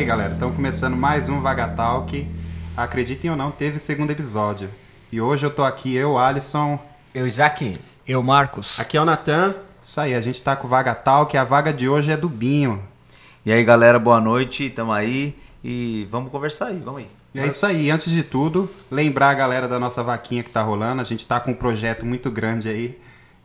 aí, galera. Estamos começando mais um Vagatalk. Acreditem ou não, teve segundo episódio. E hoje eu tô aqui, eu, Alisson. Eu, Isaac. Eu, Marcos. Aqui é o Natan. Isso aí, a gente tá com o Vagatalk. A vaga de hoje é do Binho. E aí, galera, boa noite. Tamo aí e vamos conversar aí, vamos aí. E é isso aí, antes de tudo, lembrar a galera da nossa vaquinha que tá rolando. A gente tá com um projeto muito grande aí.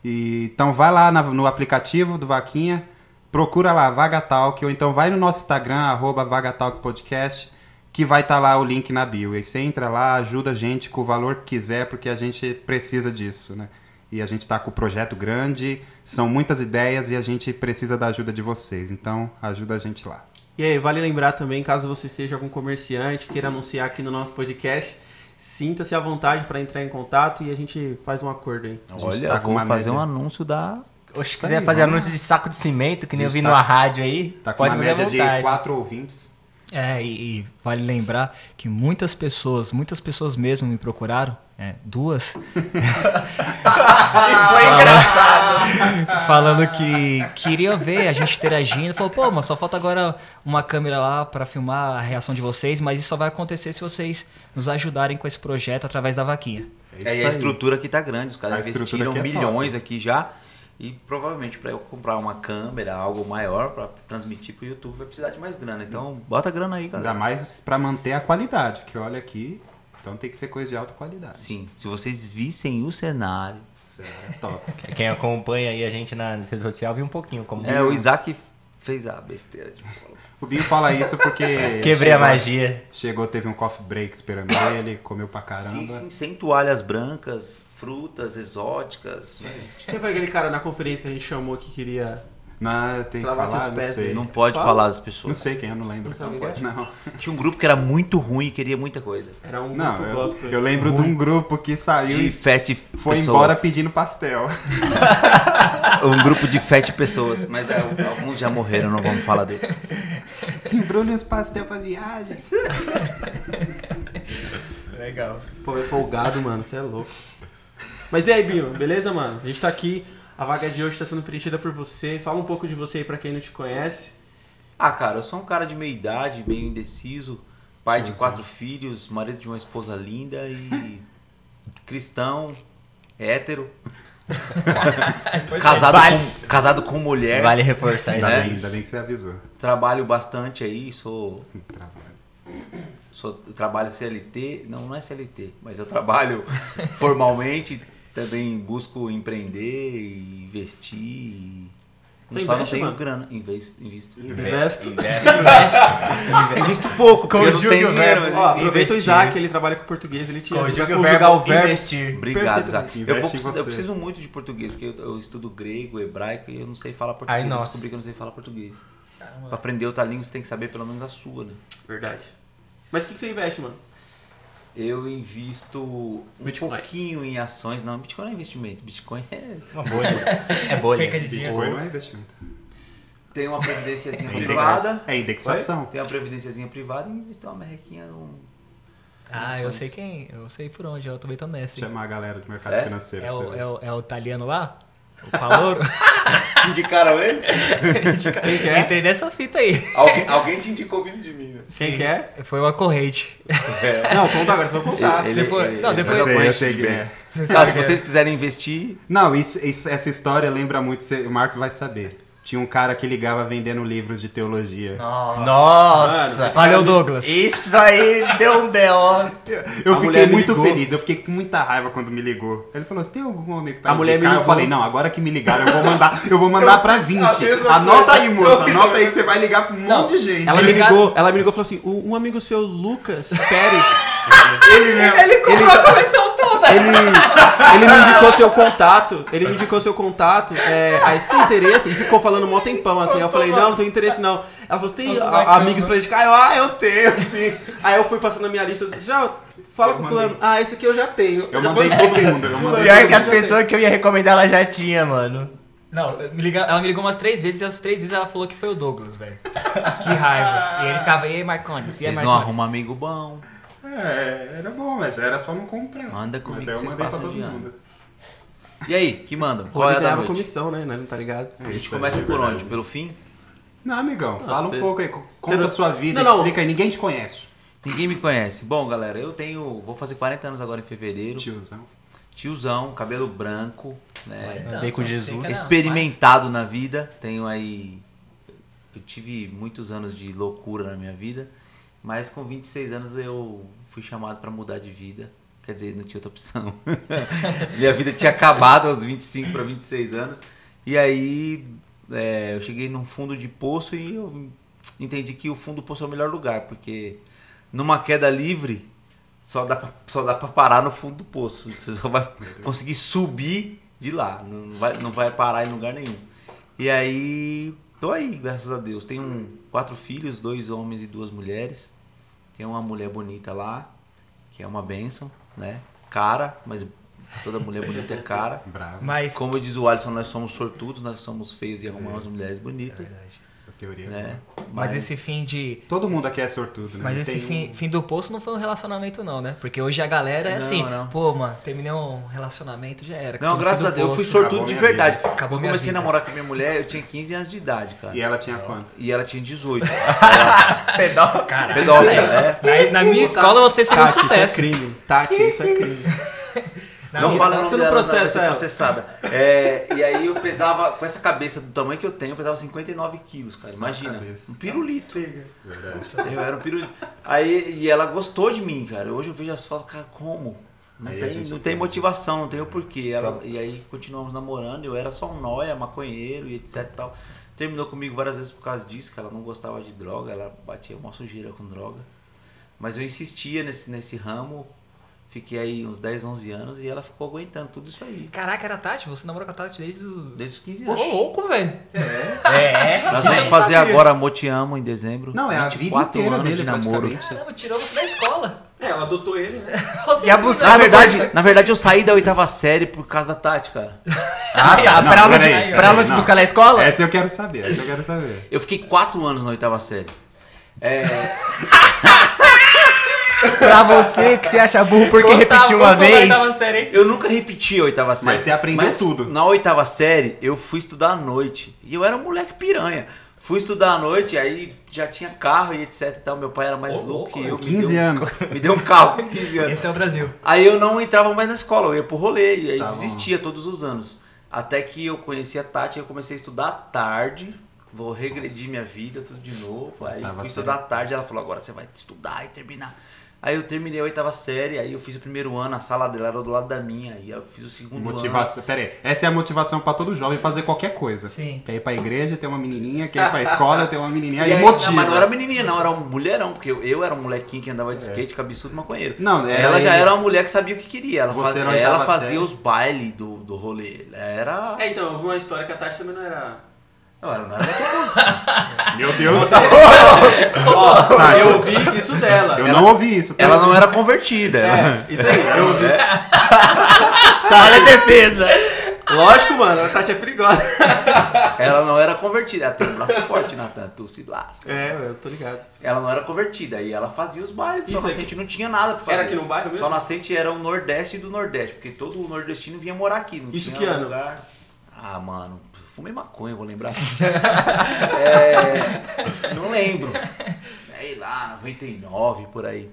E, então vai lá na- no aplicativo do Vaquinha, procura lá Vagatalk, ou então vai no nosso Instagram, arroba Vagatalk Podcast, que vai estar lá o link na bio. E aí você entra lá, ajuda a gente com o valor que quiser, porque a gente precisa disso, né? E a gente está com o projeto grande, são muitas ideias e a gente precisa da ajuda de vocês. Então, ajuda a gente lá. E aí, vale lembrar também, caso você seja algum comerciante, queira anunciar aqui no nosso podcast, sinta-se à vontade para entrar em contato e a gente faz um acordo aí. gente Olha, tá com vou fazer média. um anúncio da. Oxe, se quiser aí, fazer vamos anúncio de saco de cimento, que nem A eu vi tá- numa rádio aí, Tá com pode uma média de quatro ouvintes. É, e, e vale lembrar que muitas pessoas, muitas pessoas mesmo me procuraram, é, duas, Foi engraçado. falando que queriam ver a gente interagindo. Falou, pô, mas só falta agora uma câmera lá pra filmar a reação de vocês, mas isso só vai acontecer se vocês nos ajudarem com esse projeto através da vaquinha. É, e a estrutura aqui tá grande, os A caras estrutura investiram é milhões top. aqui já. E provavelmente para eu comprar uma câmera, algo maior para transmitir pro YouTube, vai precisar de mais grana. Então, bota grana aí, Ainda galera. mais pra manter a qualidade, que olha aqui, então tem que ser coisa de alta qualidade. Sim, se vocês vissem o cenário. Isso é top. Quem acompanha aí a gente nas redes sociais viu um pouquinho como É, o Isaac fez a besteira de. O Binho fala isso porque. quebrei a chegou- magia. Chegou, teve um coffee break esperando ele, comeu pra caramba. Sim, sim, sem toalhas brancas, frutas exóticas. Quem foi aquele cara na conferência que a gente chamou que queria. Não, tem que Lavar falar, seus não pés sei. aí. Não pode Fala. falar das Não pessoas. sei quem, eu não lembro. Não quem é? Não, Tinha um grupo que era muito ruim e queria muita coisa. Era um não grupo eu, gospel. eu lembro de um grupo que saiu De e fete foi pessoas. embora pedindo pastel. Um grupo de fete pessoas. Mas é, alguns já morreram, não vamos falar deles. Embrulha os pastel pra viagem. Legal. Pô, é folgado, mano, você é louco. Mas e aí, Binho, beleza, mano? A gente tá aqui, a vaga de hoje está sendo preenchida por você. Fala um pouco de você aí pra quem não te conhece. Ah, cara, eu sou um cara de meia idade, meio indeciso, pai Sim, de quatro filhos, marido de uma esposa linda e cristão, hétero, casado, Vale. com, casado com mulher, Vale reforçar Ainda, isso né? bem, aí. ainda bem que você avisou. trabalho bastante aí, sou, Trabalho. sou trabalho CLT, não, não é CLT, mas eu trabalho formalmente, também busco empreender e investir. e- Você só investe, não tenho mano? grana, invisto, invisto. Investo. Invisto pouco, porque eu não Conjugue tenho o dinheiro. Ó, aproveita o Investir. Isaac, ele trabalha com português, ele te ajuda a Conjuga o conjugar verbo o verbo. investir. Obrigado. Isaac. Eu, vou eu preciso muito de português, porque eu, eu estudo grego, hebraico e eu não sei falar português. Ai, eu descobri que eu não sei falar português. Pra aprender outra língua, você tem que saber pelo menos a sua, né? Verdade. Mas o que, que você investe, mano? Eu invisto um Bitcoin. pouquinho em ações. Não, Bitcoin não é investimento. Bitcoin é... Uma bolha. É bolha. Perca de dinheiro. Bitcoin não é investimento. Tem uma previdênciazinha É, privada. é indexação. Tem uma previdênciazinha privada e investir uma merrequinha num... Ah, eu sei quem, eu sei por onde, eu também tô nessa. Chamar a galera do mercado É? financeiro. É o, é, o, é o italiano lá? O Palouro? Te indicaram ele? Quem que é? Entrei nessa fita aí. alguém, alguém te indicou vindo de mim, né? Quem que é? Foi uma corrente. Não, conta agora, só contar. Ele- depois- ele- não, depois- Eu sei, eu quem bem. é. Se vocês quiserem investir, Não, isso, isso- essa história lembra muito, você- o Marcos vai saber. Tinha um cara que ligava vendendo livros de teologia. Nossa. Mano, Valeu, Douglas. Isso aí deu um B.O. Eu A fiquei muito feliz, eu fiquei com muita raiva quando me ligou. Ele falou: Você tem algum amigo pra A mulher indicar?" me Eu falei: Não, agora que me ligaram, eu vou mandar, eu vou mandar pra 20. a mesma Anota coisa. aí, moça, anota aí que você vai ligar pra um Não, monte de gente. Ela me ligou, ela me ligou e falou assim: "Um- amigo seu, Lucas Pérez, Ele. Ele comprou a coleção. Ele, ele me indicou seu contato. Ele me indicou seu contato. É, aí você tem interesse? Ele ficou falando mó tempão assim. Aí eu falei, não, não tenho interesse não. Ela falou, você tem a- amigos pra indicar? Eu, ah, eu tenho, sim. Aí eu fui passando a minha lista. Já fala Eu com mandei. fulano. Ah, esse aqui eu já tenho. Eu mandei todo mundo, eu mandei Pior que as pessoas que eu ia recomendar ela já tinha, mano. Não, me liga- ela me ligou umas três vezes e as três vezes ela falou que foi o Douglas, velho. Que raiva. E ele ficava, e aí, Marcones? E aí, vocês não arrumam amigo bom. É, era bom, mas era só não comprar. Manda comigo Mas aí eu mandei pra passam todo de ano. mundo. E aí, que mandam? Pô, Qual é a da noite? comissão, né? Nós não tá ligado? A gente começa é por onde? Pelo fim? Não, amigão, Ah, fala cê- um pouco aí. Conta não- a sua vida, Não, não. explica aí. Ninguém te conhece. Ninguém me conhece. Bom, galera, eu tenho. Vou fazer 40 anos agora em fevereiro. Tiozão. Tiozão, cabelo branco, né? Então, Andei com Jesus. experimentado na vida. Tenho aí. Eu tive muitos anos de loucura na minha vida, mas com 26 anos eu fui chamado para mudar de vida. Quer dizer, não tinha outra opção. minha vida tinha acabado aos 25 para 26 anos. E aí é, eu cheguei num fundo de poço e eu entendi que o fundo do poço é o melhor lugar, porque numa queda livre só dá pra, só dá pra parar no fundo do poço. Você só vai conseguir subir de lá. Não vai, não vai parar em lugar nenhum. E aí, tô aí, graças a Deus. Tenho quatro filhos, dois homens e duas mulheres. Tem uma mulher bonita lá, que é uma bênção, né? Cara, mas toda mulher bonita é cara. Bravo. Mas. Como diz o Alisson, nós somos sortudos, nós somos feios e arrumamos mulheres É bonitas. verdade. Essa teoria. é Né? boa. Mas esse fim de. Todo mundo aqui é sortudo, né? Mas esse fim, um- fim do poço não foi um relacionamento, não, né? Porque hoje a galera é Não, assim, não. pô, mano, terminei um relacionamento, já era. Não, graças a Deus, eu fui sortudo Acabou de verdade. vida. Acabou eu comecei a namorar com minha mulher, eu tinha 15 anos de idade, cara. E ela tinha quanto? E ela tinha 18. Pedal, cara. Pedófila, é. Na, na minha escola você seria um Tati, isso é sucesso. crime. Tati, isso é crime. Na não fala no você não processa ela. processada. É, e aí eu pesava, com essa cabeça do tamanho que eu tenho, eu pesava 59 quilos, cara. Só Imagina. cabeça. Um pirulito. Verdade. Eu era um pirulito. Aí, e ela gostou de mim, cara. Hoje eu vejo as fotos, cara, como? Não Aí tem, gente não tem motivação, não tem o porquê. Ela, e aí continuamos namorando, eu era só um nóia, maconheiro e etc e tal. Terminou comigo várias vezes por causa disso, que ela não gostava de droga, ela batia uma sujeira com droga. Mas eu insistia nesse, nesse ramo, fiquei aí uns 10, 11 anos e ela ficou aguentando tudo isso aí. Caraca, era a Tati? Você namorou com a Tati desde o. Desde os 15 Ô, anos. louco, velho. É. Nós Eu vamos fazer sabia. agora Amor Te Amo em dezembro. Não, é a vida 24 inteira anos dele, de namoro. Caramba, tirou você da escola. É, ela adotou ele, né? Você E a? Na verdade, na verdade, eu saí da oitava série por causa da Tati, cara. Ah, tá. Não, pra te, peraí, pra ela te não. buscar na escola? Essa eu quero saber, essa eu quero saber. Eu fiquei quatro anos na oitava série. É, Pra você que se acha burro porque Gostava- repetiu uma vez. série, eu nunca repeti a oitava série. Mas você aprendeu Mas tudo. Na oitava série, eu fui estudar à noite. E eu era um moleque piranha. Fui estudar à noite, aí já tinha carro e etc e tal. Meu pai era mais Ô, louco que eu. me 15 deu um- anos. Me deu um carro com 15 anos. Esse é o Brasil. Aí eu não entrava mais na escola, eu ia pro rolê e aí Tá bom. desistia todos os anos. Até que eu conheci a Tati, eu comecei a estudar à tarde, vou regredir minha vida, tudo de novo. Aí fui estudar à tarde, ela falou, agora você vai estudar e terminar. Aí eu terminei a oitava série, aí eu fiz o primeiro ano, a sala dela era do lado da minha, aí eu fiz o segundo Motivação. Pera aí, essa é a motivação pra todo jovem fazer qualquer coisa. Sim. Quer ir pra igreja, ter uma menininha, quer ir pra escola, ter uma menininha, ano. E aí aí, motiva. não, mas não era menininha, não, era um mulherão, porque eu, eu era um molequinho que andava de skate, cabeçudo maconheiro. Não, era ela já ele. era uma mulher que sabia o que queria, ela, era ela fazia série. os bailes do, do rolê. Era. É, então, eu vi uma história que a Tati também não era. Não, ela não era Meu Deus. Ó, Tati. eu ouvi isso dela. Eu ela, não ouvi isso. Ela não era convertida. É, isso aí, eu ouvi. Olha a defesa. Lógico, mano, a Tati é perigosa. Ela não era convertida. Ela tem um braço forte, Natan. Tu se lasca. É, eu tô ligado. Ela não era convertida. E ela fazia os bailes. Isso Só aí Nascente não tinha nada pra fazer. Era aqui no bairro mesmo? Só Nascente era o Nordeste do Nordeste. Porque todo o nordestino vinha morar aqui. Não Isso tinha que ano? Lugar... Ah, mano. Fumei maconha, vou lembrar. É, não lembro. Sei lá, 99, por aí.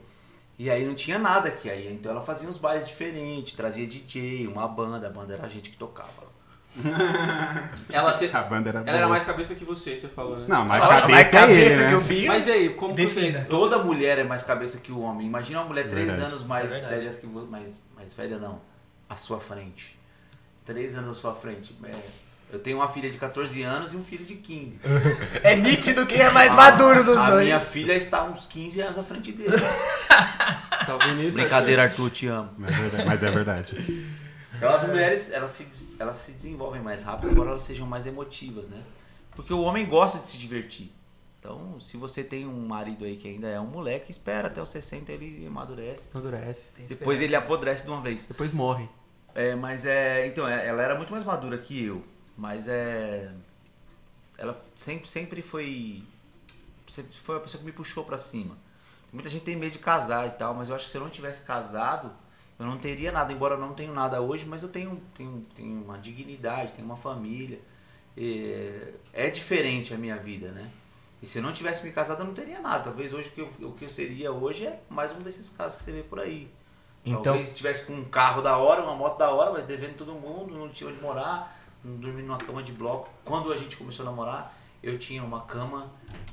E aí não tinha nada aqui. Aí, então ela fazia uns bailes diferentes, trazia DJ, uma banda. A banda era a gente que tocava. Ela, se- A banda era ela boa. era mais cabeça que você, você falou, né? Não, mas Lógico, cabeça, mais é cabeça que né? o Binho. Mas aí, como que Defina. vocês... Toda mulher é mais cabeça que o homem. Imagina uma mulher três Verdade. anos mais é velha que você. Mais, mais velha não. À sua frente. Três anos à sua frente. É, eu tenho uma filha de 14 anos e um filho de 15. É nítido quem é mais maduro dos a dois. minha filha está uns 15 anos à frente dele. Tá isso? Brincadeira, Arthur, te amo. Mas é verdade. Mas é verdade. Então as mulheres, elas se, elas se desenvolvem mais rápido, embora elas sejam mais emotivas, né? Porque o homem gosta de se divertir. Então, se você tem um marido aí que ainda é um moleque, espera até os 60 ele amadurece. Tem Depois ele apodrece de uma vez. Depois morre. É, mas é. Então, é, ela era muito mais madura que eu. Mas é. Ela sempre, sempre foi. Sempre foi a pessoa que me puxou pra cima. Muita gente tem medo de casar e tal, mas eu acho que se eu não tivesse casado, eu não teria nada. Embora eu não tenha nada hoje, mas eu tenho, tenho, tenho uma dignidade, tenho uma família. É, é diferente a minha vida, né? E se eu não tivesse me casado, eu não teria nada. Talvez hoje o que eu, o que eu seria hoje é mais um desses casos que você vê por aí. Então, Talvez tivesse com um carro da hora, uma moto da hora, mas devendo todo mundo, não tinha onde morar, não dormia numa cama de bloco. Quando a gente começou a namorar, eu tinha uma cama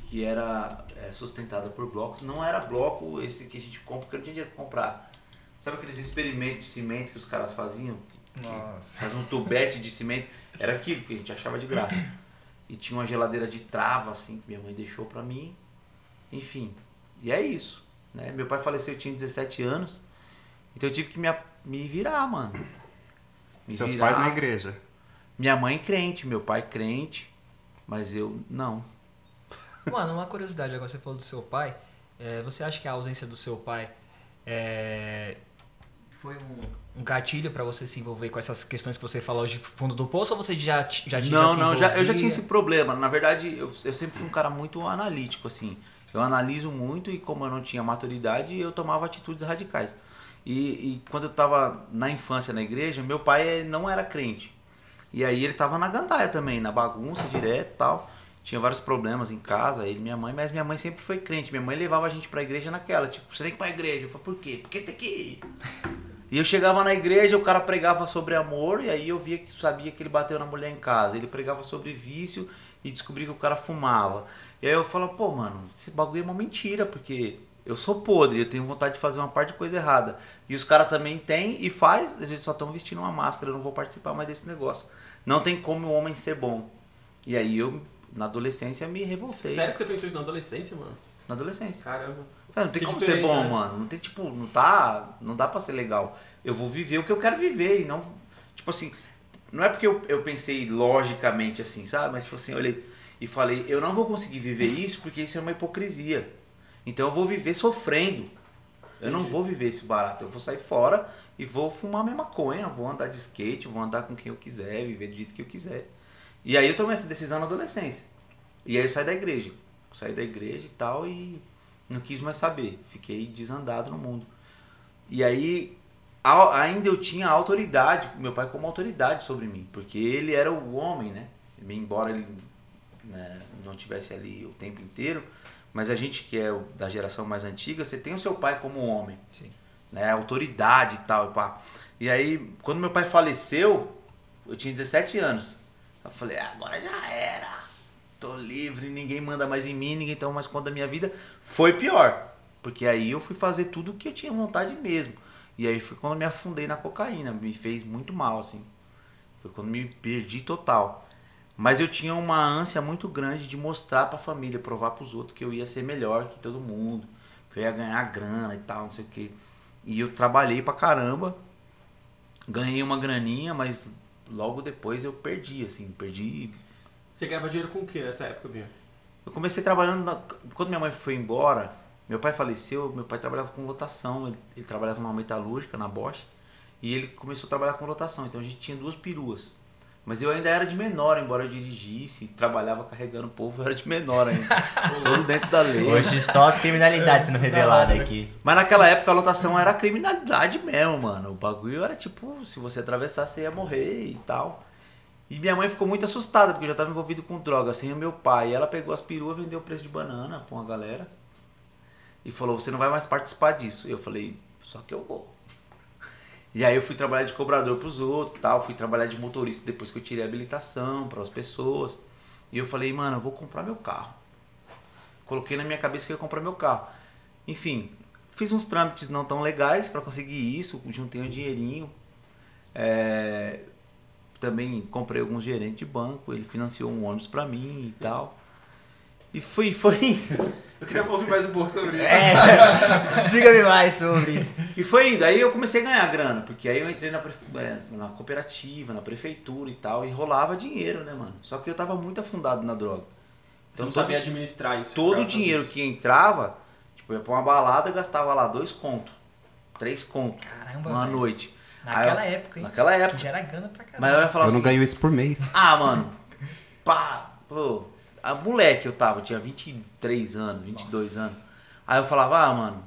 que era é, sustentada por blocos. Não era bloco esse que a gente compra, porque eu não tinha dinheiro pra comprar. Sabe aqueles experimentos de cimento que os caras faziam? Que Nossa. Faz um tubete de cimento. Era aquilo que a gente achava de graça. E tinha uma geladeira de trava, assim, que minha mãe deixou pra mim. Enfim. E é isso. Né? Meu pai faleceu, eu tinha 17 anos. Então eu tive que me, me virar, mano. Me Seus virar. pais na igreja. Minha mãe crente, meu pai crente. Mas eu não. Mano, uma curiosidade, agora você falou do seu pai. É, você acha que a ausência do seu pai é, foi um, um gatilho pra você se envolver com essas questões que você falou de fundo do poço ou você já, já, já Não, não, já, eu já tinha esse problema. Na verdade, eu, eu sempre fui um cara muito analítico, assim. Eu analiso muito e como eu não tinha maturidade, eu tomava atitudes radicais. E, e quando eu tava na infância na igreja, meu pai não era crente. E aí ele tava na gandaia também, na bagunça direto e tal. Tinha vários problemas em casa, ele minha mãe, mas minha mãe sempre foi crente. Minha mãe levava a gente pra igreja naquela, tipo, você tem que ir pra igreja. Eu falei, por quê? Porque tem que ir. E eu chegava na igreja, o cara pregava sobre amor, e aí eu via que sabia que ele bateu na mulher em casa. Ele pregava sobre vício e descobri que o cara fumava. E aí eu falava, pô, mano, esse bagulho é uma mentira, porque eu sou podre, eu tenho vontade de fazer uma parte de coisa errada. E os caras também têm e faz, eles só estão vestindo uma máscara, eu não vou participar mais desse negócio. Não tem como o homem ser bom. E aí eu, na adolescência, me revoltei. Sério que você pensou isso na adolescência, mano? Na adolescência. Caramba. Cara, não tem Que como ser bom, né? mano. Não tem, tipo, não tá. Não dá pra ser legal. Eu vou viver o que eu quero viver e não. Tipo assim, não é porque eu, eu pensei logicamente assim, sabe? Mas tipo assim, eu olhei e falei, eu não vou conseguir viver isso porque isso é uma hipocrisia. Então eu vou viver sofrendo. Eu não Entendi. vou viver esse barato. Eu vou sair fora e vou fumar minha maconha, vou andar de skate, vou andar com quem eu quiser, viver do jeito que eu quiser. E aí eu tomei essa decisão na adolescência. E aí eu saí da igreja. Saí da igreja e tal e não quis mais saber. Fiquei desandado no mundo. E aí a- ainda eu tinha autoridade, meu pai como autoridade sobre mim, porque ele era o homem, né? Embora ele né, não tivesse ali o tempo inteiro, mas a gente que é da geração mais antiga, você tem o seu pai como homem, Sim. Né? Autoridade e tal, e pá. E aí, quando meu pai faleceu, eu tinha 17 anos. Eu falei, "Ah, agora já era. Tô livre, ninguém manda mais em mim, ninguém toma mais conta da minha vida. Foi pior. Porque aí eu fui fazer tudo o que eu tinha vontade mesmo. E aí foi quando eu me afundei na cocaína. Me fez muito mal, assim. Foi quando me perdi total. Mas eu tinha uma ânsia muito grande de mostrar pra família, provar pros outros que eu ia ser melhor que todo mundo. Que eu ia ganhar grana e tal, não sei o quê. E eu trabalhei pra caramba. Ganhei uma graninha, mas logo depois eu perdi, assim. Perdi Você ganhava dinheiro com o que nessa época, Binho? eu comecei trabalhando. na- Quando minha mãe foi embora, meu pai faleceu, meu pai trabalhava com lotação. Ele, ele trabalhava numa metalúrgica, na Bosch. E ele começou a trabalhar com lotação. Então a gente tinha duas peruas. Mas eu ainda era de menor, embora eu dirigisse, trabalhava carregando o povo, eu era de menor ainda. Todo dentro da lei. Hoje só as criminalidades sendo reveladas aqui. Mas naquela época a lotação era criminalidade mesmo, mano. O bagulho era tipo, se você atravessar, você ia morrer e tal. E minha mãe ficou muito assustada, porque eu já estava envolvido com droga, sem o meu pai. E ela pegou as peruas, vendeu o preço de banana pra uma galera. E falou, você não vai mais participar disso. E eu falei, só que eu vou. E aí eu fui trabalhar de cobrador pros outros e tal. Fui trabalhar de motorista depois que eu tirei a habilitação para as pessoas. E eu falei, mano, eu vou comprar meu carro. Coloquei na minha cabeça que eu ia comprar meu carro. Enfim, fiz uns trâmites não tão legais para conseguir isso, juntei um dinheirinho. É, também comprei alguns gerentes de banco, ele financiou um ônibus para mim e tal. E fui, foi indo. Eu queria ouvir mais um pouco sobre isso. É, diga-me mais sobre. E foi indo. Aí eu comecei a ganhar grana, porque aí eu entrei na, prefe- é, na cooperativa, na prefeitura e tal, e rolava dinheiro, né, mano? Só que eu tava muito afundado na droga. Você não sabia administrar isso. todo o dinheiro disso. que entrava, tipo, eu ia pra uma balada, eu gastava lá dois contos, três contos, Caramba, uma velho. noite. Naquela eu- época, hein? Naquela Que época. já era grana pra caramba. Mas eu ia falar Eu assim, não ganho isso por mês. ah, mano, pá, pô, a moleque eu tava, eu tinha 23 anos, 22 anos. Aí eu falava, ah, mano,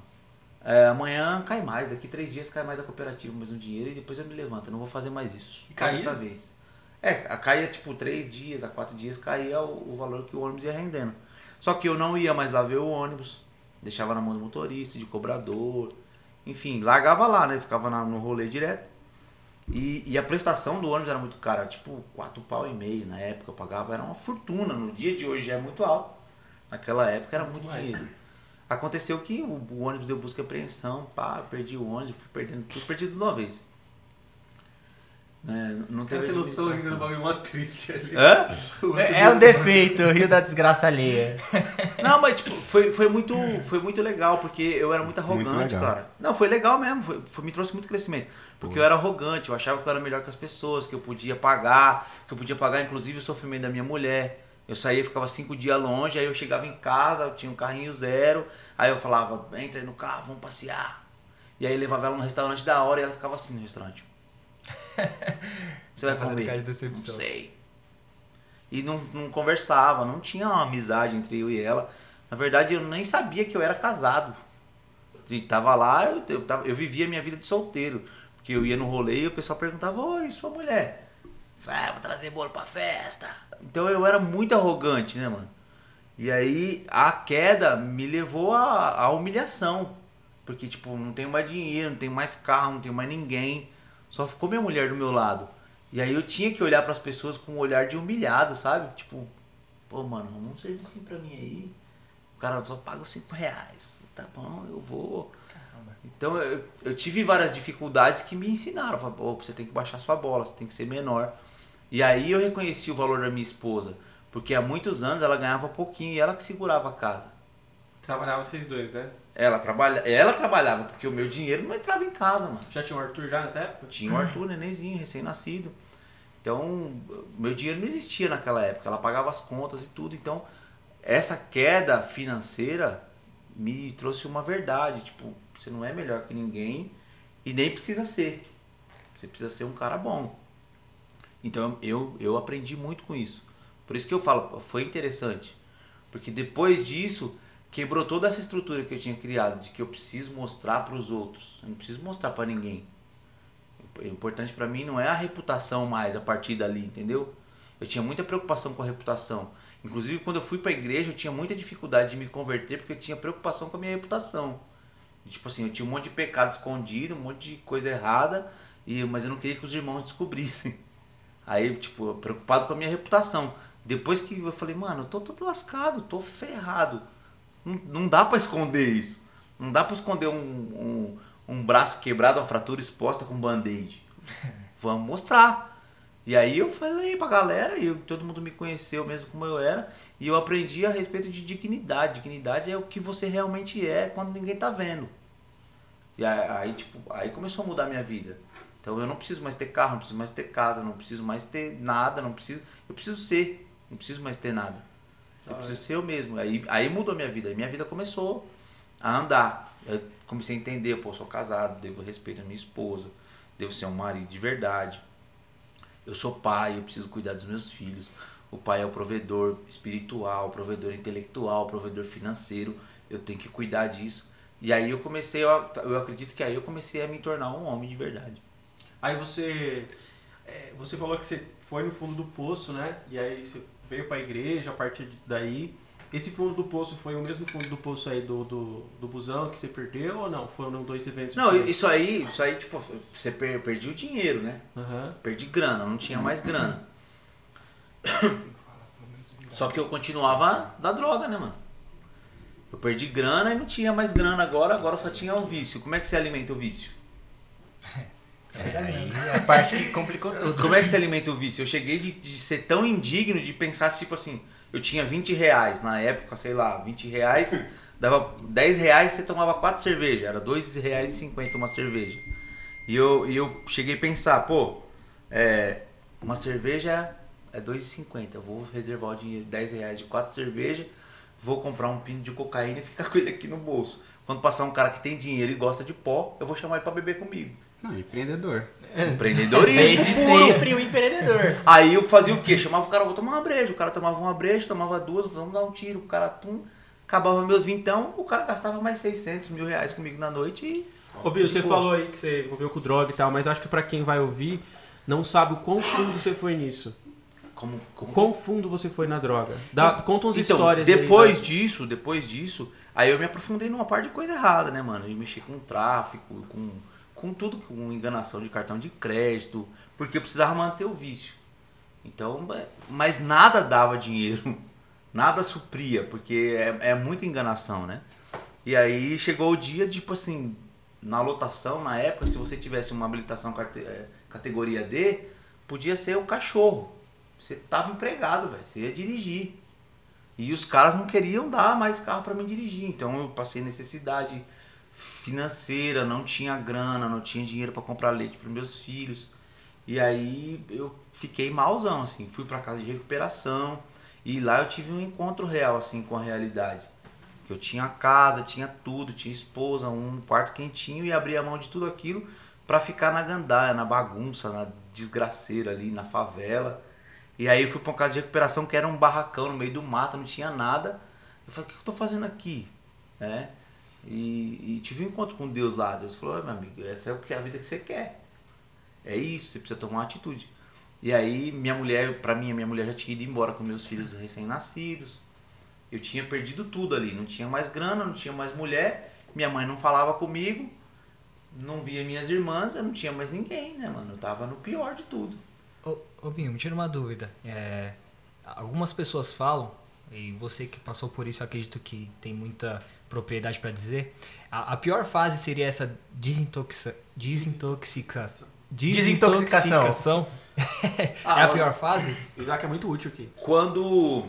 é, amanhã cai mais, daqui três dias cai mais da cooperativa, mais um dinheiro e depois eu me levanto, eu não vou fazer mais isso. E caía? Dessa vez. É, a- caía tipo três dias, a quatro dias caía o, o valor que o ônibus ia rendendo. Só que eu não ia mais lá ver o ônibus. Deixava na mão do motorista, de cobrador. Enfim, largava lá, né? Ficava na- no rolê direto. E, e a prestação do ônibus era muito cara, tipo quatro pau e meio na época eu pagava, era uma fortuna. No dia de hoje é muito alto. Naquela época era muito mais. dinheiro. Aconteceu que o, o ônibus deu busca e apreensão, pá, perdi o ônibus, fui perdendo tudo, perdi de uma vez. É, não teve Essa ilusão ainda no bagulho mó triste ali. Hã? É, é um defeito, o rio da desgraça alheia. Não, mas tipo, foi, foi, muito, foi muito legal, porque eu era muito arrogante, Muito cara. Não, foi legal mesmo, foi, foi- me trouxe muito crescimento. Porque eu era arrogante, eu achava que eu era melhor que as pessoas, que eu podia pagar, que eu podia pagar inclusive o sofrimento da minha mulher. Eu saía, ficava cinco dias longe, aí eu chegava em casa, eu tinha um carrinho zero, aí eu falava, entra aí no carro, vamos passear. E aí levava ela num restaurante da hora e ela ficava assim no restaurante. Você vai cara de Não decepção. sei. E não, não conversava, não tinha uma amizade entre eu e ela. Na verdade, eu nem sabia que eu era casado. E tava lá, eu, eu, tava- eu vivia a minha vida de solteiro. Porque eu ia no rolê e o pessoal perguntava, oi, sua mulher? Vai, vou trazer bolo pra festa. Então eu era muito arrogante, né, mano? E aí a queda me levou à, à humilhação. Porque, tipo, não tenho mais dinheiro, não tenho mais carro, não tenho mais ninguém. Só ficou minha mulher do meu lado. E aí eu tinha que olhar pras pessoas com um olhar de humilhado, sabe? Tipo, pô, mano, arruma um serviço pra mim aí. O cara só paga os 5 reais. Tá bom, eu vou. Então eu, eu tive várias dificuldades que me ensinaram. Falaram, pô, você tem que baixar sua bola, você tem que ser menor. E aí eu reconheci o valor da minha esposa. Porque há muitos anos ela ganhava pouquinho e ela que segurava a casa. Trabalhava vocês dois, né? Ela, trabalha, ela trabalhava, porque o meu dinheiro não entrava em casa, mano. Já tinha o Arthur já nessa época? Tinha o Arthur, nenenzinho, recém-nascido. Então, meu dinheiro não existia naquela época. Ela pagava as contas e tudo. Então, essa queda financeira me trouxe uma verdade. Tipo, você não é melhor que ninguém e nem precisa ser. Você precisa ser um cara bom. Então, eu, eu aprendi muito com isso. Por isso que eu falo, foi interessante. Porque depois disso, quebrou toda essa estrutura que eu tinha criado. De que eu preciso mostrar para os outros. Eu não preciso mostrar para ninguém. O importante pra mim não é a reputação mais a partir dali, entendeu? Eu tinha muita preocupação com a reputação. Inclusive, quando eu fui pra igreja, eu tinha muita dificuldade de me converter porque eu tinha preocupação com a minha reputação. Tipo assim, eu tinha um monte de pecado escondido, um monte de coisa errada, e mas eu não queria que os irmãos descobrissem. Aí, tipo, preocupado com a minha reputação. Depois que eu falei, mano, eu tô todo lascado, tô ferrado. Não, não dá pra esconder isso. Não dá pra esconder um, um, um braço quebrado, uma fratura exposta com band-aid. Vamos mostrar. E aí eu falei pra galera, e eu- todo mundo me conheceu mesmo como eu era, e eu aprendi a respeito de dignidade. Dignidade é o que você realmente é quando ninguém tá vendo. E aí, aí, tipo, aí começou a mudar a minha vida. Então eu não preciso mais ter carro, não preciso mais ter casa, não preciso mais ter nada, não preciso. Eu preciso ser, não preciso mais ter nada. Eu preciso ser eu mesmo. Aí, aí mudou minha vida. Aí minha vida começou a andar. Eu comecei a entender, pô, sou casado, devo respeito à minha esposa, devo ser um marido de verdade. Eu sou pai, eu preciso cuidar dos meus filhos. O pai é o provedor espiritual, o provedor intelectual, o provedor financeiro. Eu tenho que cuidar disso. E aí eu comecei, eu acredito que aí eu comecei a me tornar um homem de verdade. Aí você. é, você falou que você foi no fundo do poço, né? E aí você veio pra igreja a partir daí. Esse fundo do poço foi o mesmo fundo do poço aí do, do, do busão que você perdeu ou não? Foram dois eventos Não, diferentes? isso aí, isso aí, tipo, você per, perdi o dinheiro, né? Aham. Perdi grana, não tinha mais grana. Só que eu continuava da droga, né, mano? Eu perdi grana e não tinha mais grana agora, agora só tinha o vício. Como é que você alimenta o vício? É, aí é a parte que complicou tudo. Como é que você alimenta o vício? Eu cheguei de, de ser tão indigno de pensar, tipo assim, eu tinha 20 reais na época, sei lá, 20 reais, dava 10 reais você tomava 4 cervejas, era 2 reais e 50 uma cerveja. E eu, e eu cheguei a pensar, pô, é, uma cerveja é 2,50, eu vou reservar o dinheiro, 10 reais de 4 cervejas, vou comprar um pino de cocaína e ficar com ele aqui no bolso. Quando passar um cara que tem dinheiro e gosta de pó, eu vou chamar ele pra beber comigo. Não, empreendedor. Empreendedorismo Desde puro. sempre o empreendedor. Aí eu fazia o quê? Chamava o cara, vou tomar uma breja. O cara tomava uma breja, tomava duas, vamos dar um tiro. O cara, tum, acabava meus vintão, o cara gastava mais 600 mil reais comigo na noite e... Ô Bill, você Pô. falou aí que você envolveu com droga e tal, mas acho que pra quem vai ouvir, não sabe o quão fundo você foi nisso. Como, como Quão fundo você foi na droga? Dá, conta uns Então, histórias aí depois das- disso, depois disso, aí eu me aprofundei numa parte de coisa errada, né, mano? E mexi com tráfico, com, com tudo, com enganação de cartão de crédito, porque eu precisava manter o vício. Então, é- mas nada dava dinheiro, nada supria, porque é, é muita enganação, né? E aí chegou o dia, tipo assim, na lotação, na época, se você tivesse uma habilitação eh, categoria D, podia ser o cachorro. Você tava empregado, velho. Você ia dirigir. E os caras não queriam dar mais carro para mim dirigir. Então eu passei necessidade financeira, não tinha grana, não tinha dinheiro para comprar leite para meus filhos. E aí eu fiquei malzão, assim. Fui para casa de recuperação. E lá eu tive um encontro real, assim, com a realidade. Que eu tinha casa, tinha tudo, tinha esposa, um quarto quentinho e abria mão de tudo aquilo para ficar na gandaia, na bagunça, na desgraceira ali, na favela. E aí eu fui pra uma casa de recuperação que era um barracão no meio do mato, não tinha nada. Eu falei, o que eu tô fazendo aqui? Né? E, e tive um encontro com Deus lá. Deus falou, "Ô, meu amigo, essa é o que a vida que você quer. É isso, você precisa tomar uma atitude. E aí minha mulher, pra mim, minha mulher já tinha ido embora com meus filhos recém-nascidos. Eu tinha perdido tudo ali, não tinha mais grana, não tinha mais mulher, minha mãe não falava comigo, não via minhas irmãs, eu não tinha mais ninguém, né, mano? Eu tava no pior de tudo. Ô, ô Binho, me tira uma dúvida. É, algumas pessoas falam, e você que passou por isso, acredito que tem muita propriedade pra dizer. A, a pior fase seria essa desintoxica, desintoxicação. Desintoxicação. Desintoxicação. é Ah, a pior fase? Isaac é muito útil aqui. Quando,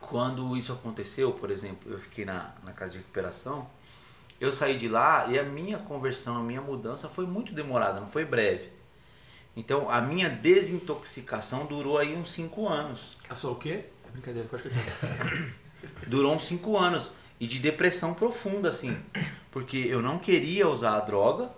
quando isso aconteceu, por exemplo, eu fiquei na, na casa de recuperação, eu saí de lá e a minha conversão, a minha mudança foi muito demorada, não foi breve. Então a minha desintoxicação durou aí uns 5 anos. A sua o quê? É brincadeira, pode continuar. Durou uns 5 anos. E de depressão profunda, assim. Porque eu não queria usar a droga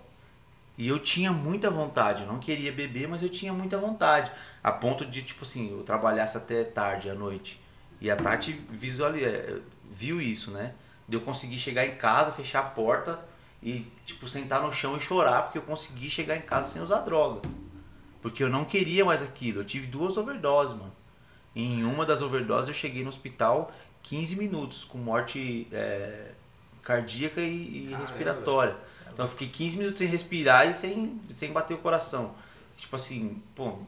e eu tinha muita vontade. Eu não queria beber, mas eu tinha muita vontade. A ponto de, tipo assim, eu trabalhasse até tarde à noite. E a Tati visuali- eh, viu isso, né? De eu conseguir chegar em casa, fechar a porta e, tipo, sentar no chão e chorar porque eu consegui chegar em casa sem usar droga. Porque eu não queria mais aquilo. Eu tive duas overdoses, mano. Em uma das overdoses eu cheguei no hospital 15 minutos com morte é, cardíaca e, e Caramba. respiratória. Então eu fiquei 15 minutos sem respirar e sem, sem bater o coração. Tipo assim, pô,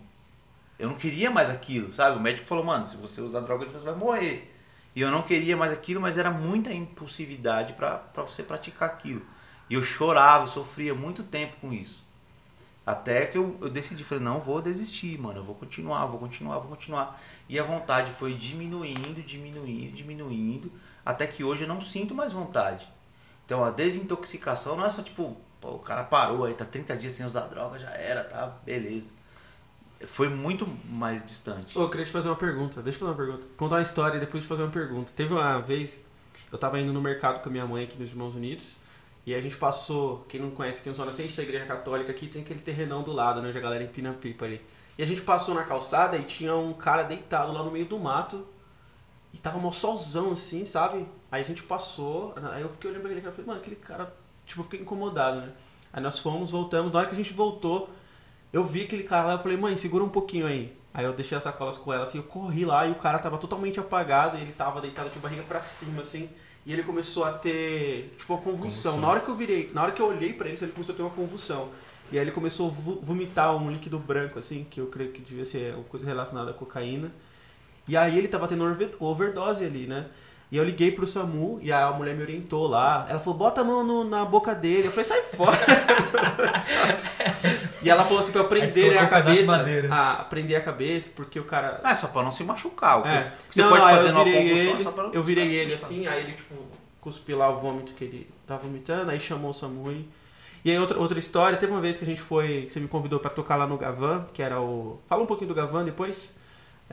eu não queria mais aquilo, sabe? O médico falou, mano, se você usar droga você vai morrer. E eu não queria mais aquilo, mas era muita impulsividade pra você praticar aquilo. E eu chorava, eu sofria muito tempo com isso. Até que eu, eu decidi, falei, não vou desistir, mano, eu vou continuar, vou continuar, vou continuar. E a vontade foi diminuindo, diminuindo, diminuindo, até que hoje eu não sinto mais vontade. Então a desintoxicação não é só tipo, pô, o cara parou aí, tá 30 dias sem usar droga, já era, tá, beleza. Foi muito mais distante. Ô, eu queria te fazer uma pergunta. Deixa eu fazer uma pergunta. Contar uma história e depois te fazer uma pergunta. Teve uma vez, eu tava indo no mercado com a minha mãe aqui nos Irmãos Unidos. E a gente passou, quem não conhece, quem Zona Centro da Igreja Católica aqui, tem aquele terrenão do lado, né? Onde a galera empina pipa ali. E a gente passou na calçada e tinha um cara deitado lá no meio do mato. E tava mó solzão assim, sabe? Aí a gente passou, aí eu fiquei olhando pra aquele cara e falei, mano, aquele cara, tipo, eu fiquei incomodado, né? Aí nós fomos, voltamos, na hora que a gente voltou, eu vi aquele cara lá, eu falei, mãe, segura um pouquinho aí. Aí eu deixei as sacolas com ela, assim, eu corri lá e o cara tava totalmente apagado, ele tava deitado de barriga pra cima, assim, e ele começou a ter, tipo, uma convulsão. Na hora que eu virei, na hora que eu olhei pra ele, ele começou a ter uma convulsão. E aí ele começou a vo- vomitar um líquido branco, assim, que eu creio que devia ser uma coisa relacionada à cocaína. E aí ele tava tendo over- overdose ali, né? E eu liguei pro SAMU e a mulher me orientou lá. Ela falou, bota a mão no- na boca dele. Eu falei, sai fora. e ela falou assim pra eu prender a cabeça. madeira. A, prender a cabeça, porque o cara. Ah, é só pra não se machucar. O que, É. você Não, pode não, fazer eu virei ele, só pra não eu virei se ele machucar. assim, aí ele tipo cuspiu lá o vômito que ele tava vomitando, aí chamou o SAMU e... E aí outra, outra história, teve uma vez que a gente foi, você me convidou pra tocar lá no Gavan, que era o... Fala um pouquinho do Gavan depois,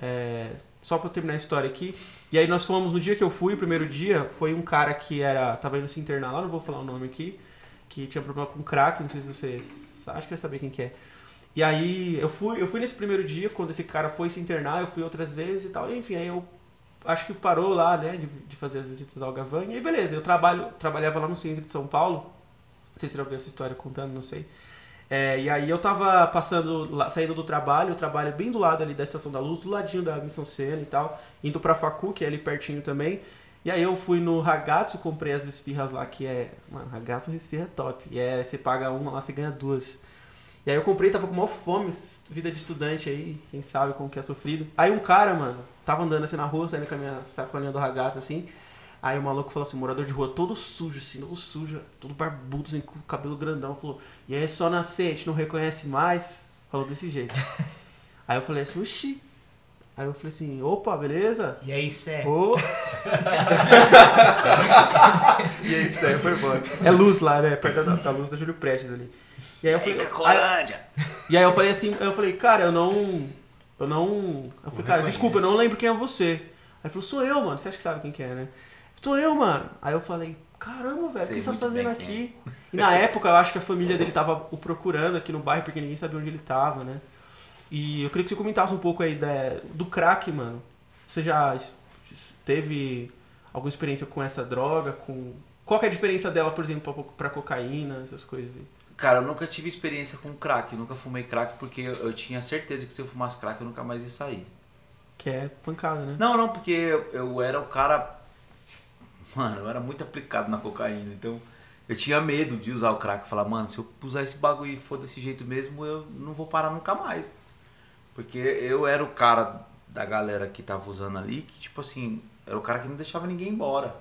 é, só pra terminar a história aqui. E aí nós fomos, no dia que eu fui, o primeiro dia, foi um cara que era, tava indo se internar lá, não vou falar o nome aqui, que tinha problema com crack, não sei se vocês, acho que vai saber quem que é. E aí eu fui, eu fui nesse primeiro dia, quando esse cara foi se internar, eu fui outras vezes e tal. E, enfim, aí eu acho que parou lá, né, de, de fazer as visitas ao Gavan. E aí beleza, eu trabalho, trabalhava lá no centro de São Paulo. Não sei se você já ouviu essa história contando, não sei. É, e aí eu tava passando, saindo do trabalho, eu trabalho bem do lado ali da Estação da Luz, do ladinho da Missão Sena e tal, indo pra Facu, que é ali pertinho também. E aí eu fui no Ragazzo, comprei as esfirras lá, que é... Mano, Ragazzo esfirra é top. E é, você paga uma lá, você ganha duas. E aí eu comprei, tava com maior fome, vida de estudante aí, quem sabe como que é sofrido. Aí um cara, mano, tava andando assim na rua, saindo com a minha sacolinha do ragazzo, assim. Aí o maluco falou assim, morador de rua, todo sujo, assim, todo sujo, todo barbudo, assim, com o cabelo grandão. Falou, e aí é só nascer, a gente não reconhece mais. Falou desse jeito. aí eu falei assim, oxi. Aí eu falei assim, opa, beleza? E aí, Sé? Ô. e aí, isso aí foi bom. É luz lá, né? Perto da, da luz da Júlio Prestes ali. E aí eu falei. aí- e aí eu falei assim, eu falei, cara, eu não. Eu não. Eu falei, cara, desculpa, eu não lembro quem é você. Aí ele falou, sou eu, mano. Você acha que sabe quem que é, né? Sou eu, mano. Aí eu falei, caramba, velho, o que você tá fazendo bem aqui? E na época eu acho que a família dele tava o procurando aqui no bairro, porque ninguém sabia onde ele tava, né? E eu queria que você comentasse um pouco aí da- do crack, mano. Você já teve alguma experiência com essa droga? Com... Qual que é a diferença dela, por exemplo, pra, pra cocaína, essas coisas aí? Cara, eu nunca tive experiência com crack, eu nunca fumei crack porque eu, eu tinha certeza que se eu fumasse crack eu nunca mais ia sair. Que é pancada, né? Não, não, porque eu, eu era o cara. Mano, eu era muito aplicado na cocaína, então eu tinha medo de usar o crack. Falar, mano, se eu usar esse bagulho e for desse jeito mesmo, eu não vou parar nunca mais. Porque eu era o cara da galera que tava usando ali, que tipo assim, era o cara que não deixava ninguém embora.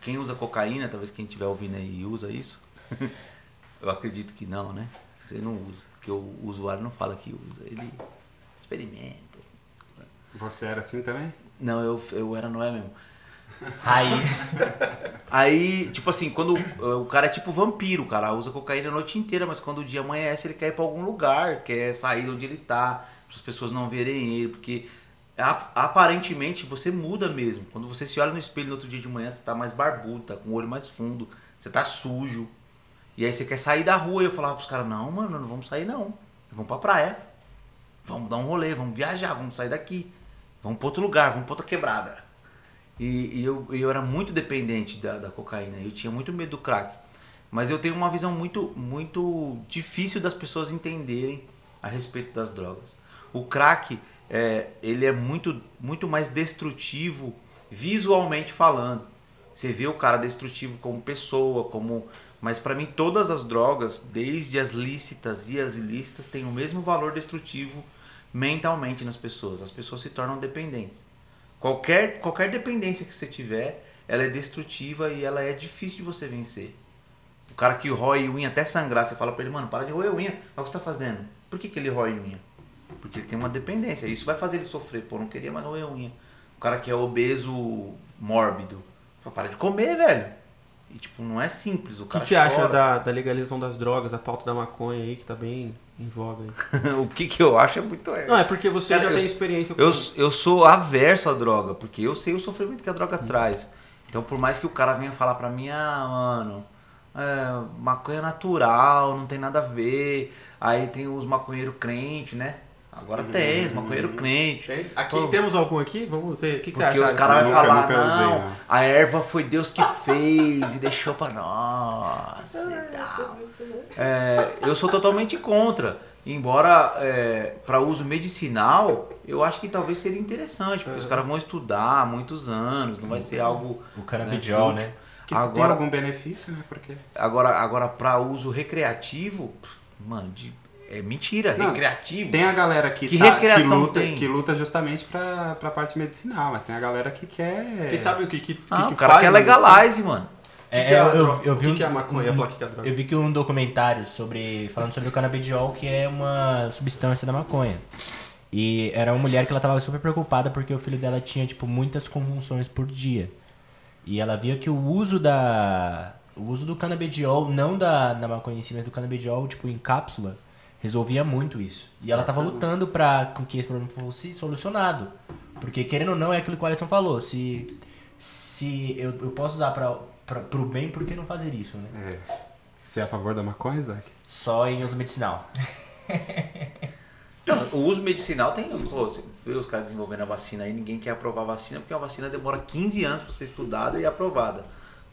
Quem usa cocaína, talvez quem estiver ouvindo aí usa isso. eu acredito que não, né? Você não usa, porque o usuário não fala que usa, ele experimenta. Você era assim também? Não, eu, eu era Noé mesmo. Raiz. Aí, tipo assim, quando o cara é tipo vampiro, o cara usa cocaína a noite inteira, mas quando o dia amanhece, ele quer ir pra algum lugar, quer sair de onde ele tá, para as pessoas não verem ele, porque ap- aparentemente você muda mesmo. Quando você se olha no espelho no outro dia de manhã, você tá mais barbudo, tá com o olho mais fundo, você tá sujo. E aí você quer sair da rua e eu falava pros caras, não, mano, não vamos sair não. Vamos pra praia. Vamos dar um rolê, vamos viajar, vamos sair daqui. Vamos pra outro lugar, vamos pra outra quebrada. E, e eu, eu era muito dependente da, da cocaína, eu tinha muito medo do crack. Mas eu tenho uma visão muito, muito difícil das pessoas entenderem a respeito das drogas. O crack, é, ele é muito, muito mais destrutivo visualmente falando. Você vê o cara destrutivo como pessoa, como... Mas para mim todas as drogas, desde as lícitas e as ilícitas, têm o mesmo valor destrutivo mentalmente nas pessoas. As pessoas se tornam dependentes. Qualquer, qualquer dependência que você tiver, ela é destrutiva e ela é difícil de você vencer. O cara que rói unha até sangrar, você fala pra ele, mano, para de roer unha. Olha o que você tá fazendo. Por que, que ele rói unha? Porque ele tem uma dependência. Isso vai fazer ele sofrer. Pô, não queria mais roer unha. O cara que é obeso mórbido. Fala, para de comer, velho. E tipo, não é simples. O O que, você acha da, da legalização das drogas, a pauta da maconha aí, que tá bem em voga aí? o que, que eu acho é muito errado. Não, é porque você Cara, já eu- tem experiência com Eu, eu sou averso à droga, porque eu sei o sofrimento que a droga traz. Então, por mais que o cara venha falar pra mim, ah, mano, é, maconha natural, não tem nada a ver. Aí tem os maconheiros crente, né? Agora tem, os maconheiros crente. Tem? Aqui Pô. temos algum aqui? Vamos ver. O que, que você Porque acha? os caras vão falar, nunca usei, não, não. a erva foi Deus que fez e deixou pra nós e tal. É, eu sou totalmente contra. Embora é, para uso medicinal, eu acho que talvez seria interessante, porque os caras vão estudar há muitos anos, não vai ser algo. O canabidiol, Né, né? Que se tem Agora- algum benefício, né? Porque... Agora, agora para uso recreativo, mano, de- é mentira, Não, recreativo. Tem a galera que, Que tá- recreação luta, tem? que luta justamente pra, pra parte medicinal, mas tem a galera que quer. Vocês sabem o que, que, que, Ah, que o cara faz, quer legalize, mano. O que, que é eu vi que um, que é a maconha? Um- que que é a droga. eu vi que um documentário sobre falando sobre o canabidiol, que é uma substância da maconha. E era uma mulher que ela tava super preocupada porque o filho dela tinha tipo muitas convulsões por dia. E ela via que o uso da o uso do canabidiol, não da, da maconha em si, mas do canabidiol tipo em cápsula, resolvia muito isso. E ela tava lutando pra com que esse problema fosse solucionado. Porque querendo ou não é aquilo que o Alisson falou, se se eu, eu posso usar para pro bem, por que não fazer isso, né? É. Você é a favor da maconha, Isaac? Só em uso medicinal. Não, o uso medicinal tem. Pô, você vê os caras desenvolvendo a vacina aí, ninguém quer aprovar a vacina, porque a vacina demora 15 anos para ser estudada e aprovada.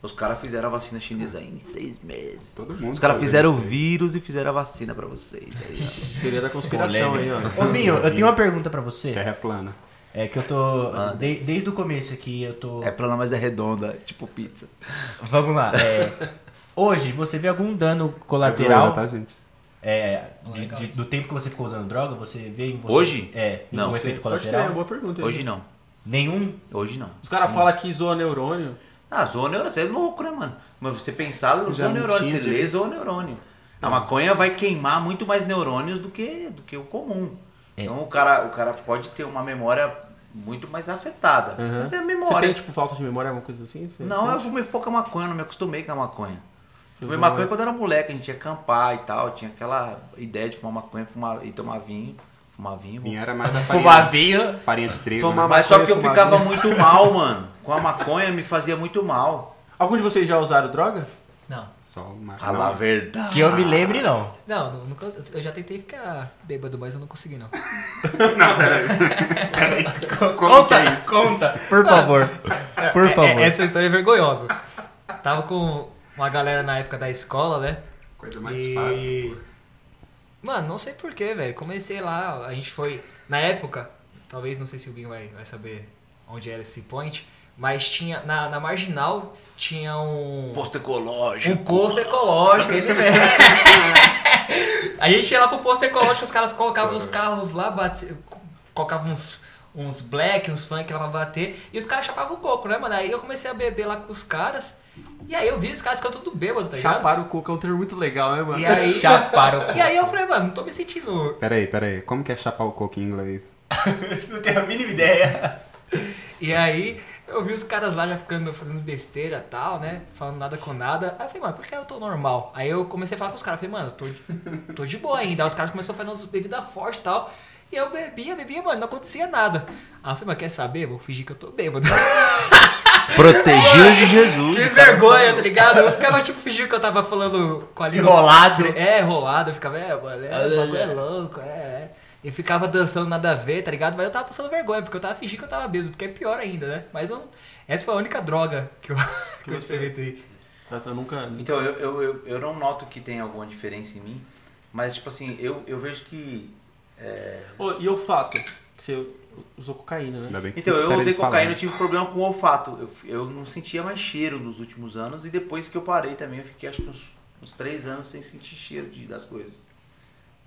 Os caras fizeram a vacina chinesa aí em seis meses. Todo mundo. Os caras fizeram o vírus e fizeram a vacina pra vocês. Aí, ó. Teoria da conspiração aí, ó. Ô, Vinho, eu tenho uma pergunta pra você. Terra plana. É que eu tô. Manda. de- desde o começo aqui, eu tô. É plana, mas é redonda, tipo pizza. Vamos lá. é, hoje, você vê algum dano É zoeira, colateral tá, gente? é, de- Legal. de- do tempo que você ficou usando droga? Você vê em você. Hoje? É, Não. um efeito Pode crer, é uma colateral? boa pergunta. Hoje não. Nenhum? Hoje não. Os caras falam que zoa neurônio. Ah, zoa neurônio, você é louco, né, mano? Mas você pensar, zoa neurônio, você lê, zoa neurônio. A maconha vai queimar muito mais neurônios do que, do que o comum. É. Então o cara, o cara pode ter uma memória muito mais afetada. Aham. Mas é Você memória. tem, tipo, falta de memória, alguma coisa assim? Você Não, eu sente? fumei pouca maconha, não me acostumei com a maconha. Você Fumei maconha mais? quando eu era moleque, a gente ia acampar e tal, tinha aquela ideia de fumar maconha fumar, e tomar vinho. Fumar vinho. Vinho era mais da Fumar farinha, vinho? farinha de trigo. Tomar né? Mas só que eu ficava vinho. muito mal, mano. Com a maconha me fazia muito mal. Algum de vocês já usaram droga? Não. Só uma... Falar a verdade. Que eu me lembre, não. Não, nu- nunca, eu já tentei ficar bêbado, mas eu não consegui, não. Como que é isso? conta, por favor. Por É- favor. é- essa história é vergonhosa. Tava com uma galera na época da escola, né? Coisa mais E- fácil. pô. Mano, não sei porquê, velho. Comecei lá, a gente foi. Na época, talvez não sei se o Binho vai, vai saber onde era esse point, mas tinha. Na, na marginal tinha um. Posto ecológico. Um posto ecológico, ele mesmo. A gente ia lá pro posto ecológico, os caras colocavam os carros lá, bate, colocavam uns, uns black, uns funk lá pra bater, e os caras chapavam o coco, né, mano? Aí eu comecei a beber lá com os caras, e aí eu vi os caras ficando tudo bêbado, tá ligado? Chapar o coco é um termo muito legal, né, mano? E aí, Chaparam. e aí eu falei, mano, não tô me sentindo. Peraí, peraí. Como que é chapar o coco em inglês? Não tenho a mínima ideia. E aí eu vi os caras lá já ficando fazendo besteira e tal, né? Falando nada com nada. Aí eu falei, mano, por que eu tô normal? Aí eu comecei a falar com os caras, falei, mano, eu tô, de- tô de boa ainda. Aí os caras começaram a fazer umas bebidas fortes e tal. E eu bebia, bebia, mano, não acontecia nada. Aí eu falei, mas quer saber? Vou fingir que eu tô bêbado. Protegido de Jesus. que o vergonha, tá ligado? Eu ficava tipo fingindo que eu tava falando com a língua. Enrolado. É, enrolado. Eu ficava, é, mano, é, o bagulho é louco, é, é. E ficava dançando nada a ver, tá ligado? Mas eu tava passando vergonha, porque eu tava fingindo que eu tava bêbado, que é pior ainda, né? Mas eu, essa foi a única droga que eu, que eu experimentei. Eu tô nunca... Então, eu, eu, eu, eu não noto que tem alguma diferença em mim, mas, tipo assim, eu, eu vejo que. é, Ô, e olfato? Que você usou cocaína, né? Ainda bem que Então, eu usei cocaína, eu tive problema com o olfato. Eu, eu não sentia mais cheiro nos últimos anos, e depois que eu parei também, eu fiquei acho que uns, uns três anos sem sentir cheiro de, das coisas.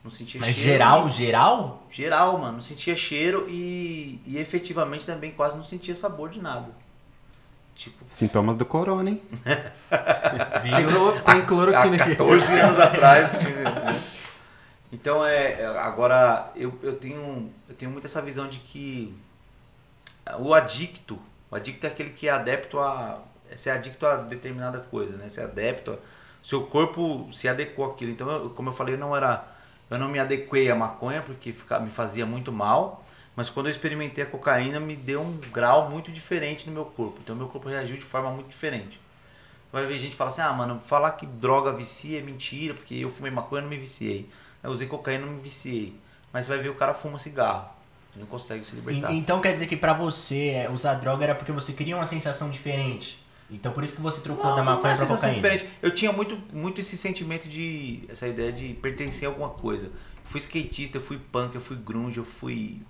Não sentia Mas cheiro. geral, geral? Geral, mano. Não sentia cheiro e, e efetivamente também quase não sentia sabor de nada. Tipo, Sintomas do corona, hein? Tem, cloro, tem cloroquina aqui. 14 anos atrás. né? Então é. é, Agora eu, eu tenho. Tenho muito essa visão de que o adicto, o adicto é aquele que é adepto a. é Ser adicto a determinada coisa, né? Ser adepto a. Seu corpo se adequou àquilo. Então, eu- como eu falei, eu não era. Eu não me adequei à maconha porque fica- me fazia muito mal. Mas quando eu experimentei a cocaína, me deu um grau muito diferente no meu corpo. Então, meu corpo reagiu de forma muito diferente. Vai ver gente falar assim, ah, mano, falar que droga vicia é mentira, porque eu fumei maconha e não me viciei. Eu usei cocaína e não me viciei. Mas você vai ver o cara fuma cigarro. Não consegue se libertar. En- Então quer dizer que pra você é, usar droga era porque você queria uma sensação diferente. Então por isso que você trocou Não, da é maconha pra cocaína. diferente. Eu tinha muito, muito esse sentimento de. essa ideia de pertencer a alguma coisa. Eu fui skatista, eu fui punk, eu fui grunge, eu fui.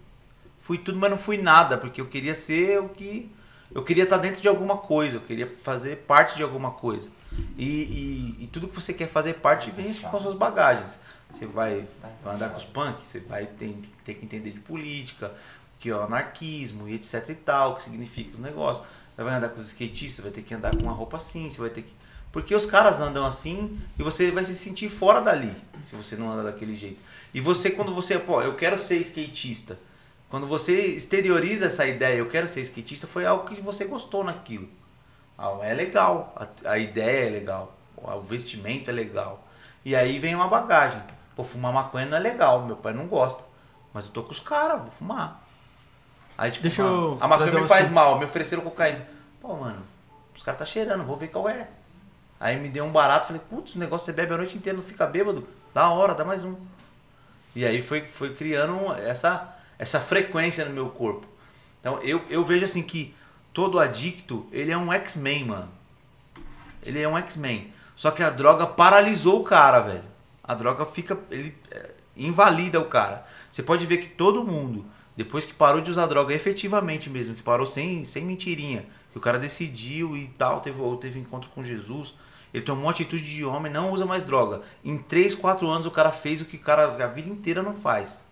Fui tudo, mas não fui nada, porque eu queria ser o que. Eu queria estar dentro de alguma coisa, eu queria fazer parte de alguma coisa. E, e, e tudo que você quer fazer parte vem com as suas bagagens. Você vai, vai andar com os punks, você vai ter, ter que entender de política, que é o anarquismo e etc e tal, o que significa os negócios. Você vai andar com os skatistas, vai ter que andar com uma roupa assim, você vai ter que. Porque os caras andam assim e você vai se sentir fora dali, se você não anda daquele jeito. E você, quando você, pô, eu quero ser skatista. Quando você exterioriza essa ideia, eu quero ser skatista, foi algo que você gostou naquilo. Ah, é legal, a, a ideia é legal, o vestimento é legal. E aí vem uma bagagem. Pô, fumar maconha não é legal, meu pai não gosta. Mas eu tô com os caras, vou fumar. Aí, tipo, Deixa eu a maconha me faz mal, me ofereceram cocaína. Pô, mano, os caras tá cheirando, vou ver qual é. Aí me deu um barato, falei, putz, o negócio você bebe a noite inteira, não fica bêbado. Da hora, dá mais um. E aí foi, foi criando essa, essa frequência no meu corpo. Então eu, eu vejo assim que todo adicto, ele é um X-Men, mano. Ele é um X-Men. Só que a droga paralisou o cara, velho. A droga fica. Ele é, invalida o cara. Você pode ver que todo mundo, depois que parou de usar droga efetivamente mesmo, que parou sem, sem mentirinha, que o cara decidiu e tal, teve, teve encontro com Jesus, ele tomou uma atitude de homem, não usa mais droga. Em 3, 4 anos o cara fez o que o cara a vida inteira não faz.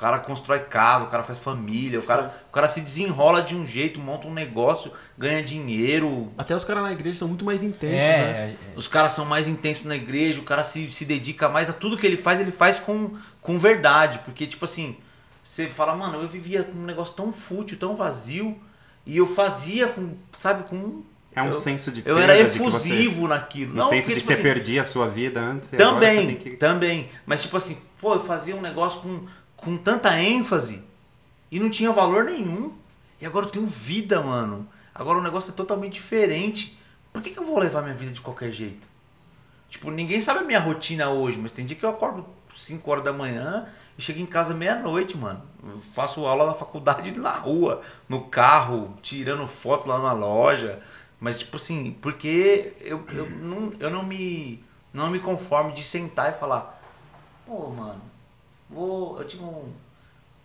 O cara constrói casa, o cara faz família, o cara, o cara se desenrola de um jeito, monta um negócio, ganha dinheiro. Até os caras na igreja são muito mais intensos, né? É, é, Os caras são mais intensos na igreja, o cara se, se dedica mais a tudo que ele faz, ele faz com, com verdade. Porque, tipo assim, você fala, mano, eu vivia com um negócio tão fútil, tão vazio, e eu fazia com, sabe, com. É um eu, senso de Eu era de que você- efusivo naquilo. Um Não, senso porque, de que tipo você assim, perdia a sua vida antes e agora você Também, tem que... também. Mas tipo assim, pô, eu fazia um negócio com, com tanta ênfase e não tinha valor nenhum. E agora eu tenho vida, mano. Agora o negócio é totalmente diferente. Por que, que eu vou levar minha vida de qualquer jeito? Tipo, ninguém sabe a minha rotina hoje, mas tem dia que eu acordo 5 horas da manhã e chego em casa meia-noite, mano. Eu faço aula na faculdade na rua, no carro, tirando foto lá na loja. Mas, tipo assim, porque eu, eu, não, eu não, me, não me conformo de sentar e falar, pô, mano, vou. Eu tive um.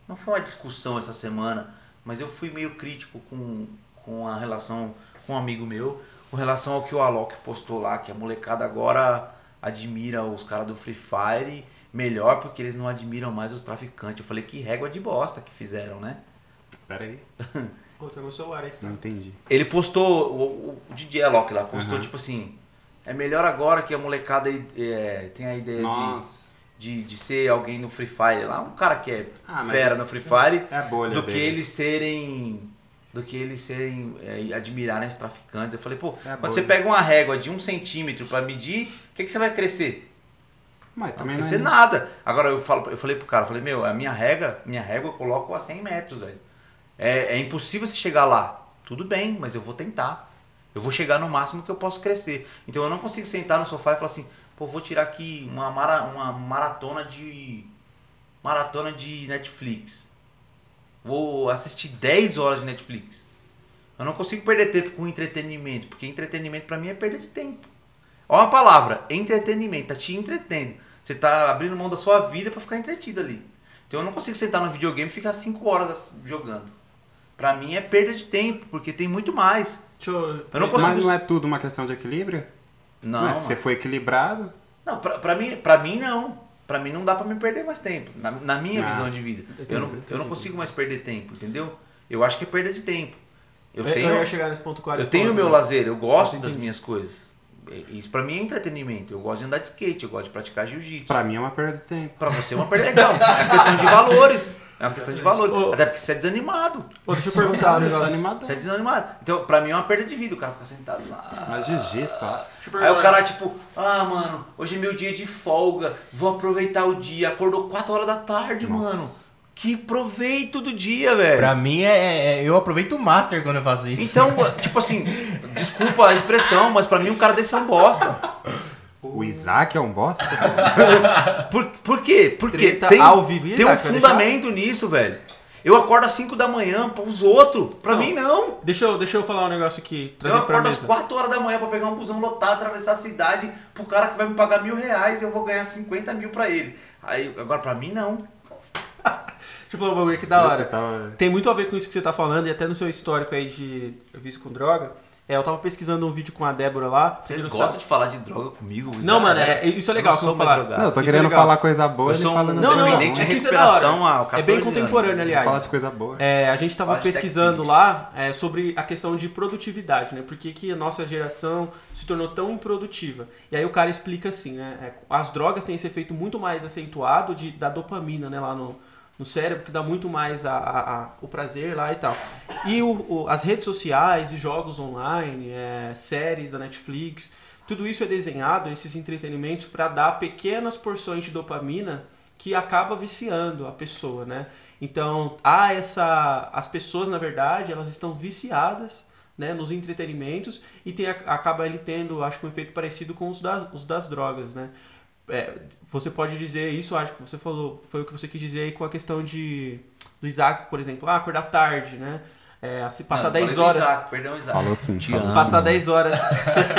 Não foi uma discussão essa semana, mas eu fui meio crítico com, com a relação com um amigo meu, com relação ao que o Alok postou lá, que a molecada agora admira os caras do Free Fire melhor porque eles não admiram mais os traficantes. Eu falei, que régua de bosta que fizeram, né? Pera aí, Pô, tem meu celular aí tá. não entendi. Ele postou, o, o DJ Alok lá postou, Aham. tipo assim, é melhor agora que a molecada é, tem a ideia de, Nossa. de, de ser alguém no Free Fire lá, um cara que é Ah, fera no Free Fire, É do que dele. eles serem do que eles serem é, admirarem os traficantes. Eu falei, pô, É quando você pega uma régua de um centímetro pra medir, o que, que você vai crescer? Mas Não também vai não crescer é... nada. Agora eu, falo, eu falei pro cara, eu falei, meu, a minha régua, minha régua eu coloco a 100 metros, velho. É, é impossível você chegar lá. Tudo bem, mas eu vou tentar. Eu vou chegar no máximo que eu posso crescer. Então eu não consigo sentar no sofá e falar assim, pô, vou tirar aqui uma, mara, uma maratona de. Maratona de Netflix. Vou assistir 10 horas de Netflix. Eu não consigo perder tempo com entretenimento, porque entretenimento pra mim é perda de tempo. Olha a palavra, entretenimento, tá te entretendo. Você tá abrindo mão da sua vida pra ficar entretido ali. Então eu não consigo sentar no videogame e ficar 5 horas jogando. Pra mim é perda de tempo, porque tem muito mais. Eu não consigo. Mas não é tudo uma questão de equilíbrio? Não, Mas você for equilibrado, não pra, pra, mim, pra mim não. Pra mim não dá pra me perder mais tempo. Na, na minha Ah, visão de vida. entendi, eu, não, entendi. eu não consigo mais perder tempo, entendeu? Eu acho que é perda de tempo. Eu Eu, tenho, eu ia chegar nesse ponto quase. eu tenho o meu lazer, eu gosto das minhas coisas. Isso pra mim é entretenimento. Eu gosto de andar de skate, eu gosto de praticar jiu-jitsu. pra mim é uma perda de tempo. Pra você é uma perda legal. É uma questão de valores. É uma questão de valores. Ô. Até porque você é desanimado. Ô, deixa eu perguntar um Sou negócio. animador. Você é desanimado. Então, pra mim é uma perda de vida o cara ficar sentado lá. Mas jiu-jitsu, ó. Deixa eu Aí o cara, tipo, ah, mano, hoje é meu dia de folga, vou aproveitar o dia. Acordou 4 horas da tarde, Nossa. mano. Que proveito do dia, velho. Pra mim, é, é- eu aproveito o Master quando eu faço isso. Então, tipo assim, desculpa a expressão, mas pra mim um cara desse é um bosta. O Isaac é um bosta? Por, por quê? Porque Treta tem, ao vivo. E tem um Isaac, fundamento nisso, velho. Eu acordo às 5 da manhã pros outros. Pra Não. mim, não. Deixa eu, deixa eu falar um negócio aqui, Eu acordo às mesa. 4 horas da manhã pra pegar um busão lotado, atravessar a cidade pro cara que vai me pagar mil reais e eu vou ganhar 50 mil pra ele. Aí, agora pra mim, não. Deixa eu falar um bagulho aqui da hora. tava- Tem muito a ver com isso que você tá falando e até no seu histórico aí de vício com droga. É, eu tava pesquisando um vídeo com a Débora lá. Vocês gostam seu- de falar de droga comigo? Não, mano, né? é- isso é legal Eu que não eu vou falar. drogado. Não, eu tô Isso é querendo legal. falar coisa boa Eu ele sou um falando Não, não, dependente é de que isso é da hora. 14 É bem anos. contemporâneo, aliás. Fala de coisa boa. É, a gente tava Fala pesquisando lá é, sobre a questão de produtividade, né? Por que, que a nossa geração se tornou tão improdutiva? E aí o cara explica assim, né? é, as drogas têm esse efeito muito mais acentuado de, da dopamina, né? Lá no, no cérebro, que dá muito mais a, a- a- o prazer lá e tal. E o, o- as redes sociais e jogos online, é, séries da Netflix, tudo isso é desenhado, esses entretenimentos, para dar pequenas porções de dopamina que acaba viciando a pessoa, né? Então, há essa as pessoas, na verdade, elas estão viciadas, né, nos entretenimentos e tem, acaba ele tendo, acho que um efeito parecido com os das, os das drogas, né? É, você pode dizer isso, acho que você falou, foi o que você quis dizer aí com a questão de do Isaac, por exemplo, ah, acordar tarde, né? é, se passar Não, 10 falei do horas. Isaac, perdão, Isaac. Falou sim. Te amo. Passar sim. 10 horas.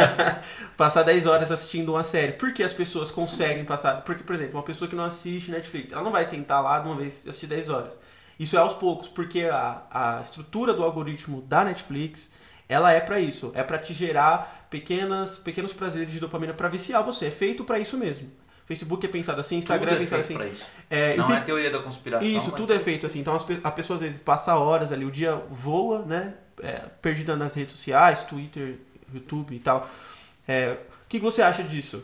passar 10 horas assistindo uma série. Por que as pessoas conseguem passar? Porque, por exemplo, uma pessoa que não assiste Netflix, ela não vai sentar lá de uma vez e assistir 10 horas. Isso é aos poucos, porque a, a estrutura do algoritmo da Netflix, ela é pra isso. É pra te gerar pequenas, pequenos prazeres de dopamina pra viciar você. É feito pra isso mesmo. Facebook é pensado assim, Instagram Tudo é é pensado feito assim. pra isso. É, Não que- é teoria da conspiração. isso, tudo é feito assim. Então as a pessoa às vezes passa horas ali, o dia voa, né? É, perdida nas redes sociais, Twitter, YouTube e tal. É, o que, que você acha disso?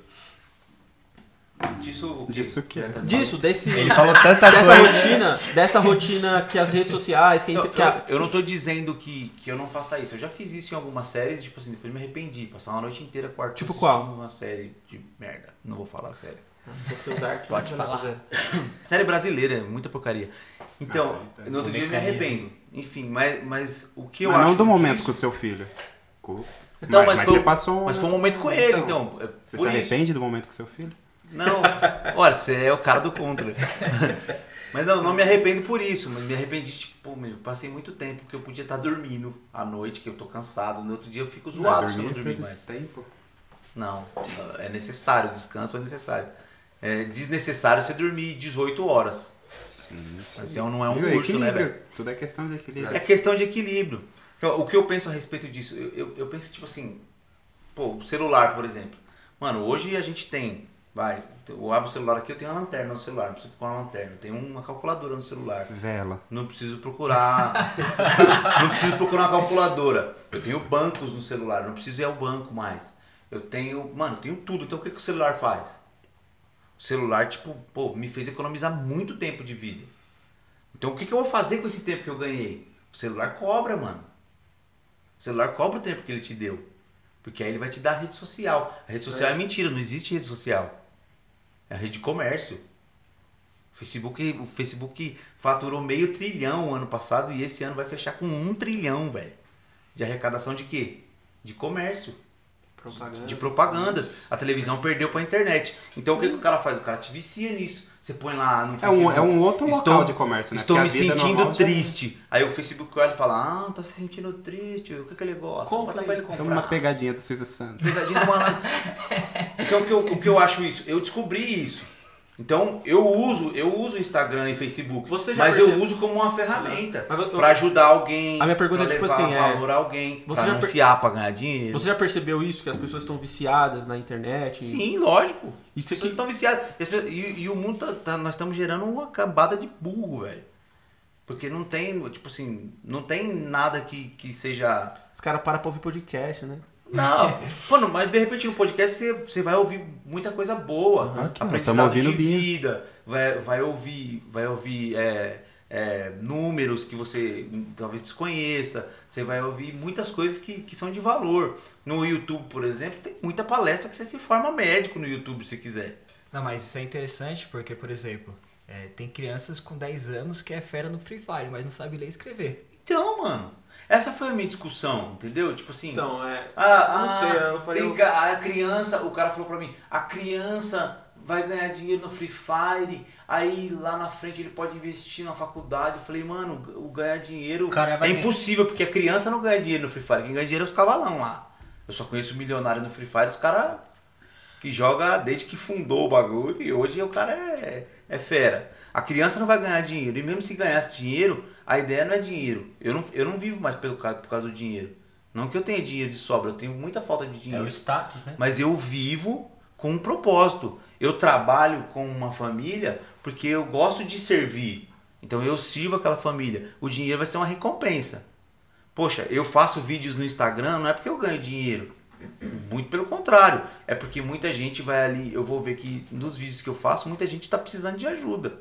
Disso o quê? Disso o quê? Já tá Disso, desse, Ele falou tanta dessa coisa. rotina, dessa rotina que as redes sociais, que, inter- que a- eu- eu não tô dizendo que, que eu não faça isso. Eu já fiz isso em algumas séries, tipo assim, depois me arrependi. Passar uma noite inteira com o Arthur Tipo assistindo qual? uma série de merda. Não vou falar série. você usar aqui, Pode falar. Série brasileira, é muita porcaria. Então, Ah, então, no outro dia eu me arrependo. Enfim, mas, mas o que eu Mas acho não do momento disso- com o seu filho. Com- Então, mas, foi, você passou um- mas foi um momento com ele, então. é Você se isso. arrepende do momento com seu filho? Não, olha, você é o cara do contra. Mas não, não me arrependo por isso, mas me arrependi, tipo, pô, meu, passei muito tempo que eu podia estar dormindo à noite, que eu tô cansado, no outro dia eu fico zoado se eu não é dormir perda mais. de tempo. Não, é necessário, descanso é necessário. É desnecessário você dormir 18 horas. Sim. Assim, não é um Viu? urso, né, velho? Tudo é questão de equilíbrio. É questão de equilíbrio. Então, O que eu penso a respeito disso? Eu, eu, eu penso, tipo assim, pô, o celular, por exemplo. Mano, hoje a gente tem, vai, eu abro o celular aqui, eu tenho uma lanterna no celular, não preciso procurar uma lanterna. Eu tenho uma calculadora no celular. Vela. Não preciso procurar. não preciso procurar uma calculadora. Eu tenho bancos no celular, não preciso ir ao banco mais. Eu tenho. Mano, eu tenho tudo. Então o que, que o celular faz? O celular, tipo, pô, me fez economizar muito tempo de vida. Então o que, que eu vou fazer com esse tempo que eu ganhei? O celular cobra, mano. O celular cobra o tempo que ele te deu. Porque aí ele vai te dar a rede social. A rede social é, mentira, não existe rede social. É a rede de comércio. O Facebook, o Facebook faturou meio trilhão ano passado e esse ano vai fechar com um trilhão, velho. De arrecadação de quê? De comércio, Propaganda. de propagandas. A televisão perdeu pra internet. Então o que, que o cara faz? O cara te vicia nisso. Você põe lá no É um, Facebook. é um outro local Estou- de comércio, né? Estou Porque me a vida sentindo normal já- triste. Aí o Facebook olha e fala: Ah, tá se sentindo triste. O que, que ele gosta? Compra pra ele comprar. Toma uma pegadinha do Silvio Santos. Pegadinha do malandro. Então o que, eu, o que eu acho isso? Eu descobri isso. Então eu uso, eu uso Instagram e Facebook, Você já mas percebe- eu uso como uma ferramenta eu- para ajudar alguém, A minha pergunta pra é tipo assim, é, alguém, você per- anunciar, para ganhar dinheiro. Você já percebeu isso? Que as pessoas estão viciadas na internet? Sim, lógico. Isso As pessoas estão viciadas. E, e- e o mundo tá, tá- nós estamos gerando uma cambada de burro, velho. Porque não tem, tipo assim, não tem nada que, que seja Os caras param pra ouvir podcast, né? Não, mano, mas de repente no podcast você, você vai ouvir muita coisa boa. Aqui, ó, aprendizado de vida, vai, vai ouvir, vai ouvir é, é, números que você talvez desconheça, você vai ouvir muitas coisas que, que são de valor. No YouTube, por exemplo, tem muita palestra que você se forma médico no YouTube se quiser. Não, mas isso é interessante porque, por exemplo, é, tem crianças com 10 anos que é fera no Free Fire, mas não sabe ler e escrever. Então, mano, essa foi a minha discussão, entendeu? Tipo assim, Então, é. Ah, não ah, sei, eu falei. tem a criança, o cara falou pra mim, a criança vai ganhar dinheiro no Free Fire, aí lá na frente ele pode investir na faculdade. Eu falei, mano, o ganhar dinheiro O cara é ganhar- impossível, porque a criança não ganha dinheiro no Free Fire, quem ganha dinheiro é os cavalão lá. Eu só conheço milionário no Free Fire, os caras que joga desde que fundou o bagulho e hoje o cara é, é fera. A criança não vai ganhar dinheiro, e mesmo se ganhasse dinheiro, a ideia não é dinheiro. Eu não, eu não vivo mais pelo, por causa do dinheiro. Não que eu tenha dinheiro de sobra, eu tenho muita falta de É dinheiro. o status, né? Mas eu vivo com um propósito. Eu trabalho com uma família porque eu gosto de servir. Então eu sirvo aquela família. O dinheiro vai ser uma recompensa. Poxa, eu faço vídeos no Instagram não é porque eu ganho dinheiro. Muito pelo contrário. É porque muita gente vai ali. Eu vou ver que nos vídeos que eu faço, muita gente está precisando de ajuda.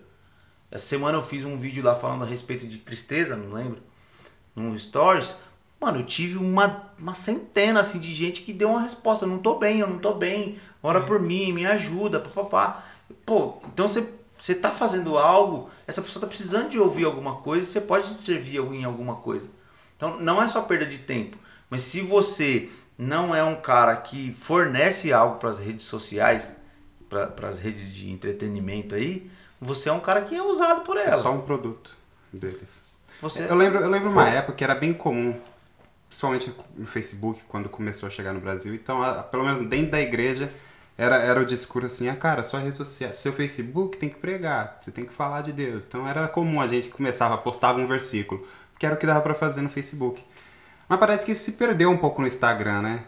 Essa semana eu fiz um vídeo lá falando a respeito de tristeza, não lembro? No Stories. Mano, eu tive uma, uma centena assim de gente que deu uma resposta. Eu não tô bem, eu não tô bem. Ora por mim, me ajuda, papapá. Pô, então você, você tá fazendo algo, essa pessoa tá precisando de ouvir alguma coisa, você pode servir em alguma coisa. Então não é só perda de tempo. Mas se você não é um cara que fornece algo para as redes sociais, para as redes de entretenimento aí, você é um cara que é usado por É ela. só um produto deles. Você Eu lembro, eu lembro uma época que era bem comum, principalmente no Facebook, quando começou a chegar no Brasil. Então, a- pelo menos dentro da igreja, era, era o discurso assim, ah, cara, sua rede social, seu Facebook tem que pregar, você tem que falar de Deus. Então, era comum a gente começava, postava um versículo, que era o que dava pra fazer no Facebook. Mas parece que isso se perdeu um pouco no Instagram, né?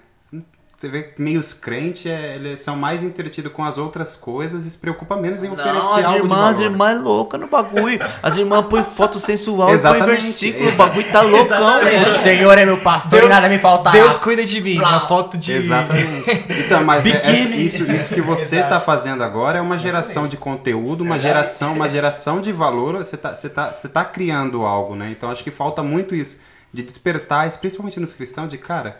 Você vê que meio os crentes, é, eles são mais entretidos com as outras coisas e se preocupam menos em oferecer Não, as algo irmãs, as de valor. irmãs é louca no bagulho. As irmãs põem foto sensual e põem Exatamente. versículo. O bagulho tá loucão, O velho. Senhor é meu pastor e nada me faltará. Deus cuida de mim. Uma foto de. Exatamente. Então, mas é- é- Biquíni. isso, isso que você Exato. está fazendo agora é uma geração de conteúdo, uma geração, uma geração de valor. Você está você tá, você tá criando algo, né? Então acho que falta muito isso de despertar, principalmente nos cristãos, de cara.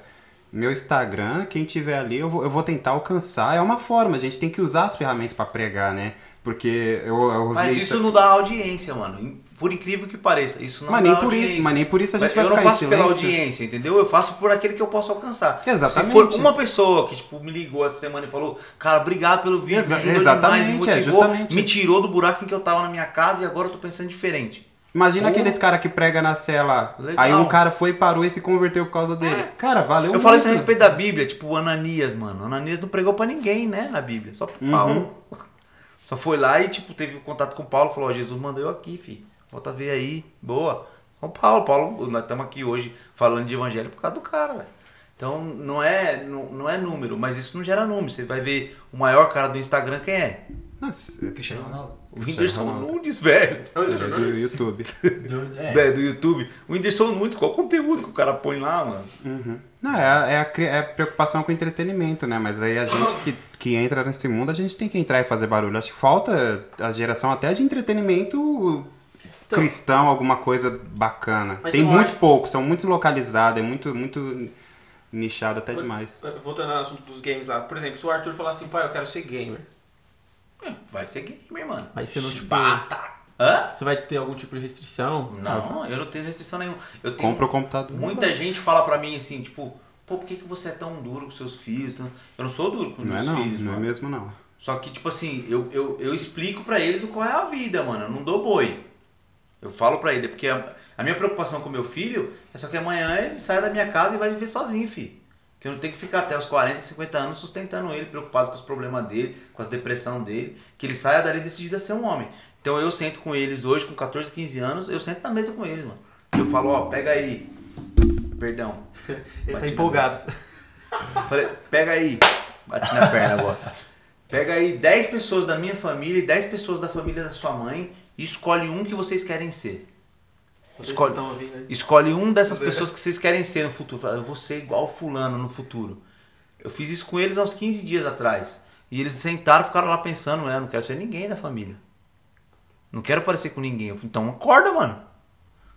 Meu Instagram, quem tiver ali, eu vou, eu vou tentar alcançar. É uma forma, a gente tem que usar as ferramentas para pregar, né? Porque eu, eu Mas isso não dá audiência, mano. Por incrível que pareça, isso não mas dá nem por audiência. isso, mas nem por isso a gente vai eu não ficar faço pela audiência, entendeu? Eu faço por aquele que eu posso alcançar. Exatamente. Se for uma pessoa que tipo, me ligou essa semana e falou, cara, obrigado pelo vídeo, Exa- me ajudou exatamente, demais, me é, motivou, justamente. me tirou do buraco em que eu tava na minha casa e agora eu tô pensando diferente. Imagina Pô. aqueles cara que prega na cela. Legal. Aí um cara foi e parou e se converteu por causa dele. Cara, valeu Eu falo isso a muito. respeito da Bíblia, tipo o Ananias, mano. O Ananias não pregou pra ninguém, né, na Bíblia, só pro Uhum. Paulo. Só foi lá e, tipo, teve contato com o Paulo, falou, ó, Jesus mandou eu aqui, fi. Volta a ver aí, boa. São Paulo, Paulo, nós estamos aqui hoje falando de evangelho por causa do cara, velho. Então, não é, não, não é número, mas isso não gera número. Você vai ver o maior cara do Instagram, quem é? Nossa, Cristiano Ronaldo. O Whindersson Ronaldo. Nunes, velho. ele é do YouTube. Do- é. É, do YouTube. O Whindersson Nunes, qual o conteúdo que o cara põe lá, mano? Uhum. Não, é, é, a, é a preocupação com entretenimento, né? Mas aí a gente que, que entra nesse mundo, a gente tem que entrar e fazer barulho. Acho que falta a geração até de entretenimento cristão, alguma coisa bacana. Tem muito acho- pouco, são muito localizados, é muito, muito nichado até demais. Voltando ao assunto dos games lá. Por exemplo, se o Arthur falar assim, pai, eu quero ser gamer. Vai ser gamer, mano. Aí você não, tipo... Bata. Hã? Você vai ter algum tipo de restrição? Não, eu não tenho restrição nenhuma. Eu tenho Compra o computador. Muita gente fala pra mim assim, tipo, pô, por que, que você é tão duro com seus filhos? Eu não sou duro com Não é meus não, filhos, não é mano. mesmo não. Só que, tipo assim, eu, eu, eu explico pra eles o qual é a vida, mano. Eu não dou boi. Eu falo pra ele, porque a, a minha preocupação com meu filho é só que amanhã ele sai da minha casa e vai viver sozinho, filho. Que eu não tenho que ficar até os 40, 50 anos sustentando ele, preocupado com os problemas dele, com as depressão dele. Que ele saia dali decidido a ser um homem. Então eu sento com eles hoje, com 14, 15 anos, eu sento na mesa com eles, mano. Eu falo, ó, pega aí. Perdão. Ele tá empolgado. Falei, pega aí. Bati na perna agora. Pega aí 10 pessoas da minha família e 10 pessoas da família da sua mãe e escolhe um que vocês querem ser. Escolhe, escolhe um dessas pessoas que vocês querem ser no futuro. Fala, eu vou ser igual fulano no futuro. Eu fiz isso com eles há uns 15 dias atrás. E eles sentaram, ficaram lá pensando, é, não quero ser ninguém da família. Não quero parecer com ninguém. Falei, então acorda, mano.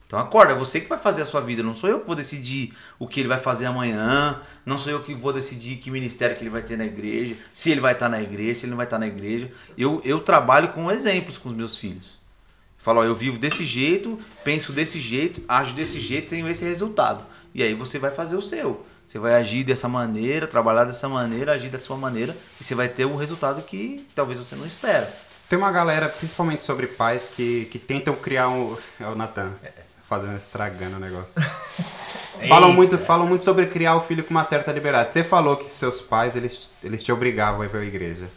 Então acorda, é você que vai fazer a sua vida, não sou eu que vou decidir o que ele vai fazer amanhã, não sou eu que vou decidir que ministério que ele vai ter na igreja, se ele vai estar na igreja, se ele não vai estar na igreja. Eu, eu trabalho com exemplos com os meus filhos. Falo, ó, eu vivo desse jeito, penso desse jeito, ajo desse jeito, tenho esse resultado. E aí você vai fazer o seu. Você vai agir dessa maneira, trabalhar dessa maneira, agir da sua maneira, e você vai ter um resultado que talvez você não espera. Tem uma galera, principalmente sobre pais, que, que tentam criar um. É o Natan. Fazendo, estragando o negócio. falam, muito, falam muito sobre criar o filho com uma certa liberdade. Você falou que seus pais, eles, eles te obrigavam a ir pra igreja,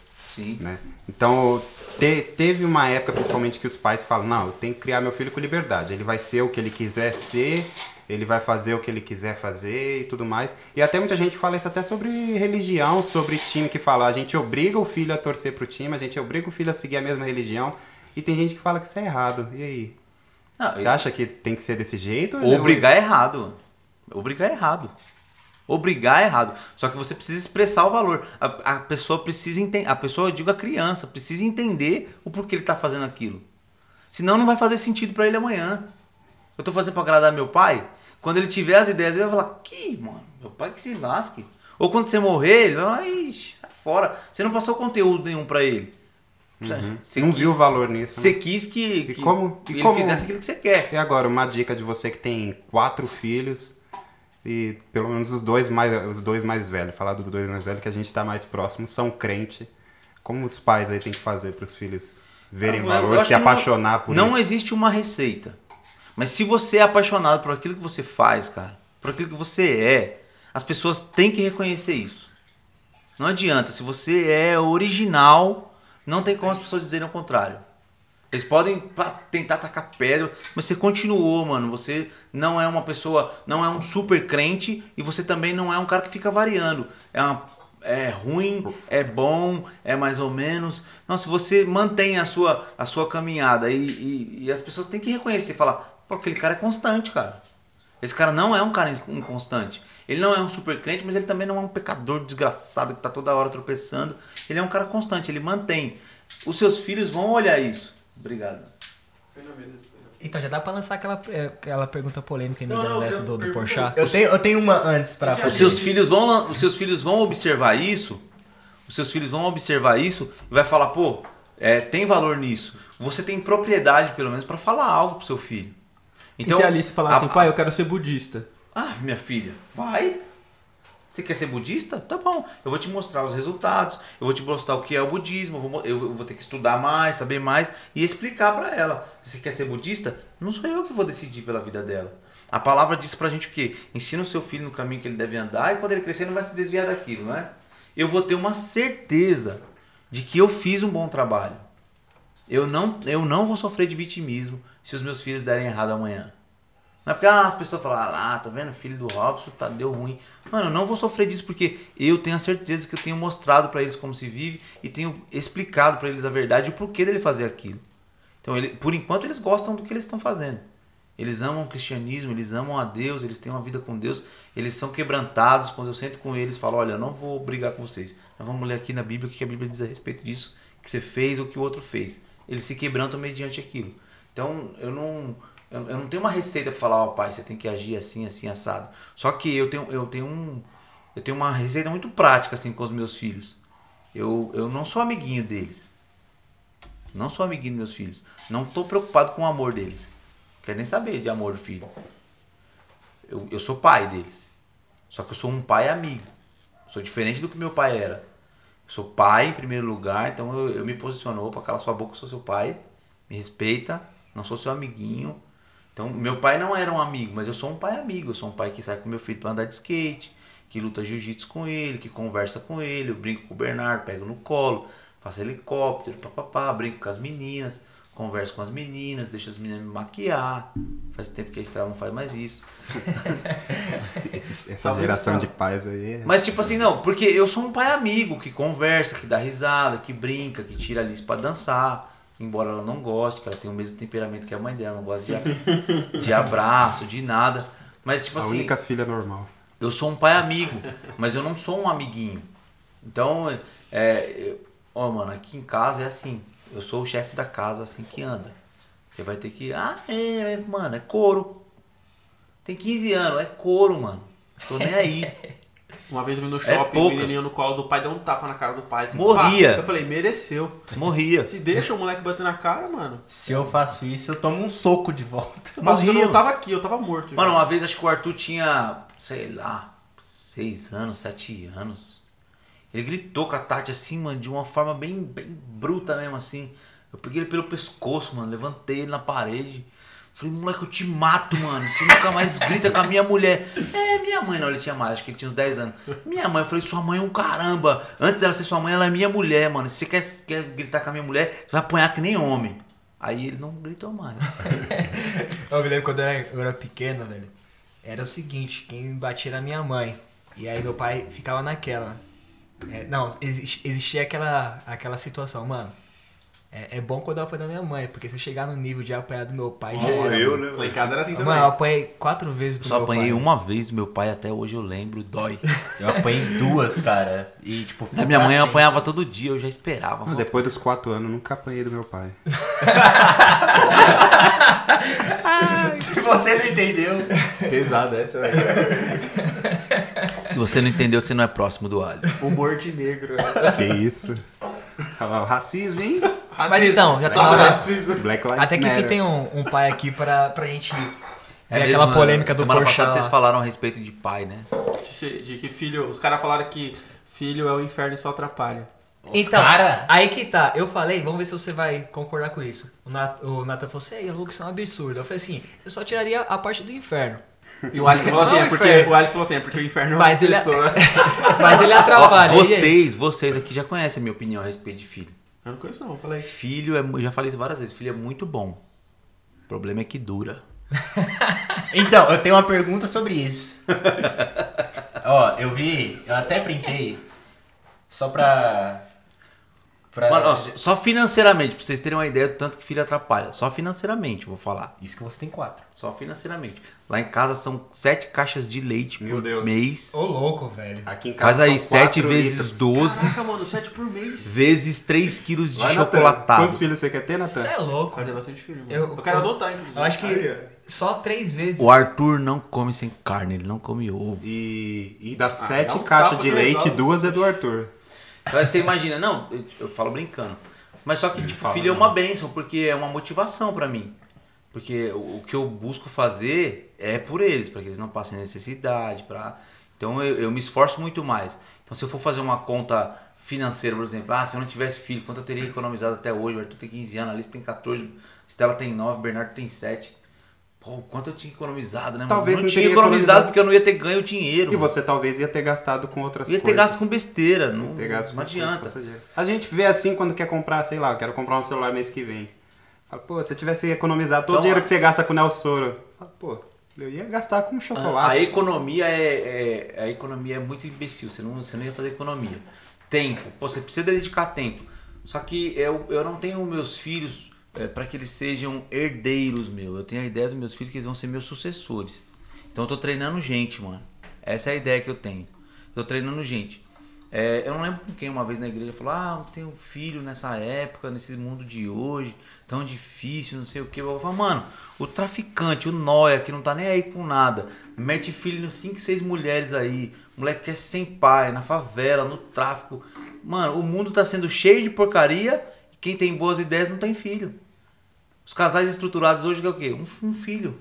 Sim. né? Então, te- teve uma época, principalmente, que os pais falam, não, eu tenho que criar meu filho com liberdade. Ele vai ser o que ele quiser ser, ele vai fazer o que ele quiser fazer e tudo mais. E até muita gente fala isso até sobre religião, sobre time que fala, a gente obriga o filho a torcer pro time, a gente obriga o filho a seguir a mesma religião. E tem gente que fala que isso é errado. E aí? Não, Você acha que tem que ser desse jeito? Obrigar é errado. Obrigar é errado. Obrigar é errado. Só que você precisa expressar o valor. A, a pessoa precisa entender. A pessoa, eu digo a criança, precisa entender o porquê ele está fazendo aquilo. Senão não vai fazer sentido para ele amanhã. Eu tô fazendo para agradar meu pai. Quando ele tiver as ideias, ele vai falar: Que, mano, meu pai que se lasque. Ou quando você morrer, ele vai falar: Ixi, sai fora. Você não passou conteúdo nenhum para ele. Você Uhum. Não quis- viu o valor nisso. né? Você quis que, que, como- que e ele como- fizesse aquilo que você quer. E agora, uma dica de você que tem quatro filhos e pelo menos os dois mais, os dois mais velhos, falar dos dois mais velhos que a gente tá mais próximo, são crente. Como os pais aí tem que fazer para os filhos verem Eu- eu valor, acho se que não- apaixonar por não isso? existe uma receita. Mas se você é apaixonado por aquilo que você faz, cara, por aquilo que você é, as pessoas têm que reconhecer isso. Não adianta, se você é original, não tem como as pessoas dizerem o contrário. Eles podem tentar tacar pedra, mas você continuou, mano. Você não é uma pessoa, não é um super crente e você também não é um cara que fica variando. É, uma, é ruim, é bom, é mais ou menos. Não, se você mantém a sua, a sua caminhada e, e, e as pessoas têm que reconhecer, falar, pô, aquele cara é constante, cara. Esse cara não é um cara inconstante. Ele não é um super crente, mas ele também não é um pecador desgraçado que tá toda hora tropeçando. Ele é um cara constante, ele mantém. Os seus filhos vão olhar isso. Obrigado. Então, já dá pra lançar aquela, é, aquela pergunta polêmica Não, não, dessa eu- do, do Porchat. Eu tenho, eu tenho uma antes pra Esse Os seus filhos vão, os seus filhos vão observar isso. Os seus filhos vão observar isso e vai falar, pô, é, tem valor nisso. Você tem propriedade, pelo menos, pra falar algo pro seu filho. Então, e se a Alice falar a- assim, pai, eu quero ser budista? Ah, minha filha, vai. Você quer ser budista? Tá bom. Eu vou te mostrar os resultados. Eu vou te mostrar o que é o budismo. Eu vou, eu vou ter que estudar mais, saber mais e explicar pra ela. Você quer ser budista? Não sou eu que vou decidir pela vida dela. A palavra diz pra gente o quê? Ensina o seu filho no caminho que ele deve andar e quando ele crescer não vai se desviar daquilo, não é? Eu vou ter uma certeza de que eu fiz um bom trabalho. Eu não, eu não vou sofrer de vitimismo se os meus filhos derem errado amanhã. Não é porque ah, as pessoas falam, ah tá vendo, filho do Robson, tá, deu ruim. Mano, eu não vou sofrer disso porque eu tenho a certeza que eu tenho mostrado pra eles como se vive e tenho explicado pra eles a verdade e o porquê dele fazer aquilo. Então, ele, por enquanto, eles gostam do que eles estão fazendo. Eles amam o cristianismo, eles amam a Deus, eles têm uma vida com Deus, eles são quebrantados. Quando eu sento com eles, falo: Olha, eu não vou brigar com vocês. Nós vamos ler aqui na Bíblia o que a Bíblia diz a respeito disso, que você fez ou que o outro fez. Eles se quebrantam mediante aquilo. Então, eu não, eu, eu não tenho uma receita para falar: Ó, pai, você tem que agir assim, assim, assado. Só que eu tenho, eu tenho, um, eu tenho uma receita muito prática assim com os meus filhos. Eu, eu não sou amiguinho deles. Não sou amiguinho dos meus filhos. Não estou preocupado com o amor deles. Quero nem saber de amor do filho. Eu, eu sou pai deles. Só que eu sou um pai amigo. Sou diferente do que meu pai era. Eu sou pai em primeiro lugar, então eu, eu me posiciono. Opa, cala sua boca, eu sou seu pai. Me respeita. Não sou seu amiguinho. Então, meu pai não era um amigo, mas eu sou um pai amigo. Eu sou um pai que sai com meu filho para andar de skate, que luta jiu-jitsu com ele, que conversa com ele. Eu brinco com o Bernardo, pego no colo, faço helicóptero, papapá, brinco com as meninas, converso com as meninas, deixo as meninas me maquiar. Faz tempo que a Estrela não faz mais isso. Essa geração de pais aí. é- Mas tipo assim, não, porque eu sou um pai amigo que conversa, que dá risada, que brinca, que tira a Alice pra dançar. Embora ela não goste, que ela tem o mesmo temperamento que a mãe dela, não gosta de, de abraço, de nada. Mas tipo a assim, única filha normal. eu sou um pai amigo, mas eu não sou um amiguinho. Então, é, eu- ó, mano, aqui em casa é assim. Eu sou o chefe da casa, assim que anda. Você vai ter que. Ah, é, é, mano, é couro. Tem 15 anos, é couro, mano. Tô nem aí. Uma vez eu vi no shopping, o É poucas. menininho no colo do pai deu um tapa na cara do pai. Assim, Morria. pá. Eu falei, mereceu. Morria. Se deixa o moleque bater na cara, mano. Se eu faço isso, eu tomo um soco de volta. Mas eu Morria. não tava aqui, eu tava morto. Mano, já. uma vez acho que o Arthur tinha, sei lá, 6 anos, 7 anos. Ele gritou com a Tati assim, mano, de uma forma bem, bem bruta mesmo, assim. Eu peguei ele pelo pescoço, mano, levantei ele na parede. Falei, moleque, eu te mato, mano. Você nunca mais grita com a minha mulher. É, minha mãe, não, ele tinha mais, acho que ele tinha uns 10 anos. Minha mãe, eu falei, sua mãe é um caramba. Antes dela ser sua mãe, ela é minha mulher, mano. Se você quer, quer gritar com a minha mulher, você vai apanhar que nem homem. Aí ele não gritou mais. Eu me lembro quando eu era, eu era pequeno, velho. Era o seguinte, quem batia era minha mãe. E aí meu pai ficava naquela. É, não, exi- existia aquela, aquela situação, mano. É, é bom quando eu apanho da minha mãe, porque se eu chegar no nível de apanhar do meu pai, já era. né? Lá em casa era assim também. Mano, eu apanhei quatro vezes do Só meu apanhei pai. uma vez do meu pai, até hoje eu lembro, dói. Eu apanhei duas, cara. E, tipo, Da minha mãe eu apanhava todo dia, eu já esperava. Não, depois dos quatro anos, nunca apanhei do meu pai. Se você não entendeu. Pesado essa, velho. Se você não entendeu, você não é próximo do alho. Humor de negro. é. Que isso? Racismo, hein? Mas então, já tá na hora. Lives Até que enfim tem um, um pai aqui pra, pra gente ver É mesmo, aquela polêmica do Semana Porchat passada lá. vocês falaram a respeito de pai, né? De, de que filho. Os caras falaram que filho é o inferno e só atrapalha. Os Então, cara... aí que tá, eu falei, vamos ver se você vai concordar com isso. O, Nat, o Nathan falou assim, "Ei, Lucas, isso é um absurdo. Eu falei assim, eu só tiraria a parte do inferno. E o Alisson falou assim, é porque, o Alisson falou assim, é porque o inferno é uma Mas ele é- pessoa. Mas ele atrapalha. vocês, vocês aqui já conhecem a minha opinião a respeito de filho. Eu não conheço não, falei. Filho é, já falei isso várias vezes, filho é muito bom. O problema é que dura. Então, eu tenho uma pergunta sobre isso. Ó, eu vi, eu até printei, só pra... pra... Mano, ó, só financeiramente, pra vocês terem uma ideia do tanto que filho atrapalha. Só financeiramente, vou falar. Isso que você tem quatro. Só financeiramente. Lá em casa são sete caixas de leite Meu por Deus. mês. Ô, louco, velho. Aqui em casa Faz aí são 7 quatro vezes litros. 12 Caraca, mano, 7 por mês. vezes 3 quilos de Vai, Natan. chocolatado. Quantos filhos você quer ter, Você Natan? é louco. Cara, tem bastante filho, mano. Eu- Eu, quero adotar, inclusive. Eu acho que Aí, só três vezes. O Arthur não come sem carne, ele não come ovo. E, e das Ah, sete uns caixas de leite, resolve. duas é do Arthur. Aí você imagina, não, eu, eu falo brincando. Mas só que, tipo, filho é uma bênção, porque é uma motivação pra mim. Porque o, o que eu busco fazer é por eles, para que eles não passem necessidade, para Então eu, eu me esforço muito mais. Então se eu for fazer uma conta financeira, por exemplo, ah, se eu não tivesse filho, quanto eu teria economizado até hoje? O Arthur tem 15 anos, a Alice tem 14, Stella tem 9, o Bernardo tem 7. Pô, quanto eu tinha economizado, né? mano? Talvez não não tinha economizado economizado. porque eu não ia ter ganho dinheiro. E mano. você talvez ia ter gastado com outras ia ter coisas. gasto com besteira, não, Ia ter gasto não adianta. A gente vê assim quando quer comprar, sei lá, eu quero comprar um celular mês que vem. Fala, pô, se eu tivesse economizado todo Então, o dinheiro ó. que você gasta com o Nelsoro, fala, pô, eu ia gastar com A, chocolate. a economia é, é- a economia é muito imbecil, você não, você não ia fazer economia. Tempo, pô, você precisa dedicar tempo. Só que eu, eu não tenho meus filhos para que eles sejam herdeiros meu. Eu tenho a ideia dos meus filhos que eles vão ser meus sucessores. Então eu tô treinando gente, mano. Essa é a ideia que eu tenho. Eu tô treinando gente. É, eu não lembro com quem uma vez na igreja falou: Ah, eu tenho um filho nessa época, nesse mundo de hoje, tão difícil, não sei o que. Eu falo, mano, o traficante, o noia, que não tá nem aí com nada, mete filho nos 5, 6 mulheres aí, moleque que é sem pai, na favela, no tráfico. Mano, o mundo tá sendo cheio de porcaria quem tem boas ideias não tem filho. Os casais estruturados hoje é o quê? Um, um filho.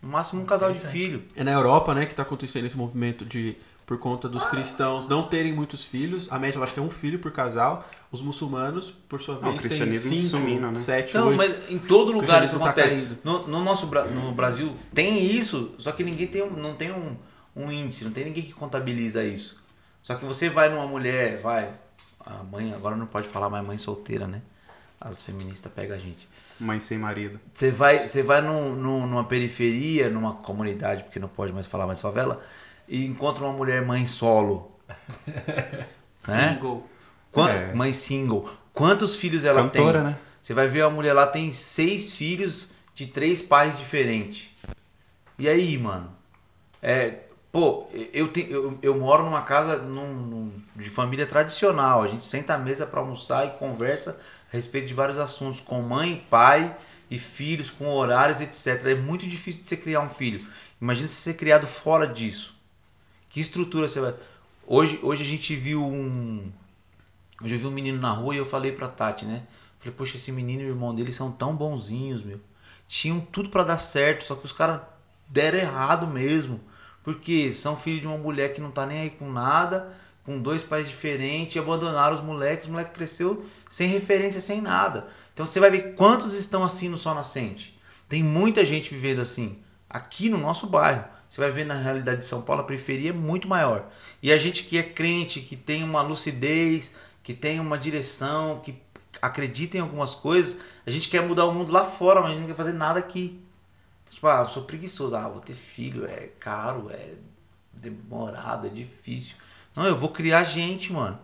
No máximo um casal de filho. É na Europa, né, que tá acontecendo esse movimento de por conta dos cristãos não terem muitos filhos, a média eu acho que é um filho por casal. Os muçulmanos, por sua Não, o vez, têm cristianismo cinco, sumindo, né? sete, Não, oito. mas em todo lugar isso cristianismo tá acontece. caindo. no, no nosso no Brasil tem isso, só que ninguém tem, um- não tem um, um índice, não tem ninguém que contabiliza isso. Só que você vai numa mulher, vai, a mãe, agora não pode falar mais mãe solteira, né? As feministas pegam a gente. Mãe sem marido. Você vai, você vai num, num- numa periferia, numa comunidade, porque não pode mais falar mais favela, e encontra uma mulher mãe solo. né? Single. Quan- É. Mãe single. Quantos filhos ela Cantora, tem? né? Você vai ver a mulher lá tem seis filhos de três pais diferentes. E aí, mano? É, pô, eu, tenho, eu, eu moro numa casa num- num- de família tradicional. A gente senta à mesa pra almoçar e conversa a respeito de vários assuntos com mãe, pai e filhos, com horários, etc. É muito difícil de você criar um filho. Imagina você ser criado fora disso. Que estrutura você vai. Hoje, hoje a gente viu um. Hoje eu vi um menino na rua e eu falei pra Tati, né? Falei, poxa, esse menino e o irmão dele são tão bonzinhos, meu. Tinham tudo pra dar certo, só que os caras deram errado mesmo. Porque são filhos de uma mulher que não tá nem aí com nada, com dois pais diferentes, abandonaram os moleques, os moleques cresceu sem referência, sem nada. Então você vai ver quantos estão assim no Sol Nascente. Tem muita gente vivendo assim, aqui no nosso bairro. Você vai ver na realidade de São Paulo, a periferia é muito maior. E a gente que é crente, que tem uma lucidez, que tem uma direção, que acredita em algumas coisas, a gente quer mudar o mundo lá fora, mas a gente não quer fazer nada aqui. Tipo, ah, eu sou preguiçoso, ah, vou ter filho, é caro, é demorado, é difícil. Não, eu vou criar gente, mano.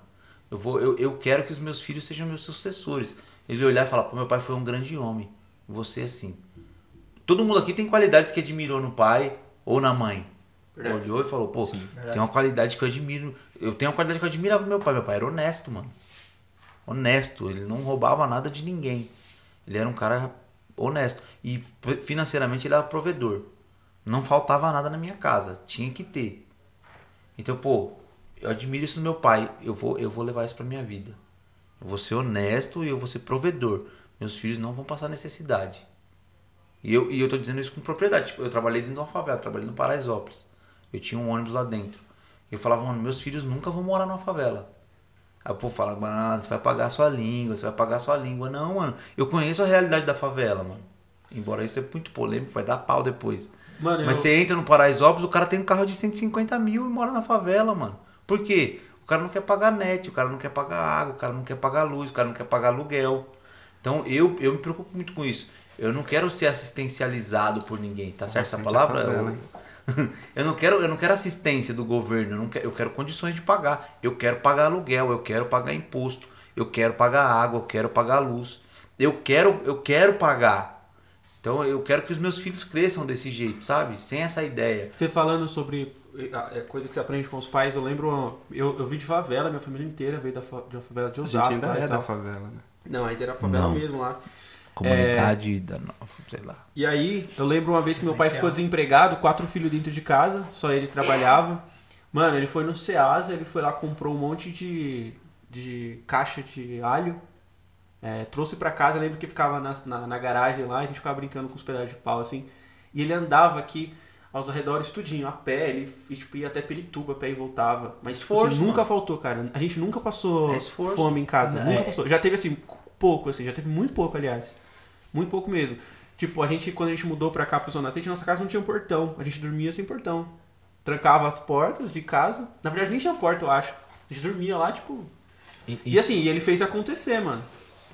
Eu, vou, eu, eu quero que os meus filhos sejam meus sucessores. Eles vão olhar e falar, pô, meu pai foi um grande homem. Você assim. Todo mundo aqui tem qualidades que admirou no pai ou na mãe. Verdade. Olhou e falou, pô, verdade. tem uma qualidade que eu admiro. Eu tenho uma qualidade que eu admirava meu pai. Meu pai era honesto, mano. Honesto. Ele não roubava nada de ninguém. Ele era um cara honesto. E financeiramente ele era provedor. Não faltava nada na minha casa. Tinha que ter. Então, pô, eu admiro isso no meu pai. Eu vou, eu vou levar isso pra minha vida. Eu vou ser honesto e eu vou ser provedor. Meus filhos não vão passar necessidade. E eu, e eu tô dizendo isso com propriedade. Tipo, eu trabalhei dentro de uma favela, trabalhei no Paraisópolis. Eu tinha um ônibus lá dentro. Eu falava, mano, meus filhos nunca vão morar numa favela. Aí o povo fala, mano, você vai pagar a sua língua, você vai pagar a sua língua. Não, mano, eu conheço a realidade da favela, mano. Embora isso é muito polêmico, vai dar pau depois. Mano, Mas eu- você entra no Paraisópolis, o cara tem um carro de 150 mil e mora na favela, mano. Por quê? O cara não quer pagar net, o cara não quer pagar água, o cara não quer pagar luz, o cara não quer pagar aluguel. Então eu, eu me preocupo muito com isso. Eu não quero ser assistencializado por ninguém, tá Só certo essa palavra? favela, Eu- eu não quero, eu não quero assistência do governo, eu, não quero, eu quero condições de pagar. Eu quero pagar aluguel, eu quero pagar imposto, eu quero pagar água, eu quero pagar luz. Eu quero, eu quero pagar. Então eu quero que os meus filhos cresçam desse jeito, sabe? Sem essa ideia. Você falando sobre é, coisa que você aprende com os pais, eu lembro, eu, eu vim de favela, minha família inteira veio da, fa- de uma favela de A gente Osasco. ainda e é da favela, né? Não, mas era favela Não. mesmo lá. Comunidade da nova, sei lá. E aí, eu lembro uma vez que meu pai ficou desempregado, quatro filhos dentro de casa, só ele trabalhava. Mano, ele foi no Ceasa, ele foi lá, comprou um monte de, de caixa de alho, é, trouxe pra casa, eu lembro que ficava na, na, na garagem lá, a gente ficava brincando com os pedaços de pau, assim. E ele andava aqui aos arredores tudinho, a pé, ele tipo, ia até Pirituba, a pé e voltava. Mas tipo, Esforço, assim, nunca mano. faltou, cara. A gente nunca passou É fome em casa, Não, nunca é- passou. Já teve assim, pouco, assim, já teve muito pouco, aliás. Muito pouco mesmo. Tipo, a gente, quando a gente mudou pra cá, pro Zona Centro, nossa casa não tinha um portão. A gente dormia sem portão. Trancava as portas de casa. Na verdade, nem tinha porta, eu acho. A gente dormia lá, tipo... E, E assim, e ele fez acontecer, mano.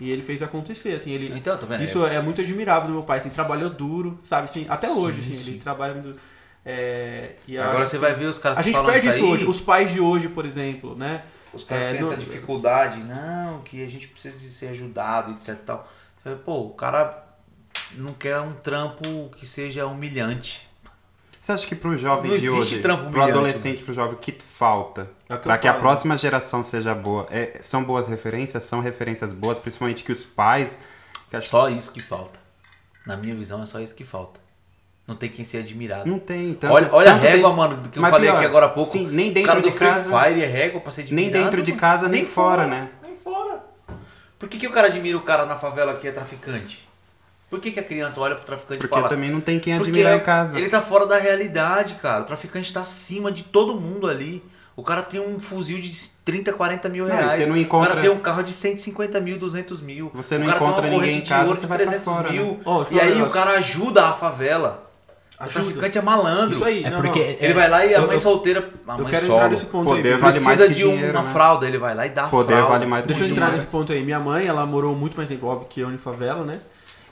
E ele fez acontecer, assim, ele... Então, tá vendo? Isso é muito admirável do meu pai, assim, trabalhou duro, sabe, assim, até hoje, Sim, assim, sim. ele trabalha muito... É, e Agora você vai ver os caras A gente perde isso aí, hoje. Os pais de hoje, por exemplo, né? Os caras É, têm no- essa dificuldade, não, que a gente precisa de ser ajudado, etc e tal. Pô, o cara não quer um trampo que seja humilhante. Você acha que pro jovem Não de hoje, pro humilhante, adolescente, pro jovem, o que falta É o que para que a próxima geração seja boa? É, são boas referências? São referências boas, principalmente que os pais... Que acho Só isso que falta. Na minha visão, é só isso que falta. Não tem quem ser admirado. Não tem. Tanto, olha olha a régua, mano, do que eu Mas falei pior, aqui agora há pouco. Sim, nem o dentro cara do de Free casa... Fire é régua pra ser Nem admirado. dentro de casa, nem fora, né? Nem fora. Por que, que o cara admira o cara na favela que é traficante? Por que, que a criança olha pro traficante Porque e fala... também não tem quem Porque admirar em casa. Ele tá fora da realidade, cara. O traficante tá acima de todo mundo ali. O cara tem um fuzil de 30, 40 mil Não, reais. você não O encontra- cara tem um carro de 150 mil, 200 mil. Você não o cara tem encontra uma ninguém corrente em de casa, ouro você de vai pra 300 fora, mil. né? Ó, deixa eu e aí o cara ajuda a favela. O traficante é malandro. Isso aí, É não, porque não. Ele vai lá e a Eu- mãe eu- solteira. A Eu mãe quero solo, entrar nesse ponto Poder aí. vale precisa mais que de um- dinheiro, uma né? fralda, ele vai lá e dá Poder fralda. vale mais do que Deixa eu entrar dinheiro. nesse ponto aí. Minha mãe, ela morou muito mais tempo, óbvio, que eu em favela, né?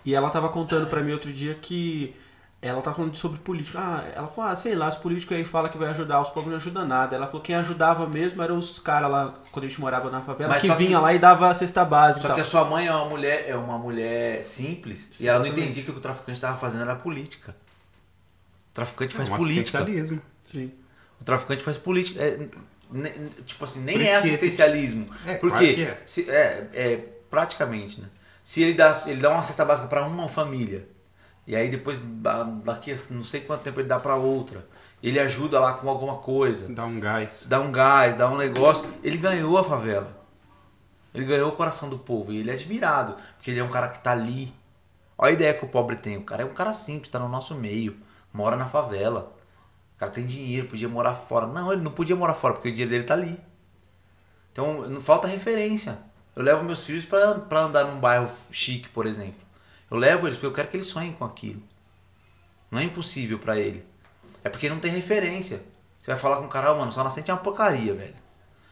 E ela tava contando pra mim outro dia que ela tava falando sobre política. Ah, ela falou, ah, sei lá, os políticos aí falam que vai ajudar, os pobres não ajudam nada. Ela falou que quem ajudava mesmo eram os caras lá, quando a gente morava na favela, Mas que só que- vinha lá e dava a cesta básica Só tal. que a sua mãe é uma mulher, é uma mulher simples Sim, e ela não entendia que o que o traficante estava fazendo era política. O traficante faz um política. assistencialismo. Sim. O traficante faz política. É, ne- tipo assim, nem Por é que esse- assistencialismo. É, Porque claro que é. se- é, é praticamente, né? Se ele dá, ele dá uma cesta básica para uma família e aí depois daqui a não sei quanto tempo ele dá para outra, ele ajuda lá com alguma coisa, Dá um gás. dá um gás, dá um negócio, ele ganhou a favela. Ele ganhou o coração do povo e ele é admirado, porque ele é um cara que tá ali. Olha a ideia que o pobre tem. O cara é um cara simples, tá no nosso meio, mora na favela. O cara tem dinheiro, podia morar fora. Não, ele não podia morar fora, porque o dinheiro dele tá ali. Então não falta referência. Eu levo meus filhos pra andar num bairro chique, por exemplo. Eu levo eles porque eu quero que eles sonhem com aquilo. Não é impossível pra ele. É porque não tem referência. Você vai falar com o cara, "Ô, mano, só nascente é uma porcaria, velho.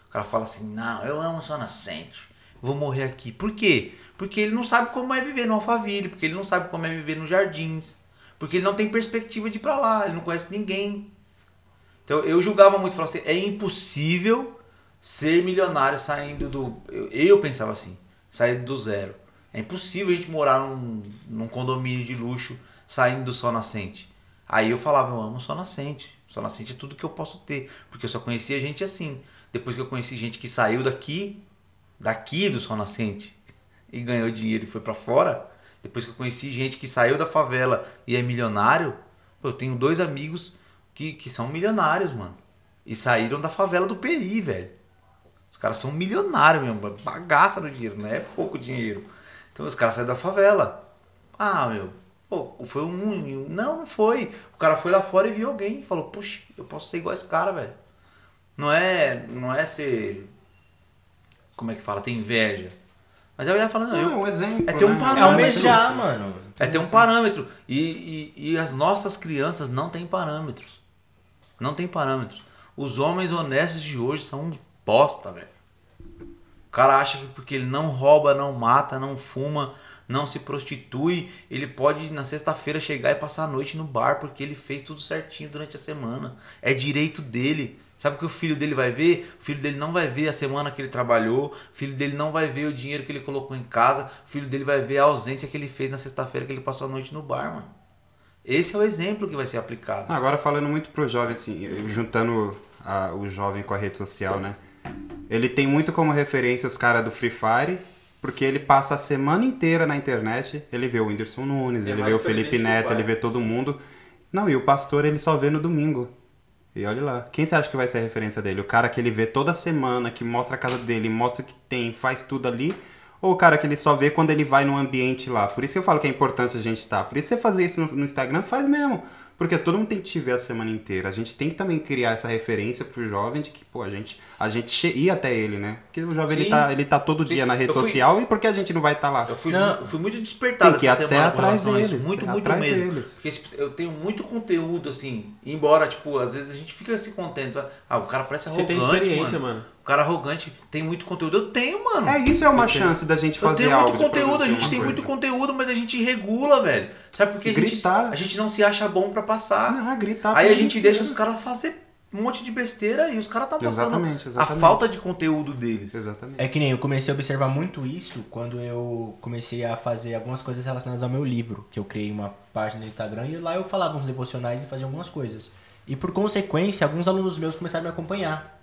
O cara fala assim, não, eu amo só nascente. Vou morrer aqui. Por quê? Porque ele não sabe como é viver no Alphaville, porque ele não sabe como é viver nos jardins. Porque ele não tem perspectiva de ir pra lá, ele não conhece ninguém. Então eu julgava muito, falava assim, é impossível ser milionário saindo do. Eu, eu pensava assim, saindo do zero. É impossível a gente morar num, num condomínio de luxo saindo do sol nascente. Aí eu falava, eu amo o sol nascente. Sol nascente é tudo que eu posso ter. Porque eu só conhecia gente assim. Depois que eu conheci gente que saiu daqui, daqui do sol nascente, e ganhou dinheiro e foi pra fora. Depois que eu conheci gente que saiu da favela e é milionário, eu tenho dois amigos que, que são milionários, mano. E saíram da favela do Peri, velho. Os caras são milionários mesmo, bagaça no dinheiro, não é pouco dinheiro. Então os caras saíram da favela. Ah, meu, pô, foi um. Não, não foi. O cara foi lá fora e viu alguém e falou, puxa, eu posso ser igual esse cara, velho. Não é, não é ser como é que fala? Tem inveja. Mas é olhar falar, não, eu, é um exemplo. é ter um né? É parâmetro. almejar, mano. é ter um parâmetro. E, e, e as nossas crianças não têm parâmetros. Não tem parâmetros. Os homens honestos de hoje são bosta, velho. O cara acha que porque ele não rouba, não mata, não fuma, não se prostitui, ele pode na sexta-feira chegar e passar a noite no bar porque ele fez tudo certinho durante a semana. É direito dele. Sabe o que o filho dele vai ver? O filho dele não vai ver a semana que ele trabalhou, o filho dele não vai ver o dinheiro que ele colocou em casa, o filho dele vai ver a ausência que ele fez na sexta-feira que ele passou a noite no bar, mano. Esse é o exemplo que vai ser aplicado. Agora falando muito pro jovem, assim, juntando a- o jovem com a rede social, né? Ele tem muito como referência os caras do Free Fire, porque ele passa a semana inteira na internet, ele vê o Whindersson Nunes, É ele vê o Felipe Neto, ele vê todo mundo. Não, e o pastor ele só vê no domingo. E olha lá, quem você acha que vai ser a referência dele? O cara que ele vê toda semana, que mostra a casa dele, mostra o que tem, faz tudo ali? Ou o cara que ele só vê quando ele vai no ambiente lá? Por isso que eu falo que é importante a gente estar. Por isso você fazer isso no, no Instagram, faz mesmo. Porque todo mundo tem que te ver a semana inteira. A gente tem que também criar essa referência pro jovem de que, pô, a gente, a gente ir até ele, né? Porque o jovem ele Sim. tá, ele tá todo Sim. dia na rede fui- social e por que a gente não vai estar lá? Eu fui, Não. eu fui muito despertado Tem que essa até semana atrás deles, Muito, muito atrás mesmo. deles. Porque tipo, eu tenho muito conteúdo, assim, embora, tipo, às vezes a gente fica assim contente. Ah, o cara parece Você arrogante, tem experiência, mano. mano. O cara arrogante tem muito conteúdo. Eu tenho, mano. É, isso é uma Você tem- chance da gente Eu fazer tenho algo. muito de conteúdo, a gente uma tem coisa. muito conteúdo, mas a gente regula, velho. Sabe por quê? A gente, a gente não se acha bom pra passar. Ah, gritar Aí a gente inteiro. deixa os caras fazer um monte de besteira e os caras tá passando Exatamente, exatamente. a falta de conteúdo deles. Exatamente. É que nem eu comecei a observar muito isso quando eu comecei a fazer algumas coisas relacionadas ao meu livro, que eu criei uma página no Instagram e lá eu falava uns devocionais e fazia algumas coisas. E por consequência, alguns alunos meus começaram a me acompanhar.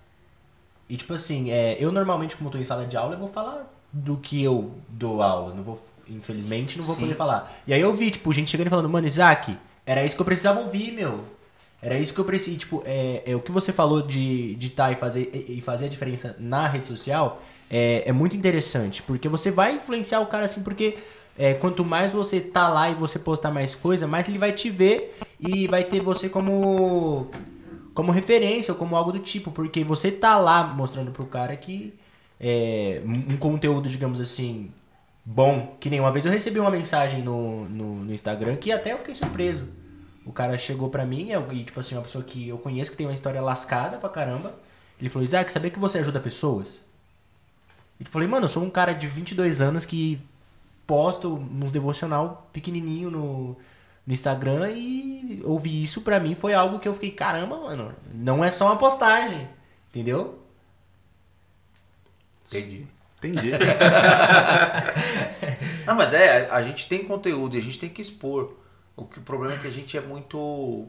E tipo assim, é, eu normalmente, como eu tô em sala de aula, eu vou falar do que eu dou aula. Não vou, infelizmente, não vou Sim. poder falar. E aí eu vi, tipo, gente chegando e falando, mano, Isaac, era isso que eu precisava ouvir, meu. Era isso que eu precisava. Tipo, é, é o que você falou de de estar e fazer, e fazer a diferença na rede social é, é muito interessante. Porque você vai influenciar o cara assim, porque é, quanto mais você tá lá e você postar mais coisa, mais ele vai te ver e vai ter você como como referência ou como algo do tipo, porque você tá lá mostrando pro cara que é um conteúdo, digamos assim, bom. Que nem uma vez eu recebi uma mensagem no, no, no Instagram que até eu fiquei surpreso. O cara chegou pra mim, é, e tipo assim, uma pessoa que eu conheço que tem uma história lascada pra caramba. Ele falou, Isaac, sabia que você ajuda pessoas? E eu falei, mano, eu sou um cara de 22 anos que posto uns devocional pequenininho no, no Instagram e ouvir isso pra mim foi algo que eu fiquei, caramba, mano, não é só uma postagem, entendeu? Entendi. Entendi. Não, mas é, a, gente tem conteúdo e a gente tem que expor. O, que, o problema é que a gente é muito.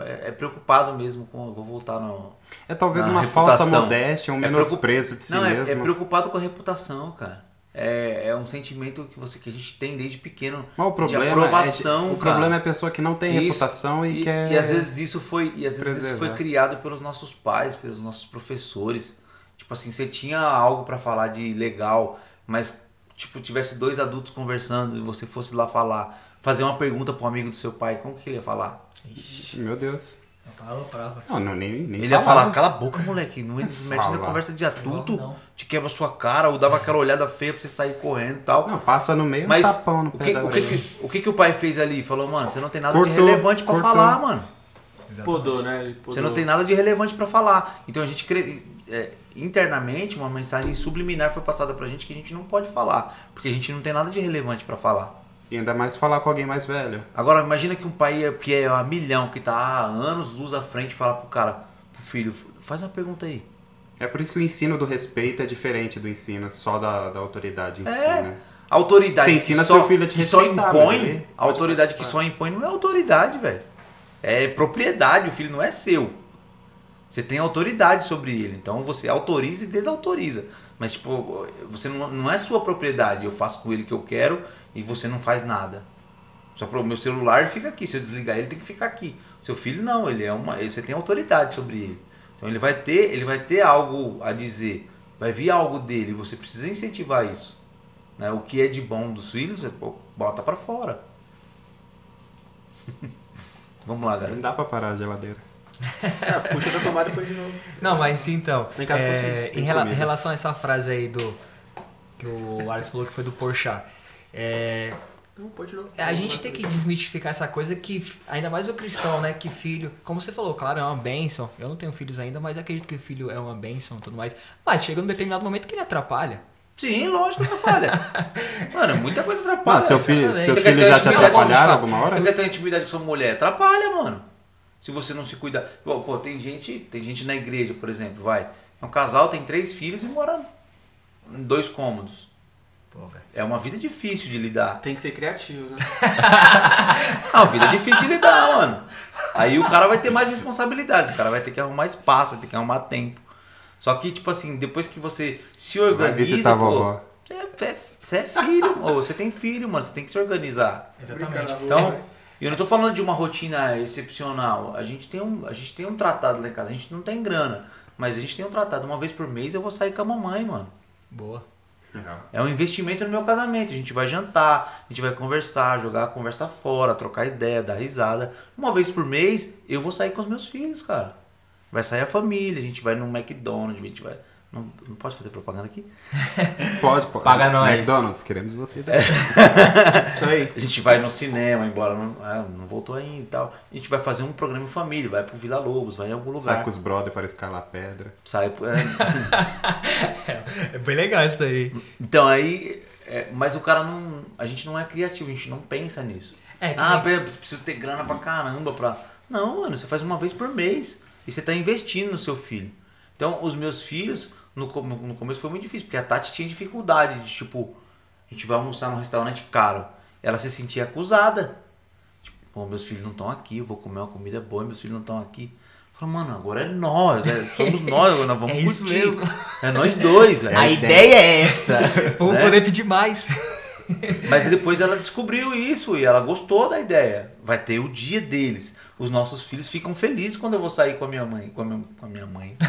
É, é preocupado mesmo com. Vou voltar no. É talvez uma reputação. falsa modéstia, um É preocup- menosprezo de si Não, é, é mesmo. preocupado com a reputação, cara. É, é um sentimento que, você, que a gente tem desde pequeno. Mas o problema, de aprovação, é, o cara. problema é a pessoa que não tem Isso. reputação e, E, quer... e às vezes isso foi, e às vezes isso foi criado pelos nossos pais, pelos nossos professores. Tipo assim, você tinha algo pra falar de legal, mas tipo tivesse dois adultos conversando e você fosse lá falar, fazer uma pergunta pro amigo do seu pai, como que ele ia falar? Meu Deus. Brava. Não, não nem, nem Ele ia falava. falar, cala a boca, moleque, não mete na conversa de adulto, Não, não. te quebra sua cara, ou dava aquela olhada feia pra você sair correndo e tal. Não, passa no meio, Mas um tapão no o pé que, da o, que, que- o que que o pai fez ali? Falou, mano, você não tem nada Cortou, de relevante pra cortou. falar, mano. Podou, né? Podou. Você não tem nada de relevante pra falar. Então a gente cre... é, internamente uma mensagem subliminar foi passada pra gente que a gente não pode falar, porque a gente não tem nada de relevante pra falar. E ainda mais falar com alguém mais velho. Agora imagina que um pai é- que é a milhão, que tá há anos luz à frente, fala pro cara, pro filho, faz uma pergunta aí. É por isso que o ensino do respeito é diferente do ensino só da, da autoridade em si, É. né? A autoridade Você que ensina só, seu filho a te que só impõe, a autoridade que só impõe não é autoridade, velho. É propriedade, o filho não é seu. Você tem autoridade sobre ele, então você autoriza e desautoriza. Mas, tipo, você não, não é sua propriedade. Eu faço com ele o que eu quero e você não faz nada. Só pro meu celular fica aqui. Se eu desligar ele, tem que ficar aqui. Seu filho não, ele é uma. Você tem autoridade sobre ele. Então ele vai ter, ele vai ter algo a dizer. Vai vir algo dele. Você precisa incentivar isso. Né? O que é de bom dos filhos, você, pô, bota pra fora. Vamos lá, Não galera. dá pra parar a geladeira. É, puxa da tomada depois de novo. Não, mas então, Vem cá, é, em rela- comida. relação a essa frase aí do que o Alex falou que foi do Porchat, é, Não, pode de novo. a gente tem que desmistificar essa coisa que, ainda mais o cristão, né, que filho, como você falou, claro, é uma bênção, eu não tenho filhos ainda, mas acredito que filho é uma bênção e tudo mais, mas chega num determinado momento que ele atrapalha. Sim, lógico que atrapalha. Mano, muita coisa atrapalha. Mano, seu filho, exatamente. seus filhos ter já te atrapalharam alguma hora? Você quer ter intimidade com sua mulher? Atrapalha, mano. Se você não se cuidar. Pô, pô, tem gente, tem gente na igreja, por exemplo, vai. É um casal, tem três filhos e mora em dois cômodos. Pô. É uma vida difícil de lidar. Tem que ser criativo, né? É uma vida difícil de lidar, mano. Aí o cara vai ter mais responsabilidades, o cara vai ter que arrumar espaço, vai ter que arrumar tempo. Só que, tipo assim, depois que você se Vai organiza, a pô, vovó. você é, você é filho, ou você tem filho, mano, você tem que se organizar. Exatamente. Então, eu não tô falando de uma rotina excepcional. A gente tem um, a gente tem um tratado lá em casa, a gente não tem grana, mas a gente tem um tratado. Uma vez por mês eu vou sair com a mamãe, mano. Boa. É um investimento no meu casamento. A gente vai jantar, a gente vai conversar, jogar a conversa fora, trocar ideia, dar risada. Uma vez por mês eu vou sair com os meus filhos, cara. Vai sair a família, a gente vai no McDonald's, a gente vai. Não, não pode fazer propaganda aqui? Pode, pode. Paga nós. McDonald's, queremos vocês. Isso aí. A gente vai no cinema, embora não, ah, não voltou ainda e tal. A gente vai fazer um programa em família, vai pro Vila Lobos, vai em algum lugar. Sai com os brother para escalar pedra. Sai pro- é. É bem legal isso daí. Então aí. é, mas o cara não. A gente não é criativo, a gente não pensa nisso. É, ah, nem- pera, preciso ter grana pra caramba pra. Não, mano, você faz uma vez por mês. E você tá investindo no seu filho. Então, os meus filhos, no, no começo foi muito difícil, porque a Tati tinha dificuldade de, tipo, a gente vai almoçar num restaurante caro. Ela se sentia acusada. Tipo, meus filhos não estão aqui, eu vou comer uma comida boa e meus filhos não estão aqui. Fala, mano, agora é nós, é, somos nós, agora nós vamos É isso mesmo. É nós dois, velho. A ideia é essa. Vamos né? poder pedir mais. Mas depois ela descobriu isso e ela gostou da ideia. Vai ter o dia deles. Os nossos filhos ficam felizes quando eu vou sair com a minha mãe. Com a minha, com a minha mãe.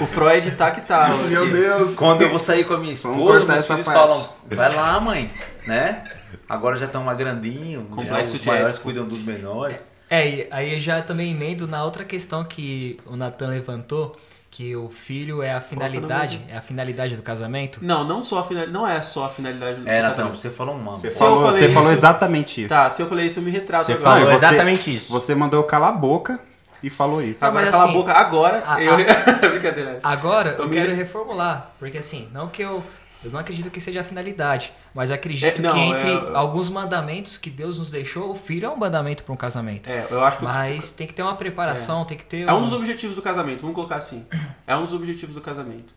O Freud tá que tá. Meu aqui. Deus. Quando eu vou sair com a minha esposa, meus essa filhos parte. falam, vai lá, mãe, né? Agora já estão mais grandinho, Complexo já os de maiores cuidam dos menores. É, e aí eu já também emendo na outra questão que o Natan levantou, que o filho é a finalidade, é a finalidade do casamento. Não, não só a final... não é só a finalidade do É, casamento. você falou um mano. Você, falou, você falou isso- exatamente isso. Tá, se eu falei isso, eu me retrato Você agora. falou você- exatamente isso. Você mandou eu calar a boca e falou isso. Ah, Agora cala assim, a boca agora. a- eu... Brincadeira. Agora eu Eu me- quero reformular, porque assim, não que eu eu não acredito que seja a finalidade, mas eu acredito É, não, que entre é- alguns mandamentos que Deus nos deixou, o filho é um mandamento para um casamento. É, eu acho que Mas tem que ter uma preparação, tem que ter é um dos objetivos do casamento, vamos colocar assim. É um dos objetivos do casamento.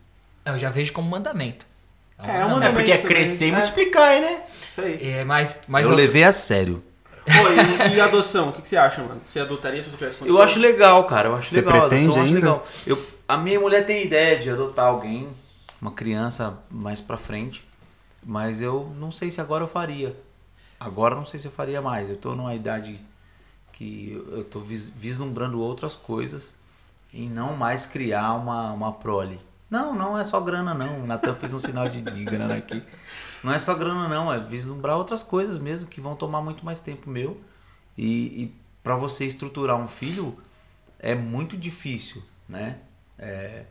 Eu já vejo como mandamento. É, é um É mandamento. porque é também, crescer e é. multiplicar, né? Isso aí. É, mas mas eu eu- levei a sério. Pô, e, e adoção? O que, que você acha, mano? Você adotaria se você tivesse condição? Eu acho legal, cara. Eu acho Você legal. pretende adoção eu acho ainda? legal. Eu, a minha mulher tem ideia de adotar alguém, uma criança mais pra frente, mas eu não sei se agora eu faria. Agora não sei se eu faria mais. Eu tô numa idade que eu vis- vislumbrando outras coisas e não mais criar uma, uma prole. Não, não é só grana não. O Natan fez um sinal de, de grana aqui. Não é só grana não, é vislumbrar outras coisas mesmo que vão tomar muito mais tempo meu. E, e para você estruturar um filho é muito difícil, né? É,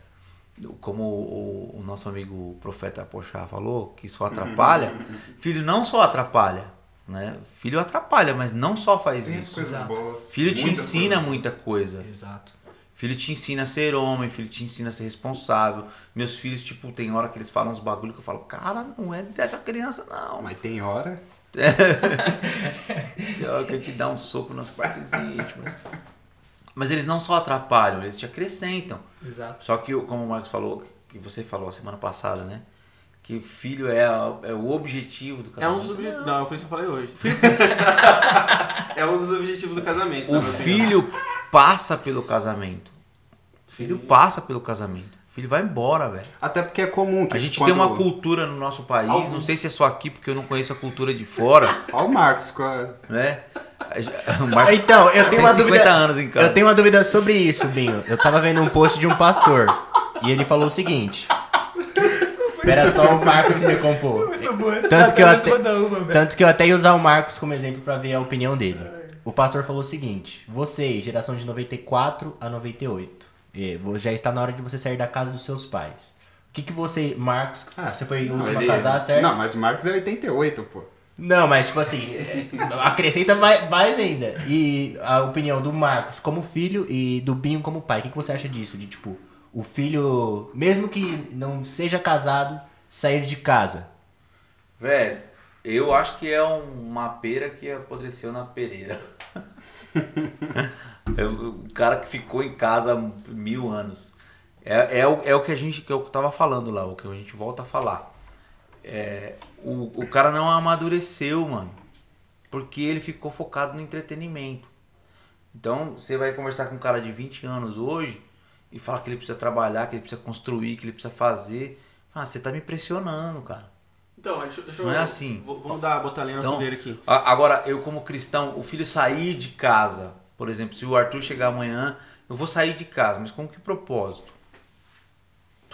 como o, o nosso amigo profeta Pochá falou, que só atrapalha. filho não só atrapalha, né? Filho atrapalha, mas não só faz Tem isso. boas. Filho te ensina coisas. muita coisa. Exato. Filho te ensina a ser homem, filho te ensina a ser responsável. Meus filhos, tipo, tem hora que eles falam uns bagulho que eu falo, cara, não é dessa criança, não. Mas tem hora. Tem hora que eu te dar um soco nas partes íntimas. Mas eles não só atrapalham, eles te acrescentam. Exato. Só que, como o Marcos falou, que você falou a semana passada, né? Que filho é, a- é o objetivo do É casamento. um dos objetivos. Não, foi isso que eu falei hoje. é um dos objetivos do casamento. O opinião. filho passa pelo casamento. O filho passa pelo casamento. O filho vai embora, velho. Até porque é comum que A gente quando... tem uma cultura no nosso país, Alguns- não sei se é só aqui, porque eu não conheço a cultura de fora, Olha o Marcos né? Marcos Então, eu tenho uma 150 dúvida. anos em casa. Eu tenho uma dúvida sobre isso, Binho. Eu tava vendo um post de um pastor e ele falou o seguinte. Espera só o Marcos se decompor. Tanto que, eu até, tanto que eu até ia usar o Marcos como exemplo pra ver a opinião dele. o pastor falou o seguinte: Você, geração de 94 a 98, eh, vo- já está na hora de você sair da casa dos seus pais. O que, que você, Marcos, você foi o Não, último ele- a casar, certo? Não, mas o Marcos é 88, pô. Não, mas tipo assim, acrescenta mais, mais ainda. E a opinião do Marcos como filho e do Binho como pai. O que, que você acha disso? De tipo, o filho, mesmo que não seja casado, sair de casa. Velho, eu acho que é um- uma pera que apodreceu na pereira. É o cara que ficou em casa mil anos. É, é, é o que a gente que eu tava falando lá, o que a gente volta a falar. É, o, o cara não amadureceu, mano. Porque ele ficou focado no entretenimento. Então, você vai conversar com um cara de 20 anos hoje e fala que ele precisa trabalhar, que ele precisa construir, que ele precisa fazer. Ah, você tá me pressionando, cara. Então, deixa, deixa Não eu. é assim. vou- Vamos dar, botar a lenha Então, fogueira aqui. agora, eu como cristão, o filho sair de casa, por exemplo, se o Arthur chegar amanhã, eu vou sair de casa, mas com que propósito?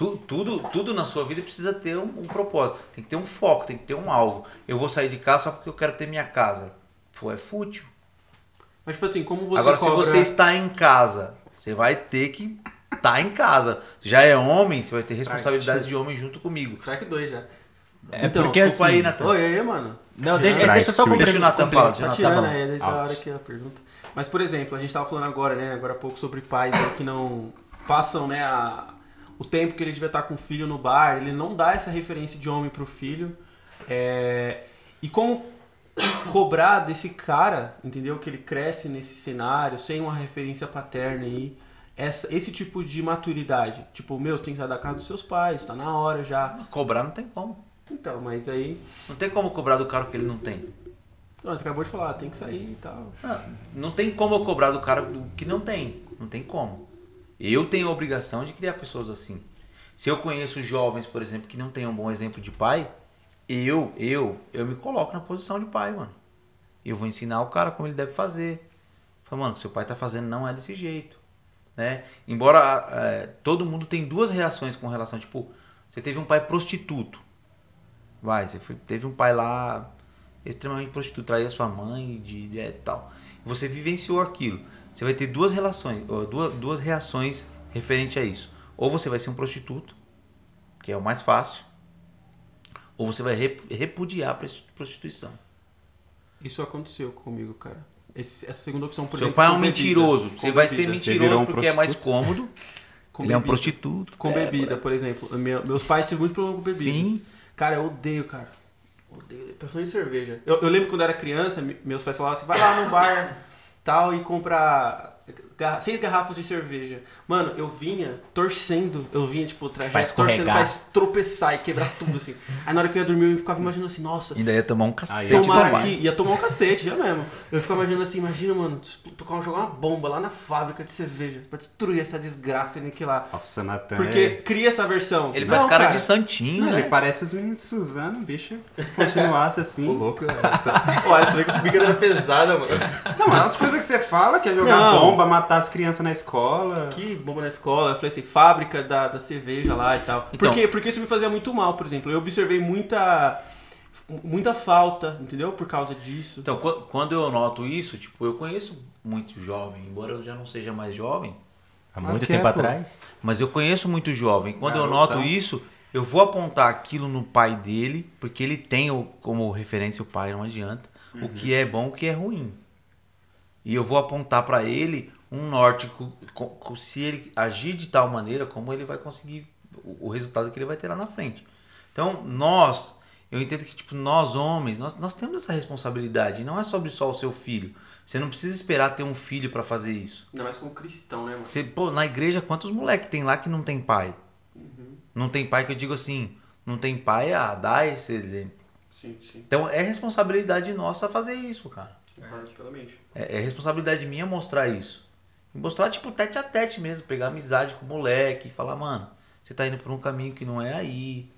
Tu- tudo, tudo na sua vida precisa ter um, um propósito, tem que ter um foco, tem que ter um alvo. Eu vou sair de casa só porque eu quero ter minha casa. Pô, é fútil. Mas, tipo assim, como você Agora, cobra... se você está em casa, você vai ter que estar em casa. Já é homem, você vai ter responsabilidades de homem junto comigo. Strike 2 já. É Então, porque desculpa assim. aí, Natan. Oi, aí, mano. Não, deixa, Strike deixa eu só Deixa o Natan falar, deixa o Tá Natan tirando falar. aí, é da Out. hora que é a pergunta. Mas, por exemplo, a gente tava falando agora, né, agora há pouco sobre pais que não passam, né, a, o tempo que ele devia estar com o filho no bar, ele não dá essa referência de homem pro filho. É, e como cobrar desse cara, entendeu? Que ele cresce nesse cenário, sem uma referência paterna aí, essa, esse tipo de maturidade. Tipo, meu, você tem que sair da casa dos seus pais, tá na hora já. Cobrar não tem como. Então, mas aí. Não tem como cobrar do cara que ele não tem. Não, você acabou de falar, tem que sair e tal. Ah, Não tem como eu cobrar do cara que não tem. Não tem como. Eu tenho a obrigação de criar pessoas assim. Se eu conheço jovens, por exemplo, que não têm um bom exemplo de pai, eu, eu, eu me coloco na posição de pai, mano. Eu vou ensinar o cara como ele deve fazer. Fala, mano, o que seu pai tá fazendo não é desse jeito. Né? Embora eh, todo mundo tem duas reações com relação, tipo, você teve um pai prostituto. Vai, você foi- teve um pai lá extremamente prostituto, traía sua mãe de, de é, tal. Você vivenciou aquilo. Você vai ter duas relações, duas, duas reações referente a isso. Ou você vai ser um prostituto, que é o mais fácil, ou você vai rep- repudiar a prostituição. Isso aconteceu comigo, cara. Esse- essa segunda opção, por Seu exemplo. pai é um bebida. mentiroso. Com Você vai ser bebida. mentiroso um porque é mais cômodo. Com Ele é um bebida. prostituto. Com É, bebida, por exemplo. Meu- meus pais tiveram muito problema com bebidas. Sim. Cara, eu odeio, cara. Odeio. Principalmente cerveja. Eu, eu lembro quando eu era criança, me- meus pais falavam assim, vai lá no bar tal e compra garra- seis garrafas de cerveja. Mano, eu vinha torcendo. Eu vinha, tipo, Pra trajeto torcendo pra tropeçar e quebrar tudo, assim. Aí na hora que eu ia dormir, eu ficava imaginando assim, nossa, Ainda ia tomar um cacete. Tomara que ia tomar um cacete, já mesmo. Eu ficava imaginando assim, imagina, mano, tocar jogar uma bomba lá na fábrica de cerveja pra destruir essa desgraça e aniquilar. Nossa, Natan. Porque é- cria essa versão. Ele Não, faz cara, de santinho, Não, né? ele parece os meninos de Suzano, bicho. Se continuasse assim. Ô, louco. Essa Olha, você vê que brincadeira pesada, mano. Não, as coisas que você fala, que é jogar Não. bomba, matar as crianças na escola. que bomba na escola, eu falei assim, fábrica da, da cerveja lá e tal. Então- Por quê? Porque isso me fazia muito mal, por exemplo. Eu observei muita muita falta, entendeu? Por causa disso. Então, qu- quando eu noto isso, tipo, eu conheço muito jovem, embora eu já não seja mais jovem, Há muito Ah, é, tempo pô. atrás. mas eu conheço muito jovem. Quando eu Garotão. noto isso, eu vou apontar aquilo no pai dele, porque ele tem o- como referência o pai, não adianta, o que é bom, o que é ruim. E eu vou apontar para ele um norte, se ele agir de tal maneira, como ele vai conseguir o, resultado que ele vai ter lá na frente. Então, nós, eu entendo que tipo nós homens, nós, nós temos essa responsabilidade, não é sobre só o seu filho. Você não precisa esperar ter um filho para fazer isso. Ainda mais como cristão, né, mano? Você, pô, na igreja, quantos moleques tem lá que não tem pai? Não tem pai que eu digo assim, não tem pai, ah, dá esse exemplo. Sim, sim. Então é responsabilidade nossa fazer isso, cara. Plenamente. É, é responsabilidade minha mostrar isso. E Mostrar, tipo, tete a tete mesmo. Pegar amizade com o moleque e falar, mano, você tá indo por um caminho que não é aí.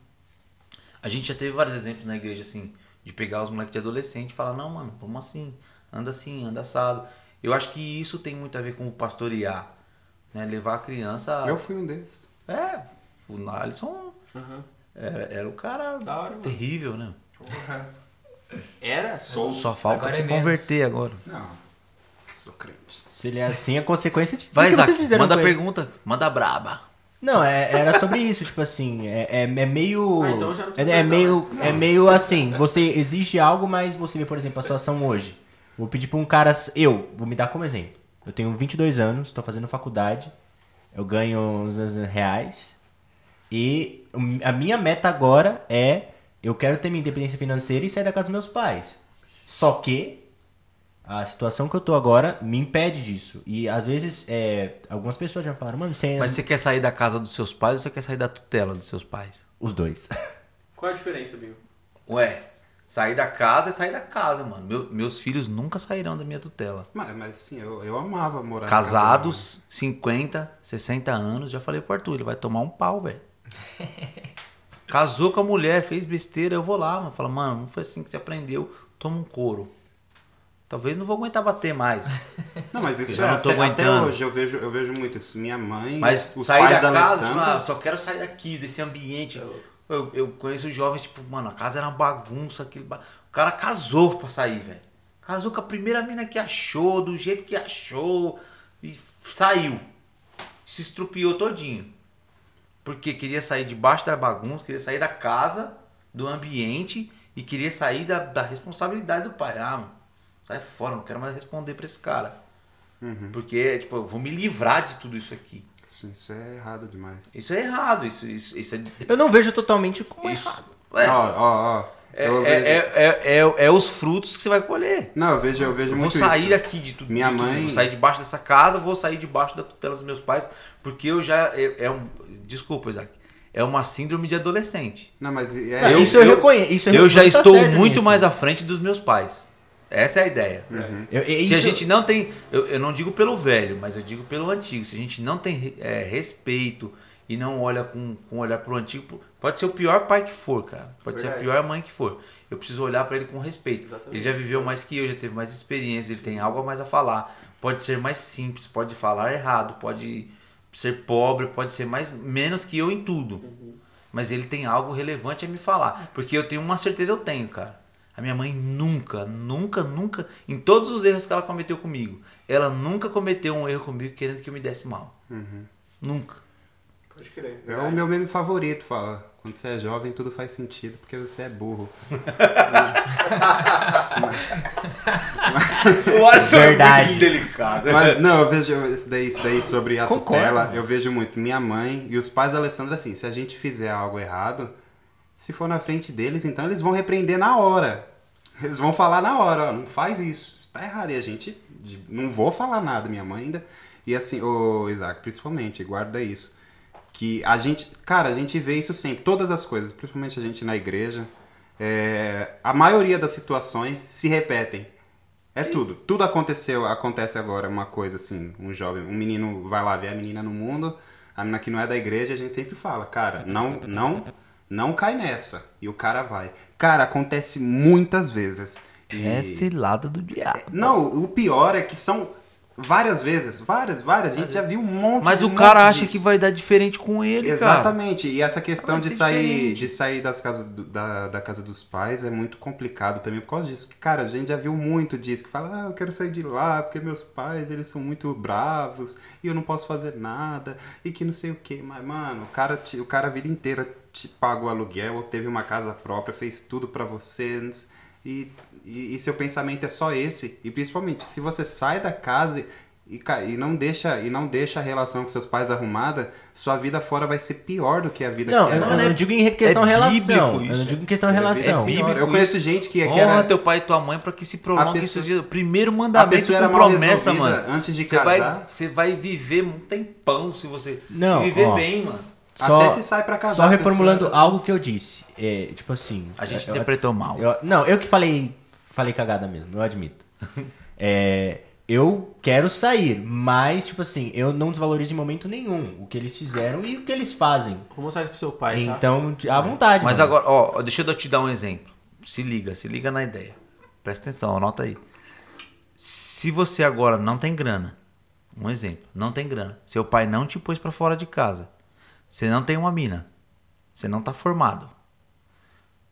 A gente já teve vários exemplos na igreja, assim, de pegar os moleques de adolescente e falar, não, mano, vamos assim, anda assim, anda assado. Eu acho que isso tem muito a ver com o pastorear. Né? Levar a criança. a- Eu fui um desses. É, o Nalisson Aham. era, era o cara Da hora, mano. terrível, né? Era? Sou. Só falta Agora se é converter agora. Não. Sou crente. Se ele é assim, a consequência de. Vai, o que Isaac, vocês fizeram manda pergunta, manda braba. Não, é- era sobre isso, tipo assim, é, é, é meio. Ah, então já não é, é meio. mais. É meio assim, você exige algo, mas você vê, por exemplo, a situação hoje. Vou pedir pra um cara. Eu, vou me dar como exemplo. Eu tenho 22 anos, tô fazendo faculdade, eu ganho uns reais. E a minha meta agora é. Eu quero ter minha independência financeira e sair da casa dos meus pais. Só que a situação que eu tô agora me impede disso. E às vezes, é, algumas pessoas já falaram, mano, você. Mas você quer sair da casa dos seus pais ou você quer sair da tutela dos seus pais? Os dois. Qual a diferença, Binho? Ué, sair da casa é sair da casa, mano. Meu- meus filhos nunca sairão da minha tutela. Mas, mas sim, eu, eu amava morar na casa da Casados, 50, 60 anos, já falei pro Arthur, ele vai tomar um pau, velho. Casou com a mulher, fez besteira, eu vou lá, mano. Fala, mano, não foi assim que você aprendeu, toma um couro. Talvez não vou aguentar bater mais. Não, mas isso Eu é, não tô até, até aguentando. hoje eu vejo, eu vejo muito isso. Minha mãe, Mas os sair pais da, da, casa, tipo, Alessandra. ah, só quero sair daqui, desse ambiente. Eu, eu conheço jovens, tipo, mano, a casa era uma bagunça, aquele ba- O cara casou pra sair, velho. Casou com a primeira mina que achou, do jeito que achou, e saiu. Se estrupiou todinho. Porque queria sair debaixo da bagunça, queria sair da casa, do ambiente, e queria sair da, da responsabilidade do pai. Ah, mano, sai fora, não quero mais responder pra esse cara. Uhum. Porque, tipo, eu vou me livrar de tudo isso aqui. Sim, isso é errado demais. Isso é errado, isso, isso, isso é. Eu não vejo totalmente como Isso, errado. é, Ó, ó, ó. é, eu é, é, é, é- é os frutos que você vai colher. Não, eu vejo, eu vejo Eu vou muito sair isso. daqui de tudo. Minha de tudo. mãe- Vou sair debaixo dessa casa, vou sair debaixo da tutela dos meus pais, porque eu já. É, é um, desculpa, Isaac. É uma síndrome de adolescente. Não, mas é, Não, eu- isso eu, eu- reconheço. Isso eu já reconheço, tá estou muito nisso. mais à frente dos meus pais. Essa é a ideia. Eu- é Se isso- a gente não tem. Eu, eu não digo pelo velho, mas eu digo pelo antigo. Se a gente não tem é, respeito e não olha com, com olhar pro antigo, pode ser o pior pai que for, cara. Pode ser a Verdade. pior mãe que for. Eu preciso olhar pra ele com respeito. Exatamente. Ele já viveu mais que eu, já teve mais experiência, ele tem algo a mais a falar. Pode ser mais simples, pode falar errado, pode ser pobre, pode ser mais menos que eu em tudo. Mas ele tem algo relevante a me falar. Porque eu tenho uma certeza, eu tenho, cara. A minha mãe nunca, nunca, nunca, em todos os erros que ela cometeu comigo, ela nunca cometeu um erro comigo querendo que eu me desse mal. Nunca. Pode crer. É o meu meme favorito, fala. Quando você é jovem, tudo faz sentido, porque você é burro. O Alisson Verdade. muito delicado. Mas, não, eu vejo isso daí, isso daí sobre a Concordo. tutela, eu vejo muito. Minha mãe e os pais da Alessandra, assim, se a gente fizer algo errado, se for na frente deles, então eles vão repreender na hora. Eles vão falar na hora, ó, não faz isso, tá errado. E a gente, não vou falar nada, minha mãe ainda. E assim, ô Isaac, principalmente, guarda isso. Que a gente, cara, a gente vê isso sempre, todas as coisas, principalmente a gente na igreja. é, a maioria das situações se repetem. É tudo. Tudo aconteceu, acontece agora uma coisa assim, um jovem, um menino vai lá ver a menina no mundo, a menina que não é da igreja, a gente sempre fala, cara, não, não, não cai nessa. E o cara vai. Cara, acontece muitas vezes. E- É cilada do diabo. Não, o pior é que são várias vezes, várias, várias, a gente já viu um monte Mas um o cara acha disso. que vai dar diferente com ele, cara. Exatamente. E essa questão de sair, diferente. de sair das casas do- da, da casa dos pais é muito complicado também por causa disso. Cara, a gente já viu muito disso, que fala, ah, eu quero sair de lá, porque meus pais, eles são muito bravos, e eu não posso fazer nada, e que não sei o que. Mas, mano, o cara, o cara a vida inteira te pagou aluguel, teve uma casa própria, fez tudo pra você, e, e, e seu pensamento é só esse. E principalmente, se você sai da casa e, e não deixa e não deixa a relação com seus pais arrumada, sua vida fora vai ser pior do que a vida Não, que é eu, lá. eu não digo em questão é relação. bíblico Eu não isso. digo em questão relação. É bíblico. Eu conheço gente que, que Honra era teu pai e tua mãe pra que se prolongue pessoa- esses dias. Primeiro a mandamento com promessa, mano. antes de Você casar. vai, você vai viver um tempão se você Não, viver ó. bem, mano. Só, Até se sai pra casar. só reformulando pessoa- algo que eu disse. É, tipo assim. A gente eu- interpretou mal. eu- não, eu que falei, falei cagada mesmo, eu admito. É, eu quero sair, mas, tipo assim, eu não desvalorizo em momento nenhum o que eles fizeram e o que eles fazem. Vou mostrar isso pro seu pai, tá? Então, à vontade. Mas mano. agora, ó, deixa eu te dar um exemplo. Se liga, se liga na ideia. Presta atenção, anota aí. Se você agora não tem grana, um exemplo, não tem grana, seu pai não te pôs pra fora de casa, você não tem uma mina, você não tá formado.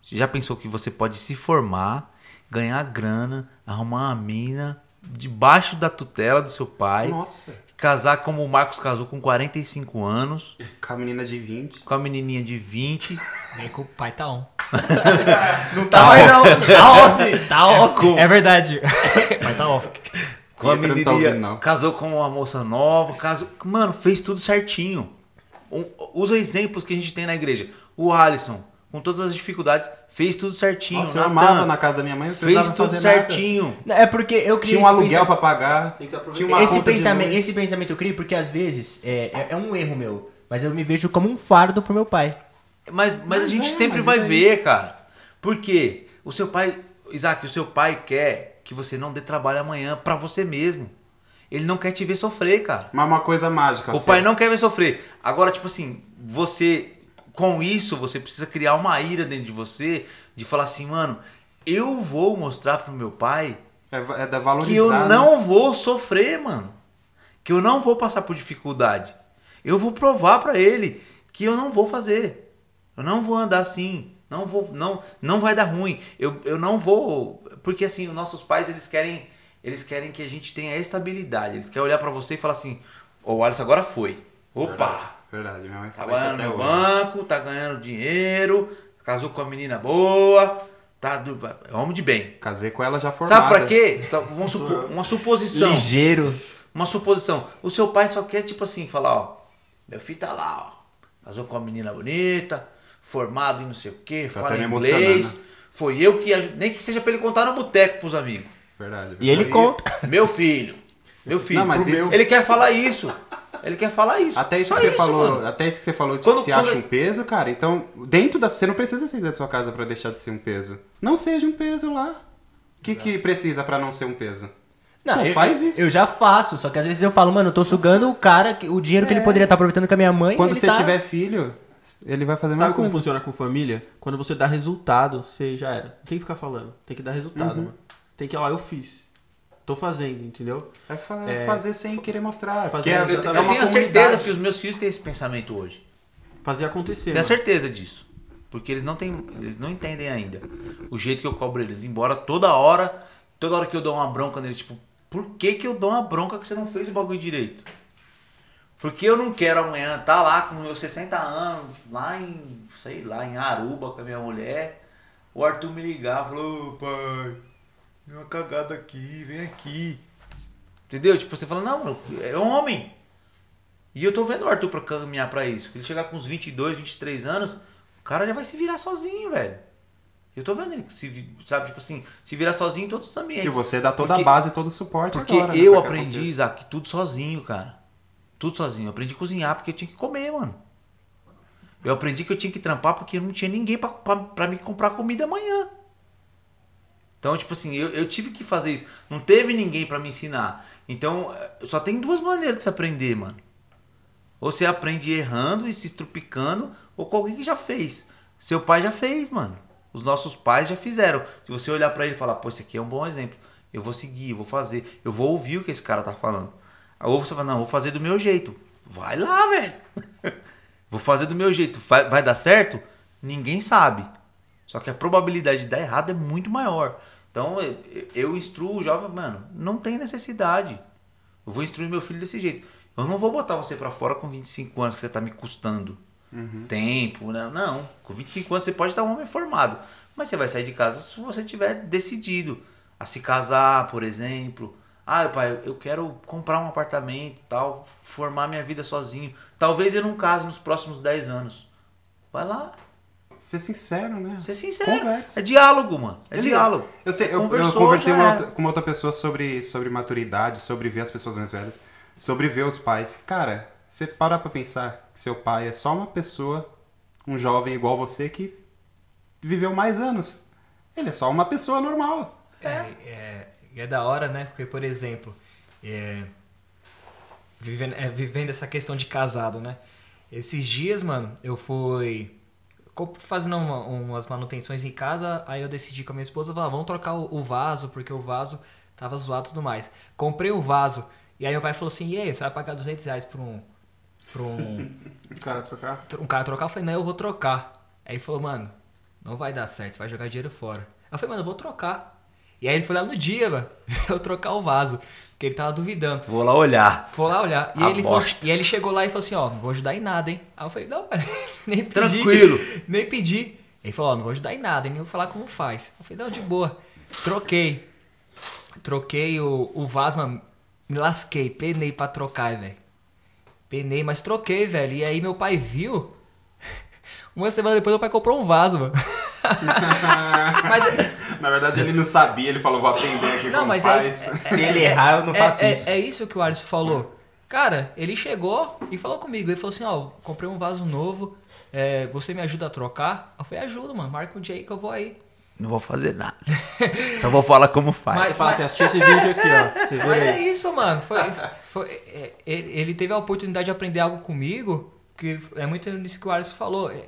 Você já pensou que você pode se formar, ganhar grana, arrumar uma mina debaixo da tutela do seu pai, Nossa, casar como o Marcos casou com 45 anos, com a menina de 20. com a menininha de 20. Vem que o pai tá on. Não tá mais não. Tá off. Tá off. como? É verdade. Mas tá off. Com a tá menininha, ouvindo, não. casou com uma moça nova, casou... Mano, fez tudo certinho. Um- Usa exemplos que a gente tem na igreja. O Alisson, com todas as dificuldades, fez tudo certinho. Nossa, eu amava na casa da minha mãe, fez tudo fazer nada. certinho. É porque eu criei Tinha um aluguel pensa- pra pagar. Tem que se aproveitar. Tinha uma esse, pensamento, esse pensamento eu crio porque às vezes é, é, é um erro meu. Mas eu me vejo como um fardo pro meu pai. Mas, mas, a Mas gente é, sempre vai ver, cara. Por quê? O seu pai, Isaac, o seu pai quer que você não dê trabalho amanhã pra você mesmo. Ele não quer te ver sofrer, cara. Mas uma coisa mágica. O assim. pai não quer ver sofrer. Agora, tipo assim, você, com isso, você precisa criar uma ira dentro de você, de falar assim, mano, eu vou mostrar pro meu pai É, é que eu né? não vou sofrer, mano. Que eu não vou passar por dificuldade. Eu vou provar pra ele que eu não vou fazer. Eu não vou andar assim. Não vou, não, não vai dar ruim. Eu, eu não vou, porque assim, os nossos pais eles querem, eles querem que a gente tenha estabilidade. Eles querem olhar pra você e falar assim: "Ô, o Alisson agora foi. Opa, Verdade, minha mãe tá fala até no hoje. banco, tá ganhando dinheiro, casou com uma menina boa, tá do, é homem de bem. Casei com ela já formada. Sabe pra quê? Então, vamos supor, uma suposição. Ligeiro. Uma suposição. O seu pai só quer, tipo assim, falar, ó, meu filho tá lá, ó. Casou com uma menina bonita, formado em não sei o quê, Tá fala inglês. emocionando. Foi eu que ajudei, nem que seja pra ele contar no boteco pros amigos. Verdade. E ele conta. eu- Meu filho. Meu filho. Não, mas isso-. Ele quer falar isso. Ele quer falar isso. Até isso Só que você falou, mano. até isso que você falou de Quando- se quando- acha um peso, cara. Então, dentro da você não precisa sair da sua casa pra deixar de ser um peso. Não seja um peso lá. O que, que precisa pra não ser um peso? Não, Pô, eu, faz isso. Eu já faço, só que às vezes eu falo, mano, eu tô sugando o cara, que- o dinheiro que ele poderia estar aproveitando com a minha mãe. Quando ele você tá... tiver filho, ele vai fazer a Sabe como coisa. funciona com família? Quando você dá resultado, você já era. Não tem que ficar falando. Tem que dar resultado, Uhum. mano. Tem que, ó, eu fiz. Tô fazendo, entendeu? É, fa- É. fazer sem querer mostrar. Fazer é, Eu, é eu uma tenho a certeza que os meus filhos têm esse pensamento hoje. Fazer acontecer. Tenho mano. certeza disso. Porque eles não têm, eles não entendem ainda o jeito que eu cobro eles. Embora toda hora, toda hora que eu dou uma bronca neles, tipo, por que que eu dou uma bronca que você não fez o bagulho direito? Porque eu não quero amanhã estar lá com meus 60 anos, lá em, sei lá, em Aruba com a minha mulher, o Arthur me ligar e falar, ô pai, deu uma cagada aqui, vem aqui. Entendeu? Tipo, você fala, não, é homem. E eu tô vendo o Arthur pra caminhar pra isso. Quando ele chegar com uns 22, 23 anos, o cara já vai se virar sozinho, velho. Eu tô vendo ele se, vi- sabe, tipo assim, se virar sozinho em todos os ambientes. Que você dá toda Porque- a base, todo o suporte Porque agora, né, eu que aprendi, aconteça. Isaac, tudo sozinho, cara. Tudo sozinho. Eu aprendi a cozinhar porque eu tinha que comer, mano. Eu aprendi que eu tinha que trampar porque eu não tinha ninguém pra, pra, pra me comprar comida amanhã. Então, tipo assim, eu, eu tive que fazer isso. Não teve ninguém pra me ensinar. Então, eh, só tem duas maneiras de se aprender, mano. Ou você aprende errando e se estrupicando, ou com alguém que já fez. Seu pai já fez, mano. Os nossos pais já fizeram. Se você olhar pra ele e falar, pô, esse aqui é um bom exemplo. Eu vou seguir, eu vou fazer. Eu vou ouvir o que esse cara tá falando. Ou você fala, não, vou fazer do meu jeito. Vai lá, velho. vou fazer do meu jeito. Vai, vai dar certo? Ninguém sabe. Só que a probabilidade de dar errado é muito maior. Então eu, instruo o jovem, mano, não tem necessidade. Eu vou instruir meu filho desse jeito. Eu não vou botar você pra fora com 25 anos que você tá me custando tempo, né? Não. Com 25 anos você pode estar um homem formado. Mas você vai sair de casa se você tiver decidido a se casar, por exemplo. Ah, pai, eu quero comprar um apartamento tal, formar minha vida sozinho. Talvez eu não case nos próximos 10 anos. Vai lá, Ser sincero, né? ser sincero. Conversa. É diálogo, mano. É Ele- diálogo. Eu, sei, Você eu, eu conversei uma outra- com uma outra pessoa sobre, sobre maturidade, sobre ver as pessoas mais velhas, sobre ver os pais. Cara, você parar pra pensar que seu pai é só uma pessoa, um jovem igual você que viveu mais anos. Ele é só uma pessoa normal. É, é, e é da hora, né? Porque, por exemplo, é, vivendo, é, vivendo essa questão de casado, né? Esses dias, mano, eu fui fazendo uma- umas manutenções em casa, aí eu decidi com a minha esposa, "Vá, vamos trocar o, o vaso, porque o vaso tava zoado e tudo mais. Comprei o vaso, e aí meu pai falou assim, e aí, você vai pagar 200 reais pra um... Pra um O cara trocar. um cara trocar, eu falei, não, eu vou trocar. Aí ele falou, mano, não vai dar certo, você vai jogar dinheiro fora. Eu falei, mano, eu vou trocar. E aí ele foi lá no dia, mano, eu trocar o vaso. Porque ele tava duvidando. Vou lá olhar. Vou lá olhar. E, ele, falou, e ele chegou lá e falou assim, ó, não vou ajudar em nada, hein? Aí eu falei, não, velho, nem pedi. Tranquilo. Nem pedi. Ele falou, ó, não vou ajudar em nada, hein? Nem vou falar como faz. Eu falei, não, de boa. Troquei. Troquei o, o vaso, mano. Me lasquei, penei pra trocar, velho. Penei, mas troquei, velho. E aí meu pai viu. Uma semana depois meu pai comprou um vaso, mano. mas Na verdade, ele não sabia, ele falou, vou aprender aqui Não, como mas é faz. isso- Se ele errar, eu não é, faço é- isso. é isso que o Alisson falou. Cara, ele chegou e falou comigo. Ele falou assim, ó, comprei um vaso novo. é, você me ajuda a trocar? Eu falei, ajuda, mano. Marca um dia aí que eu vou aí. Não vou fazer nada. Só vou falar como faz. Mas- Você fala assim, assistiu esse vídeo aqui, ó. Você Mas é isso, mano. Foi, foi- é, ele teve a oportunidade de aprender algo comigo, que é muito nisso que o Alisson falou. É,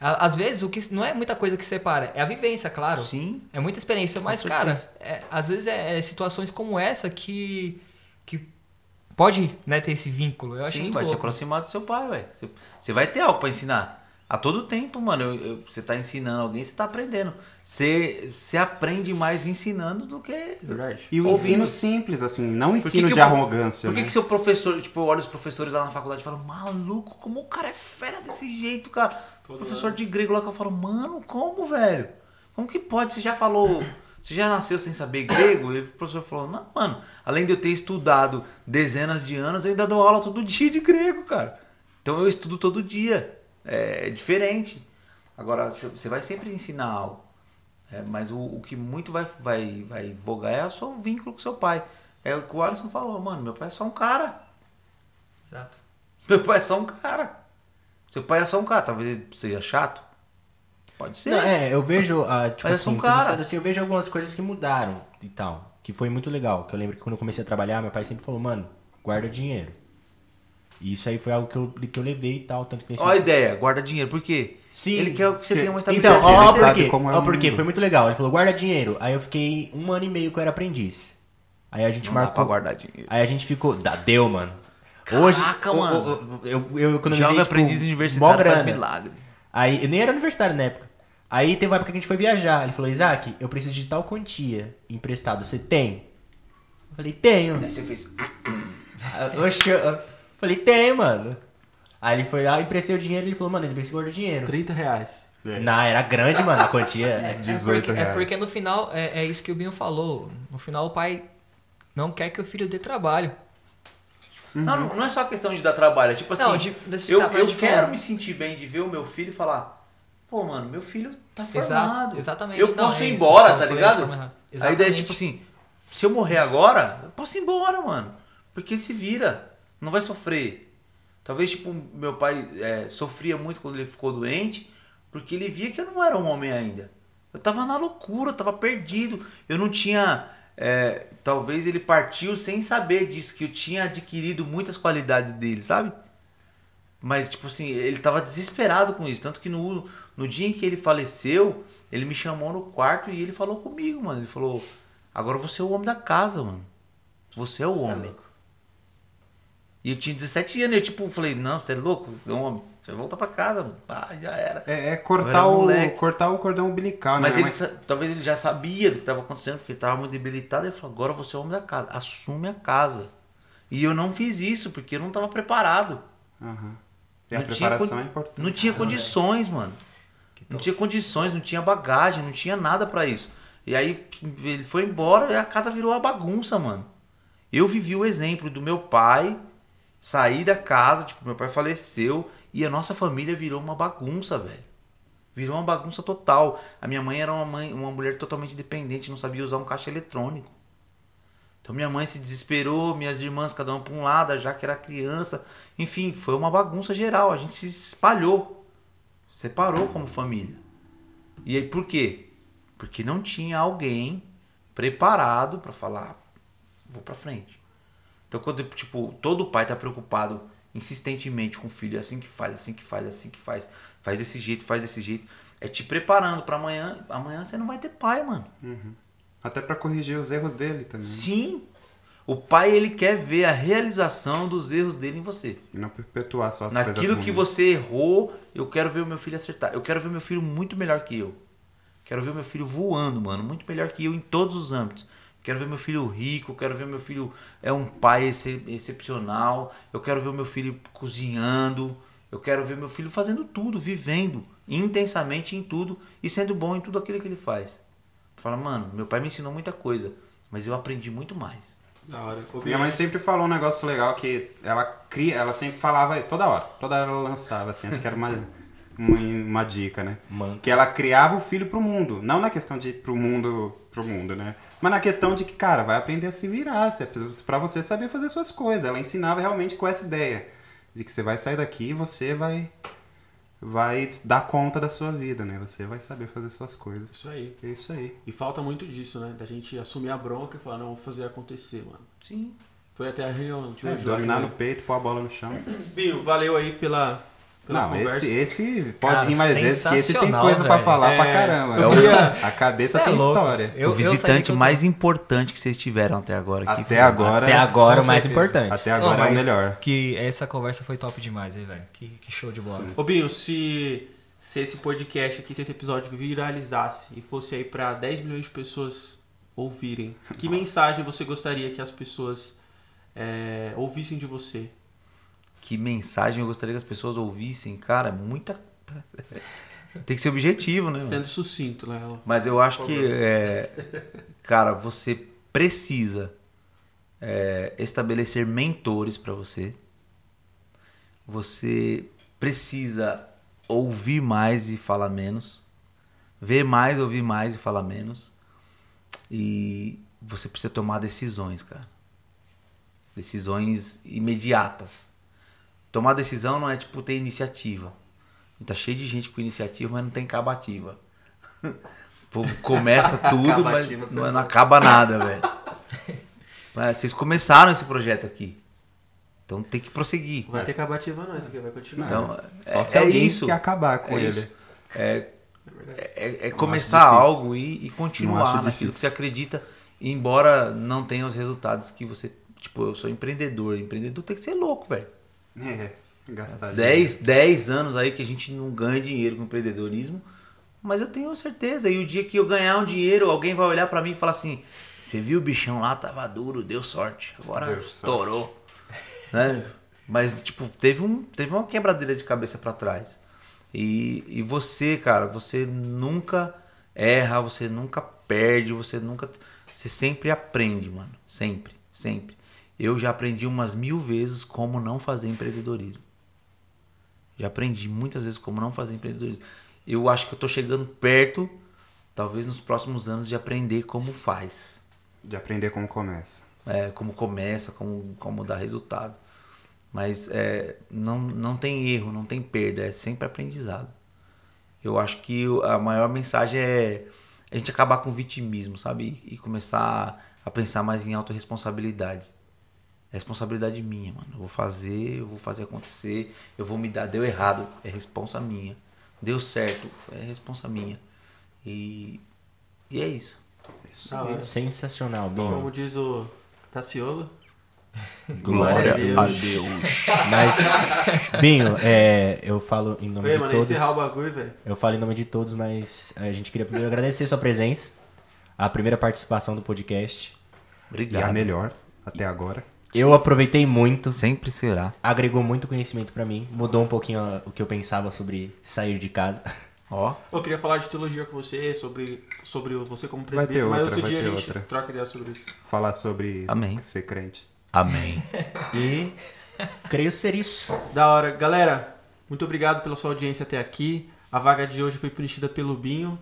às vezes, o que não é muita coisa que separa, é a vivência, claro. Sim. É muita experiência, mas, cara, é- às vezes é, é situações como essa que, que pode né, ter esse vínculo. Eu Sim, vai te louco. aproximar do seu pai, velho. Você- Você vai ter algo pra ensinar. A todo tempo, mano, eu- eu- você tá ensinando alguém, você tá aprendendo. Você, você aprende mais ensinando do que. Verdade. E o ouvindo. ensino simples, assim, não Por que ensino que de o- arrogância, Por que, né? que seu professor, tipo, eu olho os professores lá na faculdade e falo, maluco, como o cara é fera desse jeito, cara? professor de grego lá que eu falo, mano, como, velho? Como que pode? Você já falou. Você já nasceu sem saber grego? E o professor falou, não, mano, além de eu ter estudado dezenas de anos, eu ainda dou aula todo dia de grego, cara. Então eu estudo todo dia. É, diferente. Agora, você- vai sempre ensinar algo. É, mas o, o que muito vai, vai, vai vogar é o seu vínculo com seu pai. É o que o Alisson falou, mano, meu pai é só um cara. Exato. Meu pai é só um cara. Seu pai é só um cara. Talvez ele seja chato. Pode ser. Não, é, eu vejo, ah, tipo Mas eu sou assim, um cara. assim, eu vejo algumas coisas que mudaram e tal. Que foi muito legal. Que eu lembro que quando eu comecei a trabalhar, meu pai sempre falou, mano, guarda dinheiro. E isso aí foi algo que eu, que eu levei e tal. Tanto que nesse Olha a ideia, guarda dinheiro. Por quê? Sim. Ele quer que você tenha uma estabilidade Então, ó, por sabe quê? como é Ó, o por quê? mundo. Foi muito legal. Ele falou, guarda dinheiro. Aí eu fiquei um ano e meio que eu era aprendiz. Aí a gente Não dá pra marcou. guardar dinheiro. Aí a gente ficou. Dá, deu, mano. Hoje. Caraca, o- mano. o- eu, eu economizei. Jovem tipo, aprendiz universitário faz milagre. Aí, eu nem era universitário na época. Aí teve uma época que a gente foi viajar. Ele falou, Isaac, eu preciso de tal quantia emprestado. Você tem? Eu falei, tenho. Daí você fez. Ah, Oxe, eu falei, tem, mano. Aí ele foi lá, emprestei o dinheiro e ele falou, mano, ele precisa guardar dinheiro. 30 reais. Não, era grande, mano, a quantia. É, é 18 porque, é reais. porque no final, é, é isso que o Binho falou. No final, o pai não quer que o filho dê trabalho. Não, não, não é só questão de dar trabalho. É tipo assim. Não, de- desse eu eu de quero forma. me sentir bem de ver o meu filho e falar. Pô, mano, meu filho tá Exato, formado. exatamente. Eu Não, posso é ir isso, embora, tá ligado? A ideia é tipo assim: se eu morrer agora, eu posso ir embora, mano. Porque ele se vira. Não vai sofrer. Talvez, tipo, meu pai é, sofria muito quando ele ficou doente, porque ele via que eu não era um homem ainda. Eu tava na loucura, eu tava perdido. Eu não tinha. é, talvez ele partiu sem saber disso, que eu tinha adquirido muitas qualidades dele, sabe? Mas, tipo assim, ele tava desesperado com isso. Tanto que no, no dia em que ele faleceu, ele me chamou no quarto e ele falou comigo, mano. Ele falou: Agora você é o homem da casa, mano. Você é o homem. E eu tinha 17 anos. E eu, tipo, falei: Não, você é louco? É homem. Você vai voltar pra casa. Ah, já era. É, é Eu era cortar, o, cortar o cordão umbilical, Mas né? ele, sa- talvez ele já sabia do que estava acontecendo, porque ele estava muito debilitado. Ele falou: Agora você é o homem da casa. Assume a casa. E eu não fiz isso, porque eu não estava preparado. Aham. E a Não tinha preparação con- é importante. Não tinha condições, mano. Não tinha condições, não tinha bagagem, não tinha nada pra isso. E aí ele foi embora e a casa virou uma bagunça, mano. Eu vivi o exemplo do meu pai sair da casa, tipo, meu pai faleceu e a nossa família virou uma bagunça, velho. Virou uma bagunça total. A minha mãe era uma mãe, uma mulher totalmente dependente, não sabia usar um caixa eletrônico. Então minha mãe se desesperou, minhas irmãs cada uma para um lado, já que era criança. Enfim, foi uma bagunça geral. A gente se espalhou, separou como família. E aí por quê? Porque não tinha alguém preparado para falar, vou para frente. Então quando tipo todo pai tá preocupado insistentemente com o filho, é assim que faz, assim que faz, assim que faz, faz desse jeito, faz desse jeito, é te preparando para amanhã. Amanhã você não vai ter pai, mano. Até pra corrigir os erros dele também. Sim. O pai ele quer ver a realização dos erros dele em você. E não perpetuar só as Naquilo coisas que você errou, eu quero ver o meu filho acertar. Eu quero ver meu filho muito melhor que eu. Quero ver meu filho voando, mano. Muito melhor que eu em todos os âmbitos. Quero ver meu filho rico, quero ver meu filho é um pai excep- excepcional. Eu quero ver meu filho cozinhando. Eu quero ver meu filho fazendo tudo, vivendo intensamente em tudo e sendo bom em tudo aquilo que ele faz. Fala, mano, meu pai me ensinou muita coisa, mas eu aprendi muito mais. Da hora. Minha mãe sempre falou um negócio legal que ela cria, ela sempre falava isso toda hora. Toda hora ela lançava, assim, acho que era uma, uma, uma dica, né? Mano. Que ela criava o filho pro mundo. Não na questão de ir pro mundo, pro mundo, né? Mas na questão de que, cara, vai aprender a se virar, se- pra você saber fazer suas coisas. Ela ensinava realmente com essa ideia. De que você vai sair daqui e você vai, vai dar conta da sua vida, né? Você vai saber fazer suas coisas. Isso aí. É isso aí. E falta muito disso, né? Da gente assumir a bronca e falar, não, vou fazer acontecer, mano. Sim. Foi até a reunião de É, dominar lá no peito, pôr a bola no chão. Binho, valeu aí pela Não, conversa. esse, esse pode Cara, ir mais vezes, que esse tem coisa pra velho. falar pra É, caramba. eu queria- A cabeça é tem louco. história. Eu- o visitante eu mais importante que vocês tiveram até agora aqui. Até foi- agora. Até agora com o mais certeza. importante. Até agora Não, é o melhor. Que essa conversa foi top demais, hein, velho? Que, que show de bola. Sim. Ô Binho, se, se esse podcast aqui, se esse episódio viralizasse e fosse aí pra 10 milhões de pessoas ouvirem, que mensagem você gostaria que as pessoas é, ouvissem de você? Que mensagem eu gostaria que as pessoas ouvissem? Cara, muita. Tem que ser objetivo, né? mano? Sendo sucinto, Léo. Mas eu acho que, é, cara, você precisa é, estabelecer mentores para você. Você precisa ouvir mais e falar menos. Ver mais, ouvir mais e falar menos. E você precisa tomar decisões, cara. Decisões imediatas. Tomar decisão não é tipo ter iniciativa. Tá cheio de gente com iniciativa, mas não tem cabativa. Começa tudo, mas não, não acaba nada, velho. Mas vocês começaram esse projeto aqui. Então tem que prosseguir. Vai ter acabativa não, esse aqui vai continuar. Então, Só é, se é alguém isso. quer acabar com É ele. isso. É, é, é começar algo e, e continuar naquilo difícil. que você acredita, embora não tenha os resultados que você. Tipo, eu sou empreendedor. Empreendedor tem que ser louco, velho. É, gastar 10, 10 anos aí que a gente não ganha dinheiro com empreendedorismo, mas eu tenho certeza. E o dia que eu ganhar um dinheiro, alguém vai olhar pra mim e falar assim: Você viu o bichão lá, tava duro, deu sorte, agora Deu estourou. Né? Mas, tipo, teve, um, teve uma quebradeira de cabeça pra trás. E, e você, cara, você nunca erra, você nunca perde, você nunca. Você sempre aprende, mano. Sempre, sempre. Eu já aprendi umas mil vezes como não fazer empreendedorismo. Já aprendi muitas vezes como não fazer empreendedorismo. Eu acho que eu tô chegando perto, talvez nos próximos anos, de aprender como faz. De aprender como começa. É, como começa, como, como dá resultado. Mas é, não, não tem erro, não tem perda, é sempre aprendizado. Eu acho que a maior mensagem é a gente acabar com o vitimismo, sabe? E, e começar a pensar mais em autorresponsabilidade. É responsabilidade minha, mano. Eu vou fazer, eu vou fazer acontecer, eu vou me dar. Deu errado, é responsa minha. Deu certo, é responsa minha. E, e é isso. Isso hora. Sensacional, Como Binho. diz o Taciolo. Glória a Deus. a Deus. Mas, Binho, é, eu falo em nome Ei, de mano, todos. encerrar o bagulho, velho. Eu falo em nome de todos, mas a gente queria primeiro agradecer sua presença, a primeira participação do podcast. E a Obrigado. melhor, até agora. Eu aproveitei muito, Sempre será. agregou muito conhecimento pra mim, mudou um pouquinho a- o que eu pensava sobre sair de casa. Ó. Eu queria falar de teologia com você, sobre, sobre você como presbítero, mas outra, outro vai dia a gente outra. troca ideia sobre isso. Falar sobre Amém. ser crente. Amém. E creio ser isso. Da hora. Galera, muito obrigado pela sua audiência até aqui. A vaga de hoje foi preenchida pelo Binho.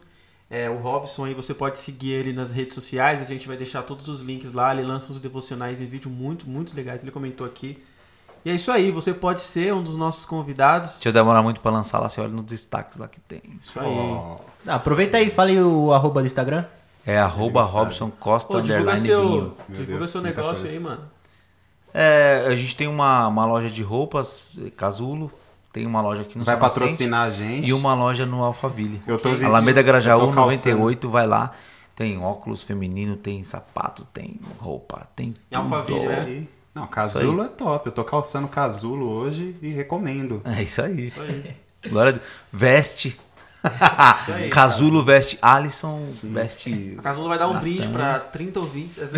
É, o Robson aí, você pode seguir ele nas redes sociais. A gente vai deixar todos os links lá. Ele lança uns devocionais em vídeo muito, muito legais. Ele comentou aqui. E é isso aí. Você pode ser um dos nossos convidados. Se eu demorar muito pra lançar lá, você olha nos destaques lá que tem. Isso aí. Ó, Ah, aproveita aí, fale o arroba do Instagram. É arroba. Robson Costa Pô, divulga seu, divulga Deus, seu negócio coisa. aí, mano. É, a gente tem uma, uma loja de roupas, Casulo. Tem uma loja aqui no Vai São Vicente patrocinar a gente. E uma loja no Alphaville. Eu tô vestido- Alameda Grajaú tô calçando. 98, vai lá. Tem óculos feminino, tem sapato, tem roupa, tem Em Alphaville, né? Não, casulo é top. Eu tô calçando casulo hoje e recomendo. É isso aí. Isso aí. Glória. Veste. Isso aí. Casulo veste Alisson, veste. A Casulo vai dar um brinde pra 30 ouvintes.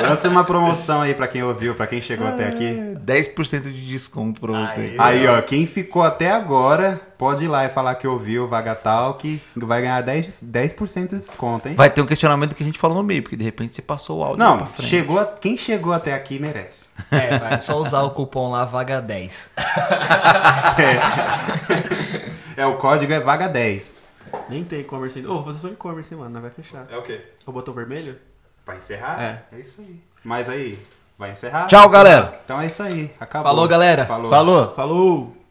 Lança uma promoção aí pra quem ouviu, pra quem chegou até aqui. 10% de desconto pra você. Aí, ó, quem ficou até agora, pode ir lá e falar que ouviu o Vagatal, que vai ganhar 10%, 10 de desconto, hein? Vai ter um questionamento que a gente falou no meio, porque de repente você passou o áudio Não, pra frente. chegou a- quem chegou até aqui merece. É, vai só usar o cupom lá, vaga 10. É, o código é Vaga10. Nem tem e-commerce ainda. Ô, vou fazer só e-commerce, hein, mano. Não vai fechar. É o quê? O botão vermelho? Pra encerrar? É. É isso aí. Mas aí, vai encerrar? Tchau, galera. Então é isso aí. Acabou. Falou, galera. Falou. Falou! Falou!